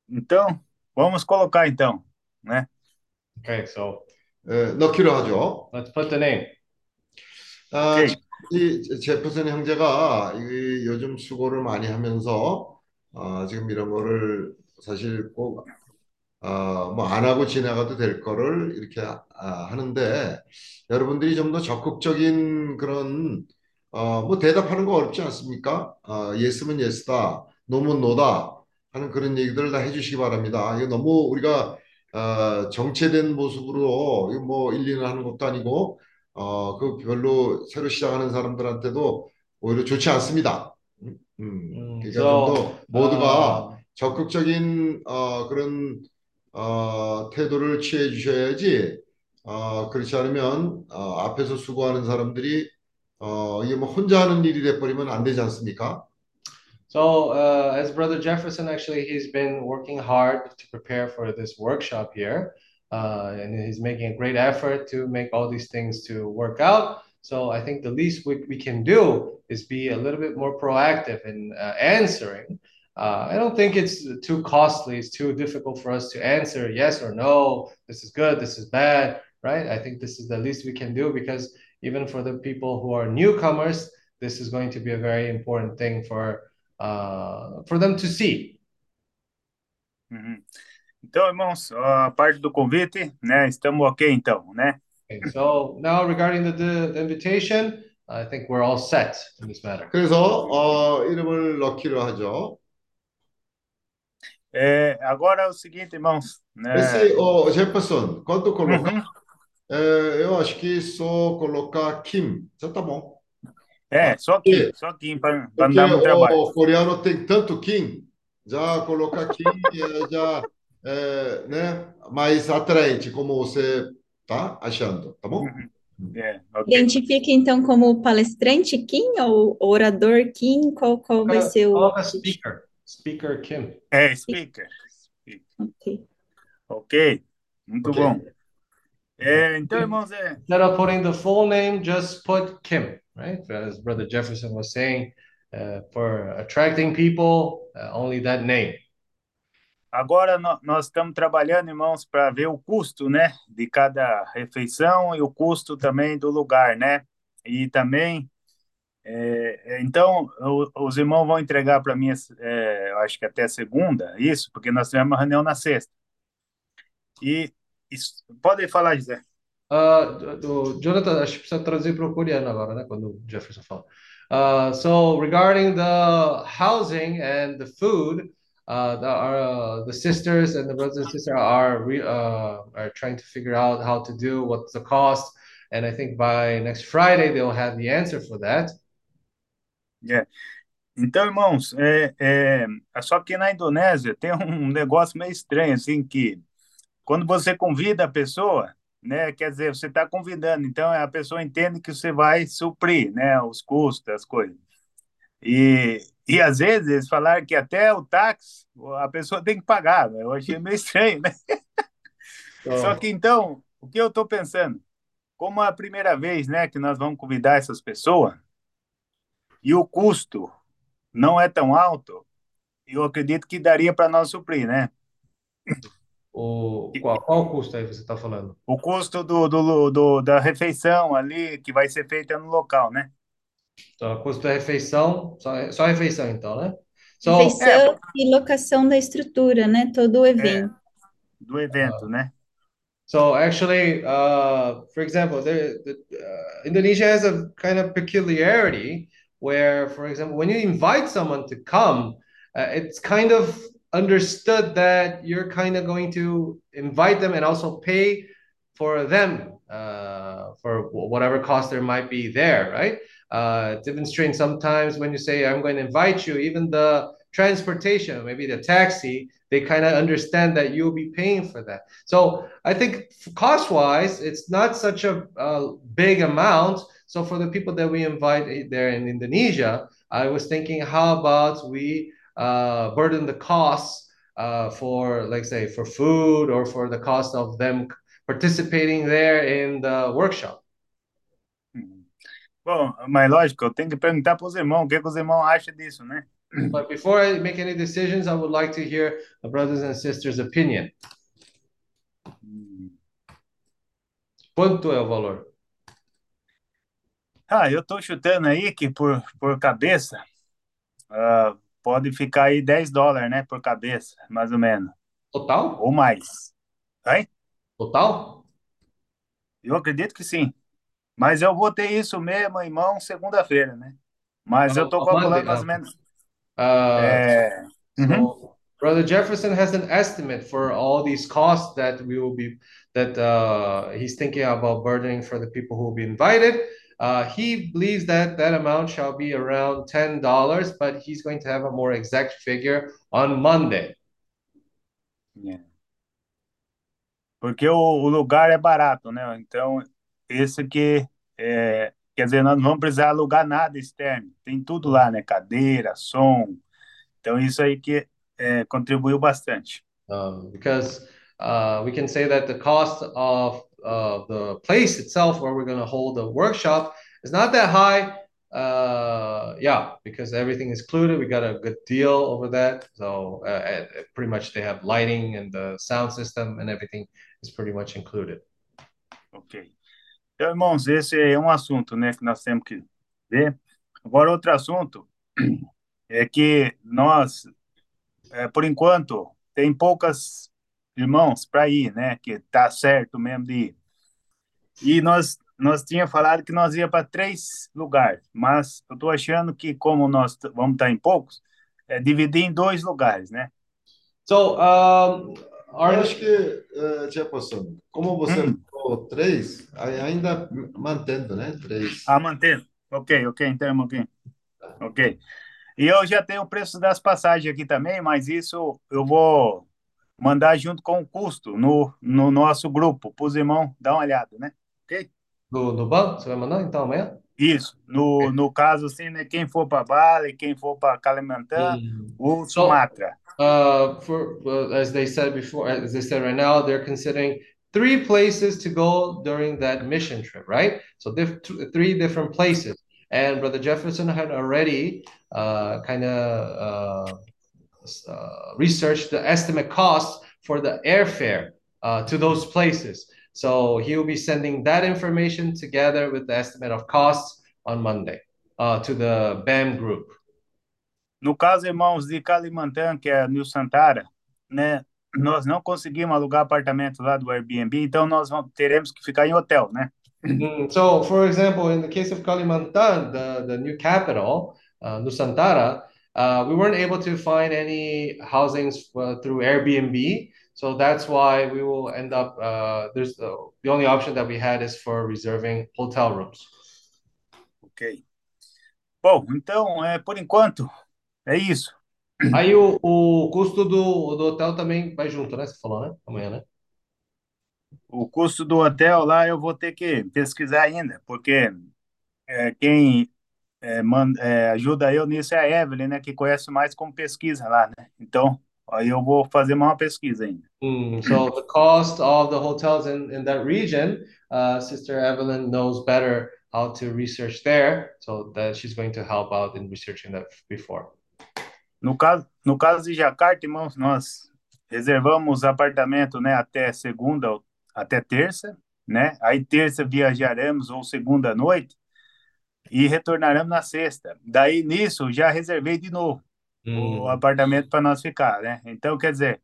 Então, vamos colocar então, né? Okay, so 넣기로 하죠. let's put the name. 아. 이 제프슨 형제가 이 요즘 수고를 많이 하면서 아, 지금 이런 거를 사실 꼭 아, 뭐 안 하고 지나가도 될 거를 이렇게 아, 하는데 여러분들이 좀 더 적극적인 그런 어, 뭐 대답하는 거 어렵지 않습니까? 아, 예스면 예스다, 노면 노다 하는 그런 얘기들을 다 해주시기 바랍니다. 이거 너무 우리가 어, 정체된 모습으로 뭐 1, 2년 하는 것도 아니고 어, 그 별로 새로 시작하는 사람들한테도 오히려 좋지 않습니다. 음, 음. 음, 그러니까 좀 더 모두가 uh, 적극적인 어, 그런 어, 태도를 취해 주셔야지 어, 그렇지 않으면 어, 앞에서 수고하는 사람들이 어, 이게 뭐 혼자 하는 일이 돼버리면 안 되지 않습니까? So, uh, as Brother Jefferson, actually, he's been working hard to prepare for this workshop here, uh, and he's making a great effort to make all these things to work out. So, I think the least we, we can do is be a little bit more proactive in uh, answering. Uh, I don't think it's too costly, it's too difficult for us to answer yes or no, this is good, this is bad, right? I think this is the least we can do because even for the people who are newcomers, this is going to be a very important thing for uh, for them to see. Uhum. Então, irmãos, a parte do convite, né? Estamos ok então, né? Okay, so now regarding the, the, the invitation, I think we're all set in this matter. 그래서 어, 이름을 넣기로 하죠. É, agora é o seguinte, irmãos, né? Esse, oh, Jefferson, quando colocar, Uhum. eh, eu acho que só colocar Kim, já tá bom. É, só aqui, só aqui para andar no trabalho. o coreano tem tanto Kim, já colocar Kim eh, já é, né, mais atraente, como você tá achando, tá bom? É, ok. Identifica então como palestrante Kim ou orador Kim? Qual, qual vai ser o. Coloca speaker, speaker Kim. É, speaker. Ok. Ok, muito Ok. bom. É, então, irmãos, é, Instead of putting the full name, just put Kim, right? As Brother Jefferson was saying, uh, for attracting people, uh, only that name. Agora nó- nós estamos trabalhando, irmãos, para ver o custo, né, de cada refeição e o custo também do lugar, né? E também, é, é, então, os irmãos vão entregar para mim, é, acho que até segunda, isso, porque nós tivemos uma reunião na sexta. E isso, pode falar, José. Uh, Jonathan, acho que precisa traduzir para o coreano agora, né? Quando o Jefferson fala. Uh, so regarding the housing and the food, uh, the, our, uh, the sisters and the brothers and sisters are re, uh, are trying to figure out how to do what's the cost, and I think by next Friday they'll have the answer for that. É. Então, irmãos, é, é, é só que na Indonésia tem um negócio meio estranho, assim, que quando você convida a pessoa, né, quer dizer, você está convidando, então a pessoa entende que você vai suprir, né, os custos, as coisas. E, e às vezes falaram que até o táxi a pessoa tem que pagar, né? Eu achei meio estranho, né? Só que então, o que eu estou pensando? Como é a primeira vez, né, que nós vamos convidar essas pessoas, e o custo não é tão alto, eu acredito que daria para nós suprir, né? O, qual, qual custo aí você está falando? O custo do, do, do- da refeição ali, que vai ser feita no local, né? Então, custo da refeição, só, só refeição então, né? So, Refeição e locação da estrutura, né? Todo o evento. Do evento, né? So actually, uh, for example, there, the, uh, Indonesia has a kind of peculiarity where, for example, when you invite someone to come, uh, it's kind of understood that you're kind of going to invite them and also pay for them uh, for whatever cost there might be there, right? Uh, strange sometimes when you say, I'm going to invite you, even the transportation, maybe the taxi, they kind of understand that you'll be paying for that. So I think cost wise, it's not such a, uh big amount. So for the people that we invite there in Indonesia, I was thinking, how about we uh, burden the costs uh, for, like say, for food or for the cost of them participating there in the workshop. Bom, mas lógico, eu tenho que perguntar para os irmãos o que, que os irmãos acham disso, né? But before I make any decisions, I would like to hear the brothers and sisters' opinion. Quanto é o valor? Ah, eu estou chutando aí que por, por cabeça ah, pode ficar aí 10 dólares, né? Por cabeça, mais ou menos. Total? Ou mais. Hein? Total? Eu acredito que sim. Mas eu vou ter isso mesmo em mão segunda-feira, né? Mas eu Monday, calculando mais ou menos. Uh, É, So Brother Jefferson has an estimate for all these costs that we will be that uh, he's thinking about burdening for the people who will be invited. Uh, he believes that that amount shall be around ten dollars, but he's going to have a more exact figure on Monday. É. Porque o, o lugar é barato, né? Então, esse que é, quer dizer, nós não vamos precisar alugar nada externo. Tem tudo lá, né? Cadeira, som. Então, isso aí que é, contribuiu bastante. Um, because uh, we can say that the cost of uh, the place itself where we're going to hold the workshop is not that high. Uh, yeah, because everything is included. We got a good deal over that. So uh, uh, pretty much they have lighting and the sound system and everything is pretty much included. Ok. Então, irmãos, esse é um assunto, né, que nós temos que ver. Agora, outro assunto é que nós, é, por enquanto, tem poucas irmãos para ir, né, que tá certo mesmo de ir. E nós nós tinha falado que nós ia para três lugares, mas eu estou achando que como nós vamos estar em poucos, é dividir em dois lugares, né? So, um, our Eu acho que, eh, Jefferson, como você Hum. falou três, ai- ainda mantendo, né? Três. Ah, mantendo. Ok, ok, então, ok. Ok. E eu já tenho o preço das passagens aqui também, mas isso eu vou mandar junto com o custo no, no nosso grupo, para os irmãos dar uma olhada, né? Ok? do, do banco, você vai mandar então amanhã? Isso. No, no caso, assim, né? Quem for para Bali, quem for para Kalimantan ou Sumatra. Uh, for uh, as they said before, as they said right now, they're considering three places to go during that mission trip, right? So diff three different places. And Brother Jefferson had already uh, kind of uh, research the estimate cost for the airfare uh, to those places. So he will be sending that information together with the estimate of costs on Monday uh, to the BAM group. No caso, irmãos, de Kalimantan, que é New Santara, né? Nós não conseguimos alugar apartamento lá do Airbnb, então nós vamos, teremos que ficar em hotel, né? So, for example, in the case of Kalimantan, the, the new capital, uh, Nusantara, uh, we weren't able to find any housings uh, through Airbnb. So that's why we will end up, uh, there's uh, the only option that we had is for reserving hotel rooms. Ok. Bom, então, é, por enquanto, é isso. Aí o, o custo do, do hotel também vai junto, né? Você falou, né? Amanhã, né? O custo do hotel lá eu vou ter que pesquisar ainda, porque é, quem é, man- é, ajuda eu nisso é a Evelyn, né, que conhece mais como pesquisa lá, né? Então, aí eu vou fazer mais uma pesquisa ainda. Mm, so the cost of the hotels in, in that region, uh, Sister Evelyn knows better how to research there, so that she's going to help out in researching that before. No caso, no caso de Jacarta, irmãos, nós reservamos apartamento, né, até segunda, ou- até terça, né? Aí terça viajaremos ou segunda noite e retornaremos na sexta. Daí nisso já reservei de novo o apartamento para nós ficar, né? Então, quer dizer,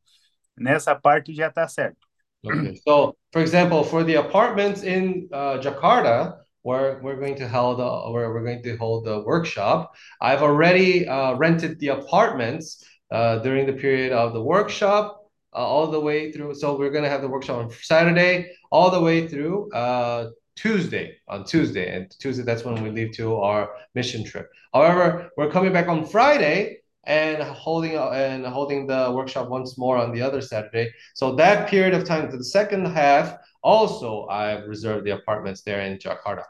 nessa parte já está certo. okay. So, for example, for the apartments in uh, Jakarta, where we're going to hold uh, where we're going to hold the workshop, I've already uh, rented the apartments uh, during the period of the workshop, uh, all the way through. So we're going to have the workshop on Saturday, all the way through uh, Tuesday. On Tuesday, and Tuesday that's when we leave to our mission trip. However, we're coming back on Friday and holding uh, and holding the workshop once more on the other Saturday. So that period of time, to the second half, also I've reserved the apartments there in Jakarta.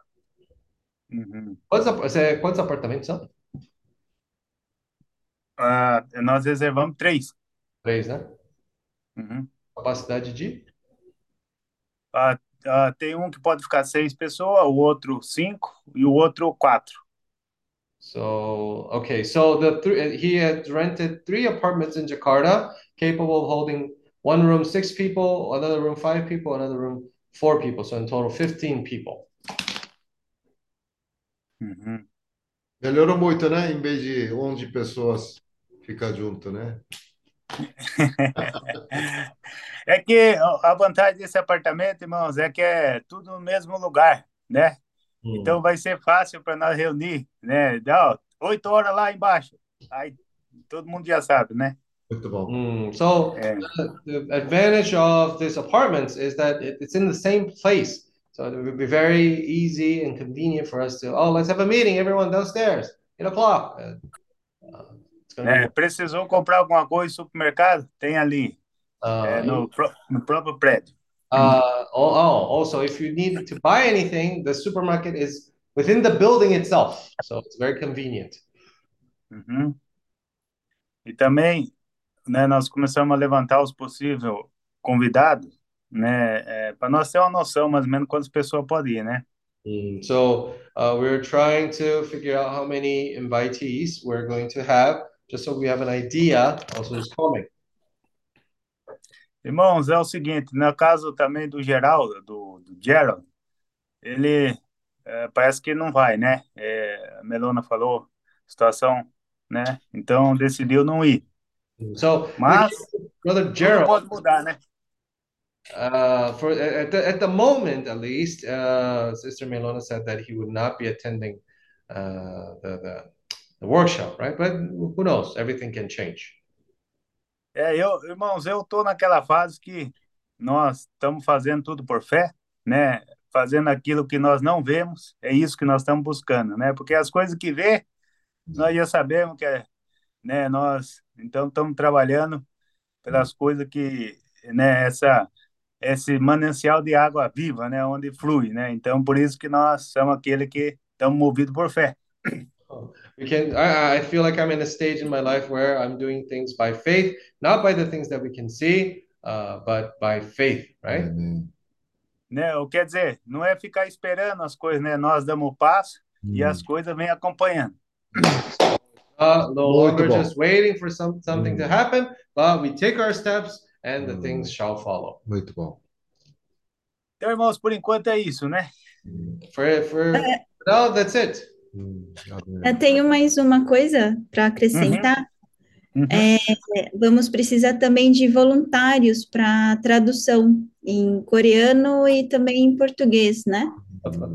Uhum. Quantos, ap- você- quantos apartamentos são? Ah, nós reservamos três. Três, né? Uhum. Capacidade de? Ah, ah, tem um que pode ficar seis pessoas, o outro cinco e o outro quatro. So, okay, so the three, uh, he had rented three apartments in Jakarta, capable of holding one room six people, another room five people, another room four people. So in total, 15 people. Uhum. Melhorou muito, né? Em vez de 11 pessoas ficar junto, né? É que a vantagem desse apartamento, irmãos, é que é tudo no mesmo lugar, né? Hum. Então vai ser fácil para nós reunir, né? Dá oito horas lá embaixo. Aí todo mundo já sabe, né? Muito bom. Mm, so É. the, the advantage of this apartments is that it, it's in the same place. So it would be very easy and convenient for us to, oh, let's have a meeting, everyone downstairs, eight o'clock. Uh, uh, É, precisou comprar alguma coisa no supermercado? Tem ali, uh, é, no, pró- no próprio prédio. Uh, oh, oh, also, if you need to buy anything, the supermarket is within the building itself. So it's very convenient. Uhum. E também, né, nós começamos a levantar os possíveis convidados, né, para nós ter uma noção mais ou menos quantas pessoas podem ir, né? Mm, So uh, we're trying to figure out how many invitees we're going to have, just so we have an idea also who's coming. Irmãos, é o seguinte, no caso também do Geraldo, do, do Gerald, ele é, parece que não vai, né? É, a Melona falou, situação, né? Então decidiu não ir. So Mas Brother Gerald, pode mudar, né? uh, for at the, at the moment at least, uh, Sister Melona said that he would not be attending uh, the, the the workshop, right? But who knows? Everything can change. É, eu, irmãos, eu tô naquela fase que nós estamos fazendo tudo por fé, né? Fazendo aquilo que nós não vemos, é isso que nós estamos buscando, né? Porque as coisas que vê, nós já sabemos que é, né? Nós então estamos trabalhando pelas coisas que, né? Essa esse manancial de água viva, né? Onde flui, né? Então por isso que nós somos aquele que estamos movidos por fé. We can. I, I feel like I'm in a stage in my life where I'm doing things by faith, not by the things that we can see, uh, but by faith, right? Amém. né? O quer dizer, não é ficar esperando as coisas, né? Nós damos o passo e as coisas vêm acompanhando. Uh, no longer just waiting for some, something to Mm. happen, but we take our steps and the things shall follow. Muito bom. Então, irmãos, por enquanto é isso, né? For, for now, that's it. 음, Eu tenho mais uma coisa para acrescentar. É, vamos precisar também de voluntários para tradução em coreano e também em português, né?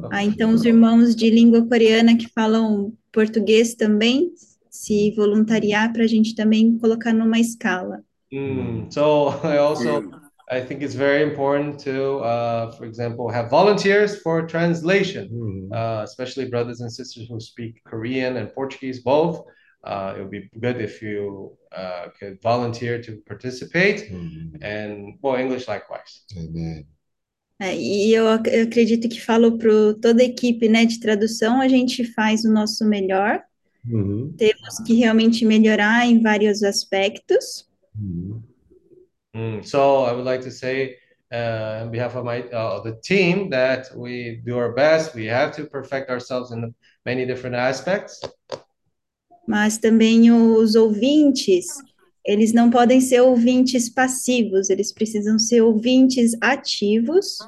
Ah, então, os irmãos de língua coreana que falam português também, se voluntariar para a gente também colocar numa escala. Mm, so I also I think it's very important to, uh, for example, have volunteers for translation, mm-hmm. uh, especially brothers and sisters who speak Korean and Portuguese both. Uh, it would be good if you uh, could volunteer to participate, mm-hmm. and well, English likewise. Amen. É, e eu, eu acredito que falo para toda a equipe né, de tradução, a gente faz o nosso melhor. Uhum. Temos que realmente melhorar em vários aspectos. Uhum. Mm, so I would like to say, uh, on behalf of my uh, the team, that we do our best. We have to perfect ourselves in many different aspects. mas também os ouvintes, eles não podem ser ouvintes passivos, eles precisam ser ouvintes ativos,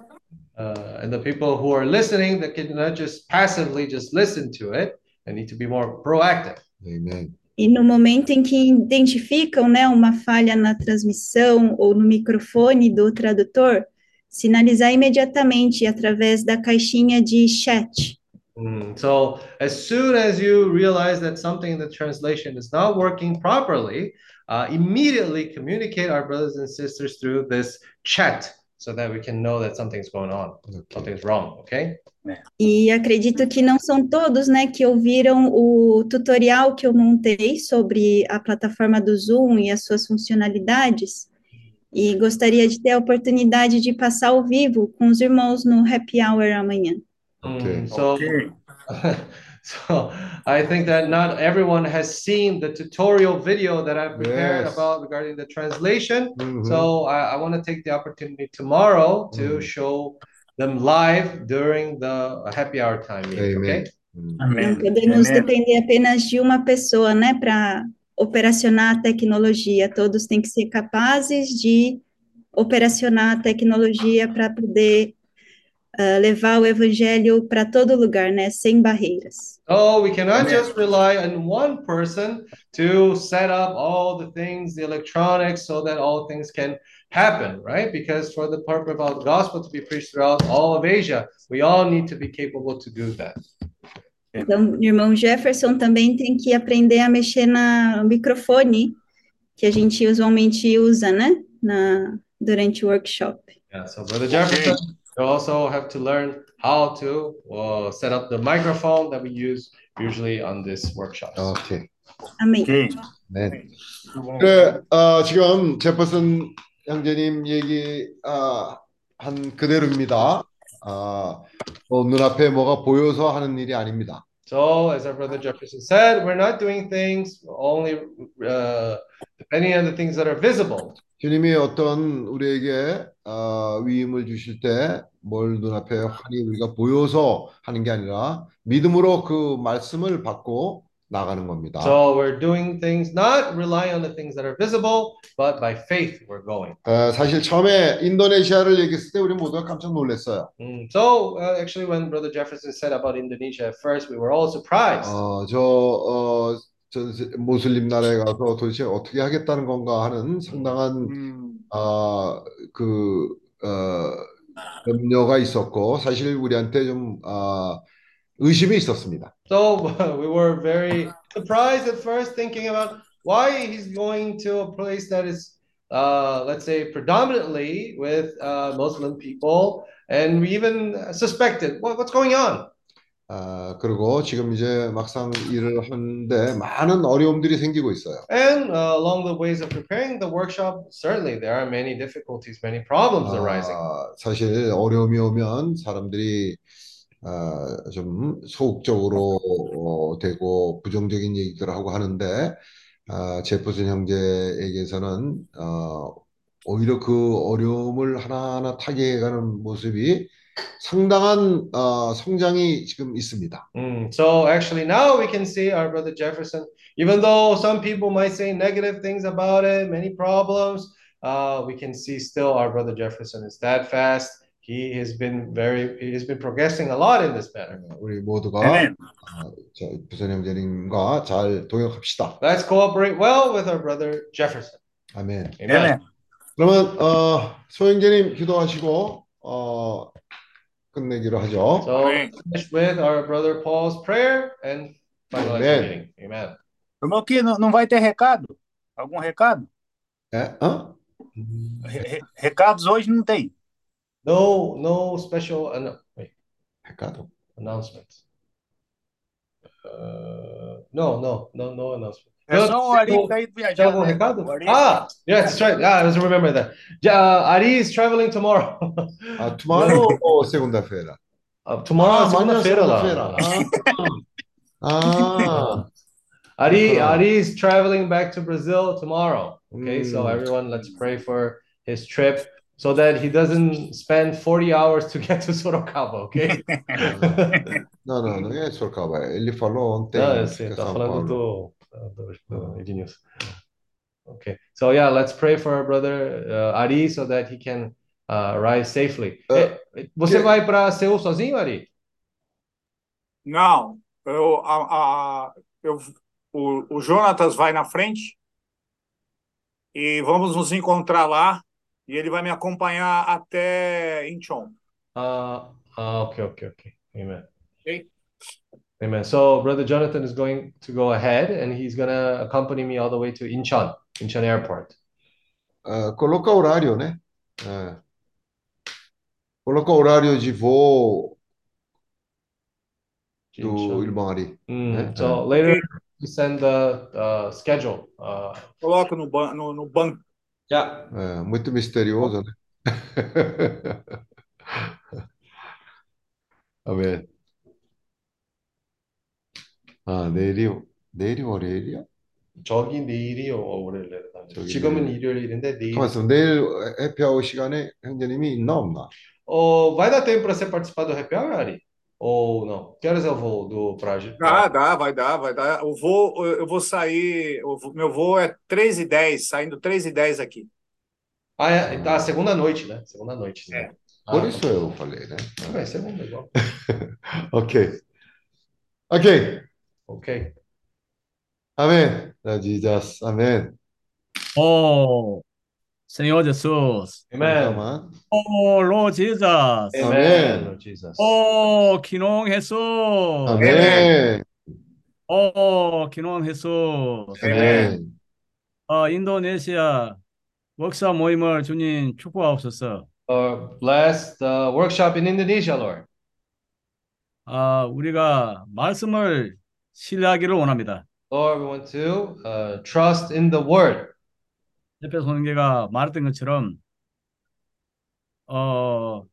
Uh, and the people who are listening, that cannot just passively just listen to it, they need to be more proactive. 아멘. E no momento em que identificam, né, uma falha na transmissão ou no microfone do tradutor, sinalizar imediatamente através da caixinha de chat. Mm, so as soon as you realize that something in the translation is not working properly, uh, immediately communicate our brothers and sisters through this chat so that we can know that something's going on, something's wrong. Okay. E acredito que não são todos, né, que ouviram o tutorial que eu montei sobre a plataforma do Zoom e as suas funcionalidades. E gostaria de ter a oportunidade de passar ao vivo com os irmãos no happy hour amanhã. Mm, so, so I think that not everyone has seen the tutorial video that I've prepared Yes. about regarding the translation. Mhm. So I, I want to take the opportunity tomorrow to Mm. show them live during the happy hour time meeting. Okay. Amen. Não podemos depender apenas de uma pessoa, né, para operacionar a tecnologia. Todos têm que ser capazes de operacionar a tecnologia para poder ah, levar o evangelho para todo lugar, né, sem barreiras. So we cannot just rely on one person to set up all the things, the electronics, so that all things can happen, right? Because for the purpose of the gospel to be preached throughout all of Asia, we all need to be capable to do that. Então, o irmão Jefferson também tem que aprender a mexer na, no microfone, que a gente usualmente usa, né, na, durante o workshop. Yeah, so Brother Jefferson, you also have to learn how to uh, set up the microphone that we use usually on this workshop. 오케이. Amém. 네. 그래, 어, 지금 제퍼슨 형제님 얘기 아, 한 그대로입니다. 아, 뭐 눈앞에 뭐가 보여서 하는 일이 아닙니다. So, as our brother Jefferson said, we're not doing things only uh, depending on the things that are visible. 주님이 어떤 우리에게 어, 위임을 주실 때 뭘 눈앞에 환히 우리가 보여서 하는 게 아니라 믿음으로 그 말씀을 받고 나가는 겁니다. So, we're doing things not relying on the things that are visible, but by faith we're going. 어, 사실 처음에 인도네시아를 얘기했을 때 우리 모두가 깜짝 놀랐어요. Mm, So, uh, actually, when Brother Jefferson said about Indonesia at first, we were all surprised. 어, 저, 어, 전 세- 모슬림 나라에 가서 도대체 어떻게 하겠다는 건가 하는 상당한 어, 그 어, 염려가 있었고 사실 우리한테 좀 어, 의심이 있었습니다. So we were very surprised at first, thinking about why he's going to a place that is, uh, let's say, predominantly with uh, Muslim people, and we even suspected what, what's going on. 아, 그리고 지금 이제 막상 일을 하는데 많은 어려움들이 생기고 있어요. And uh, along the ways of preparing the workshop, certainly there are many difficulties, many problems arising. 아, 사실 어려움이 오면 사람들이 아, 좀 소극적으로 어, 되고 부정적인 얘기들을 하고 하는데 아, 제퍼슨 형제에게서는 어, 오히려 그 어려움을 하나하나 타개해가는 모습이 상당한 어, 성장이 지금 있습니다. Mm, so actually now we can see our brother Jefferson, even though some people might say negative things about it, many problems, uh, we can see still our brother Jefferson is steadfast. He has been very, he has been progressing a lot in this matter. 우리 모두가 아멘. 어, 저 부선 형제님과 잘 동역합시다. Let's cooperate well with our brother Jefferson. 아멘. Amen. 아멘. 그러면 어, 소 형제님 기도하시고 어, 끝내기로 하죠. So Amen. finish with our brother Paul's prayer and finalize the Amen. meeting. Amen. Irmão, que não, não vai ter recado? Algum recado? 예? 어? Re- re- recados hoje não tem. No, no special an wait, Ricardo, announcement. Uh, no, no, no, no announcement. There's no, Ari flight viajando. algum recado? Ah, yes, try, ah, I was remember that. Uh, Ari is traveling tomorrow. Uh, tomorrow no. segunda-feira? Uh, tomorrow, ah, segunda-feira ah. ah. ah. Ari, Ari is traveling back to Brazil tomorrow. Okay, mm. so everyone, let's pray for his trip. So that he doesn't spend 40 hours to get to Sorocaba, okay? não, não, não é Sorocaba, ele falou ontem Não, que sei, é tá São falando Paulo. do, do, do Ednews. Okay, so yeah, let's pray for our brother uh, Ari so that he can uh, arrive safely. Uh, Eh, você que- vai para Seul sozinho, Ari? Não, eu, a, a, eu, o, o Jonatas vai na frente e vamos nos encontrar lá e ele vai me acompanhar até Incheon. Uh, uh, okay, okay, okay. Amen. Okay. Amen. So brother Jonathan is going to go ahead and he's gonna accompany me all the way to Incheon, Incheon Airport. Ah, coloca horário, né? É. Coloca horário de voo do Incheon. irmão Ari. Mm, né? so later we send the uh, schedule. Uh, Coloca no, ban no, no banco. yeah. É, muito misterioso, né? 아멘. 아, 내일이, 내일이 월요일이야? 저기 내일이요, 월요일에. 저기 지금은 내일. 일요일인데 내일. 가만 있어. 내일 해피아워 시간에 형제님이 있나 없나? Oh, vai dar tempo para você participar do happy hour, Ari? Ou não? Que horas é o voo do Praja? Dá, dá, vai dar, vai dar. O voo, eu vou sair. Meu voo é 3h10, saindo 3h10 aqui. Ah, é, tá, segunda noite, né? Segunda noite. Né? É. Ah, Por isso eu falei, né? Ah, é, segunda igual. ok. Ok. Ok. Amém. Amém. Oh. Senhor Jesus. Amen. 잠깐만. Oh, Lord Jesus. Amen, Amen. Lord Jesus. Oh, 기농 Jesus. 아멘. Oh, 기농 Jesus. 아멘. 어, 인도네시아 목사 모임을 주님 축복하옵소서. Uh, bless the workshop in Indonesia, Lord. 아, 우리가 말씀을 신뢰하기를 원합니다. Lord, we want to uh, trust in the word. 옆에 손계가 말했던 것처럼 어,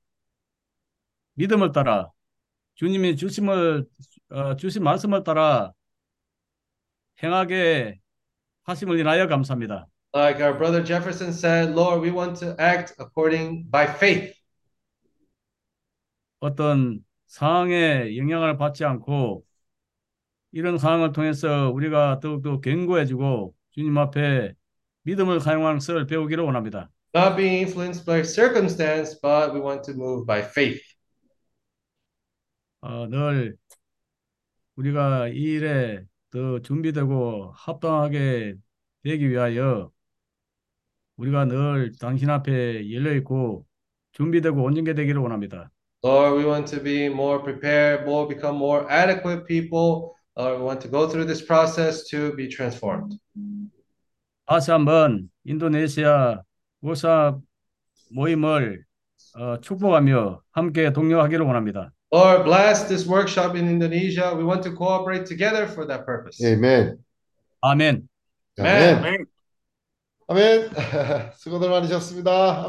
믿음을 따라 주님이 주심을 어, 주신 말씀을 따라 행하게 하심을 인하여 감사합니다. Like our brother Jefferson said, Lord, we want to act according by faith. 어떤 상황에 영향을 받지 않고 이런 상황을 통해서 우리가 더욱더 견고해지고 주님 앞에 믿음을 사용하는 것을 배우기를 원합니다. Not being influenced by circumstance, but we want to move by faith. 어, 늘 우리가 이 일에 더 준비되고 합당하게 되기 위하여 우리가 늘 당신 앞에 열려 있고 준비되고 온전게 되기를 원합니다. Lord, we want to be more prepared, more become more adequate people. Lord, we want to go through this process to be transformed. 다시 한번 인도네시아 목사 모임을 어, 축복하며 함께 동료하기를 원합니다. Lord, bless this workshop in Indonesia. We want to cooperate together for that purpose. 아멘. 아멘. 아멘. 아멘. 수고들 많으셨습니다.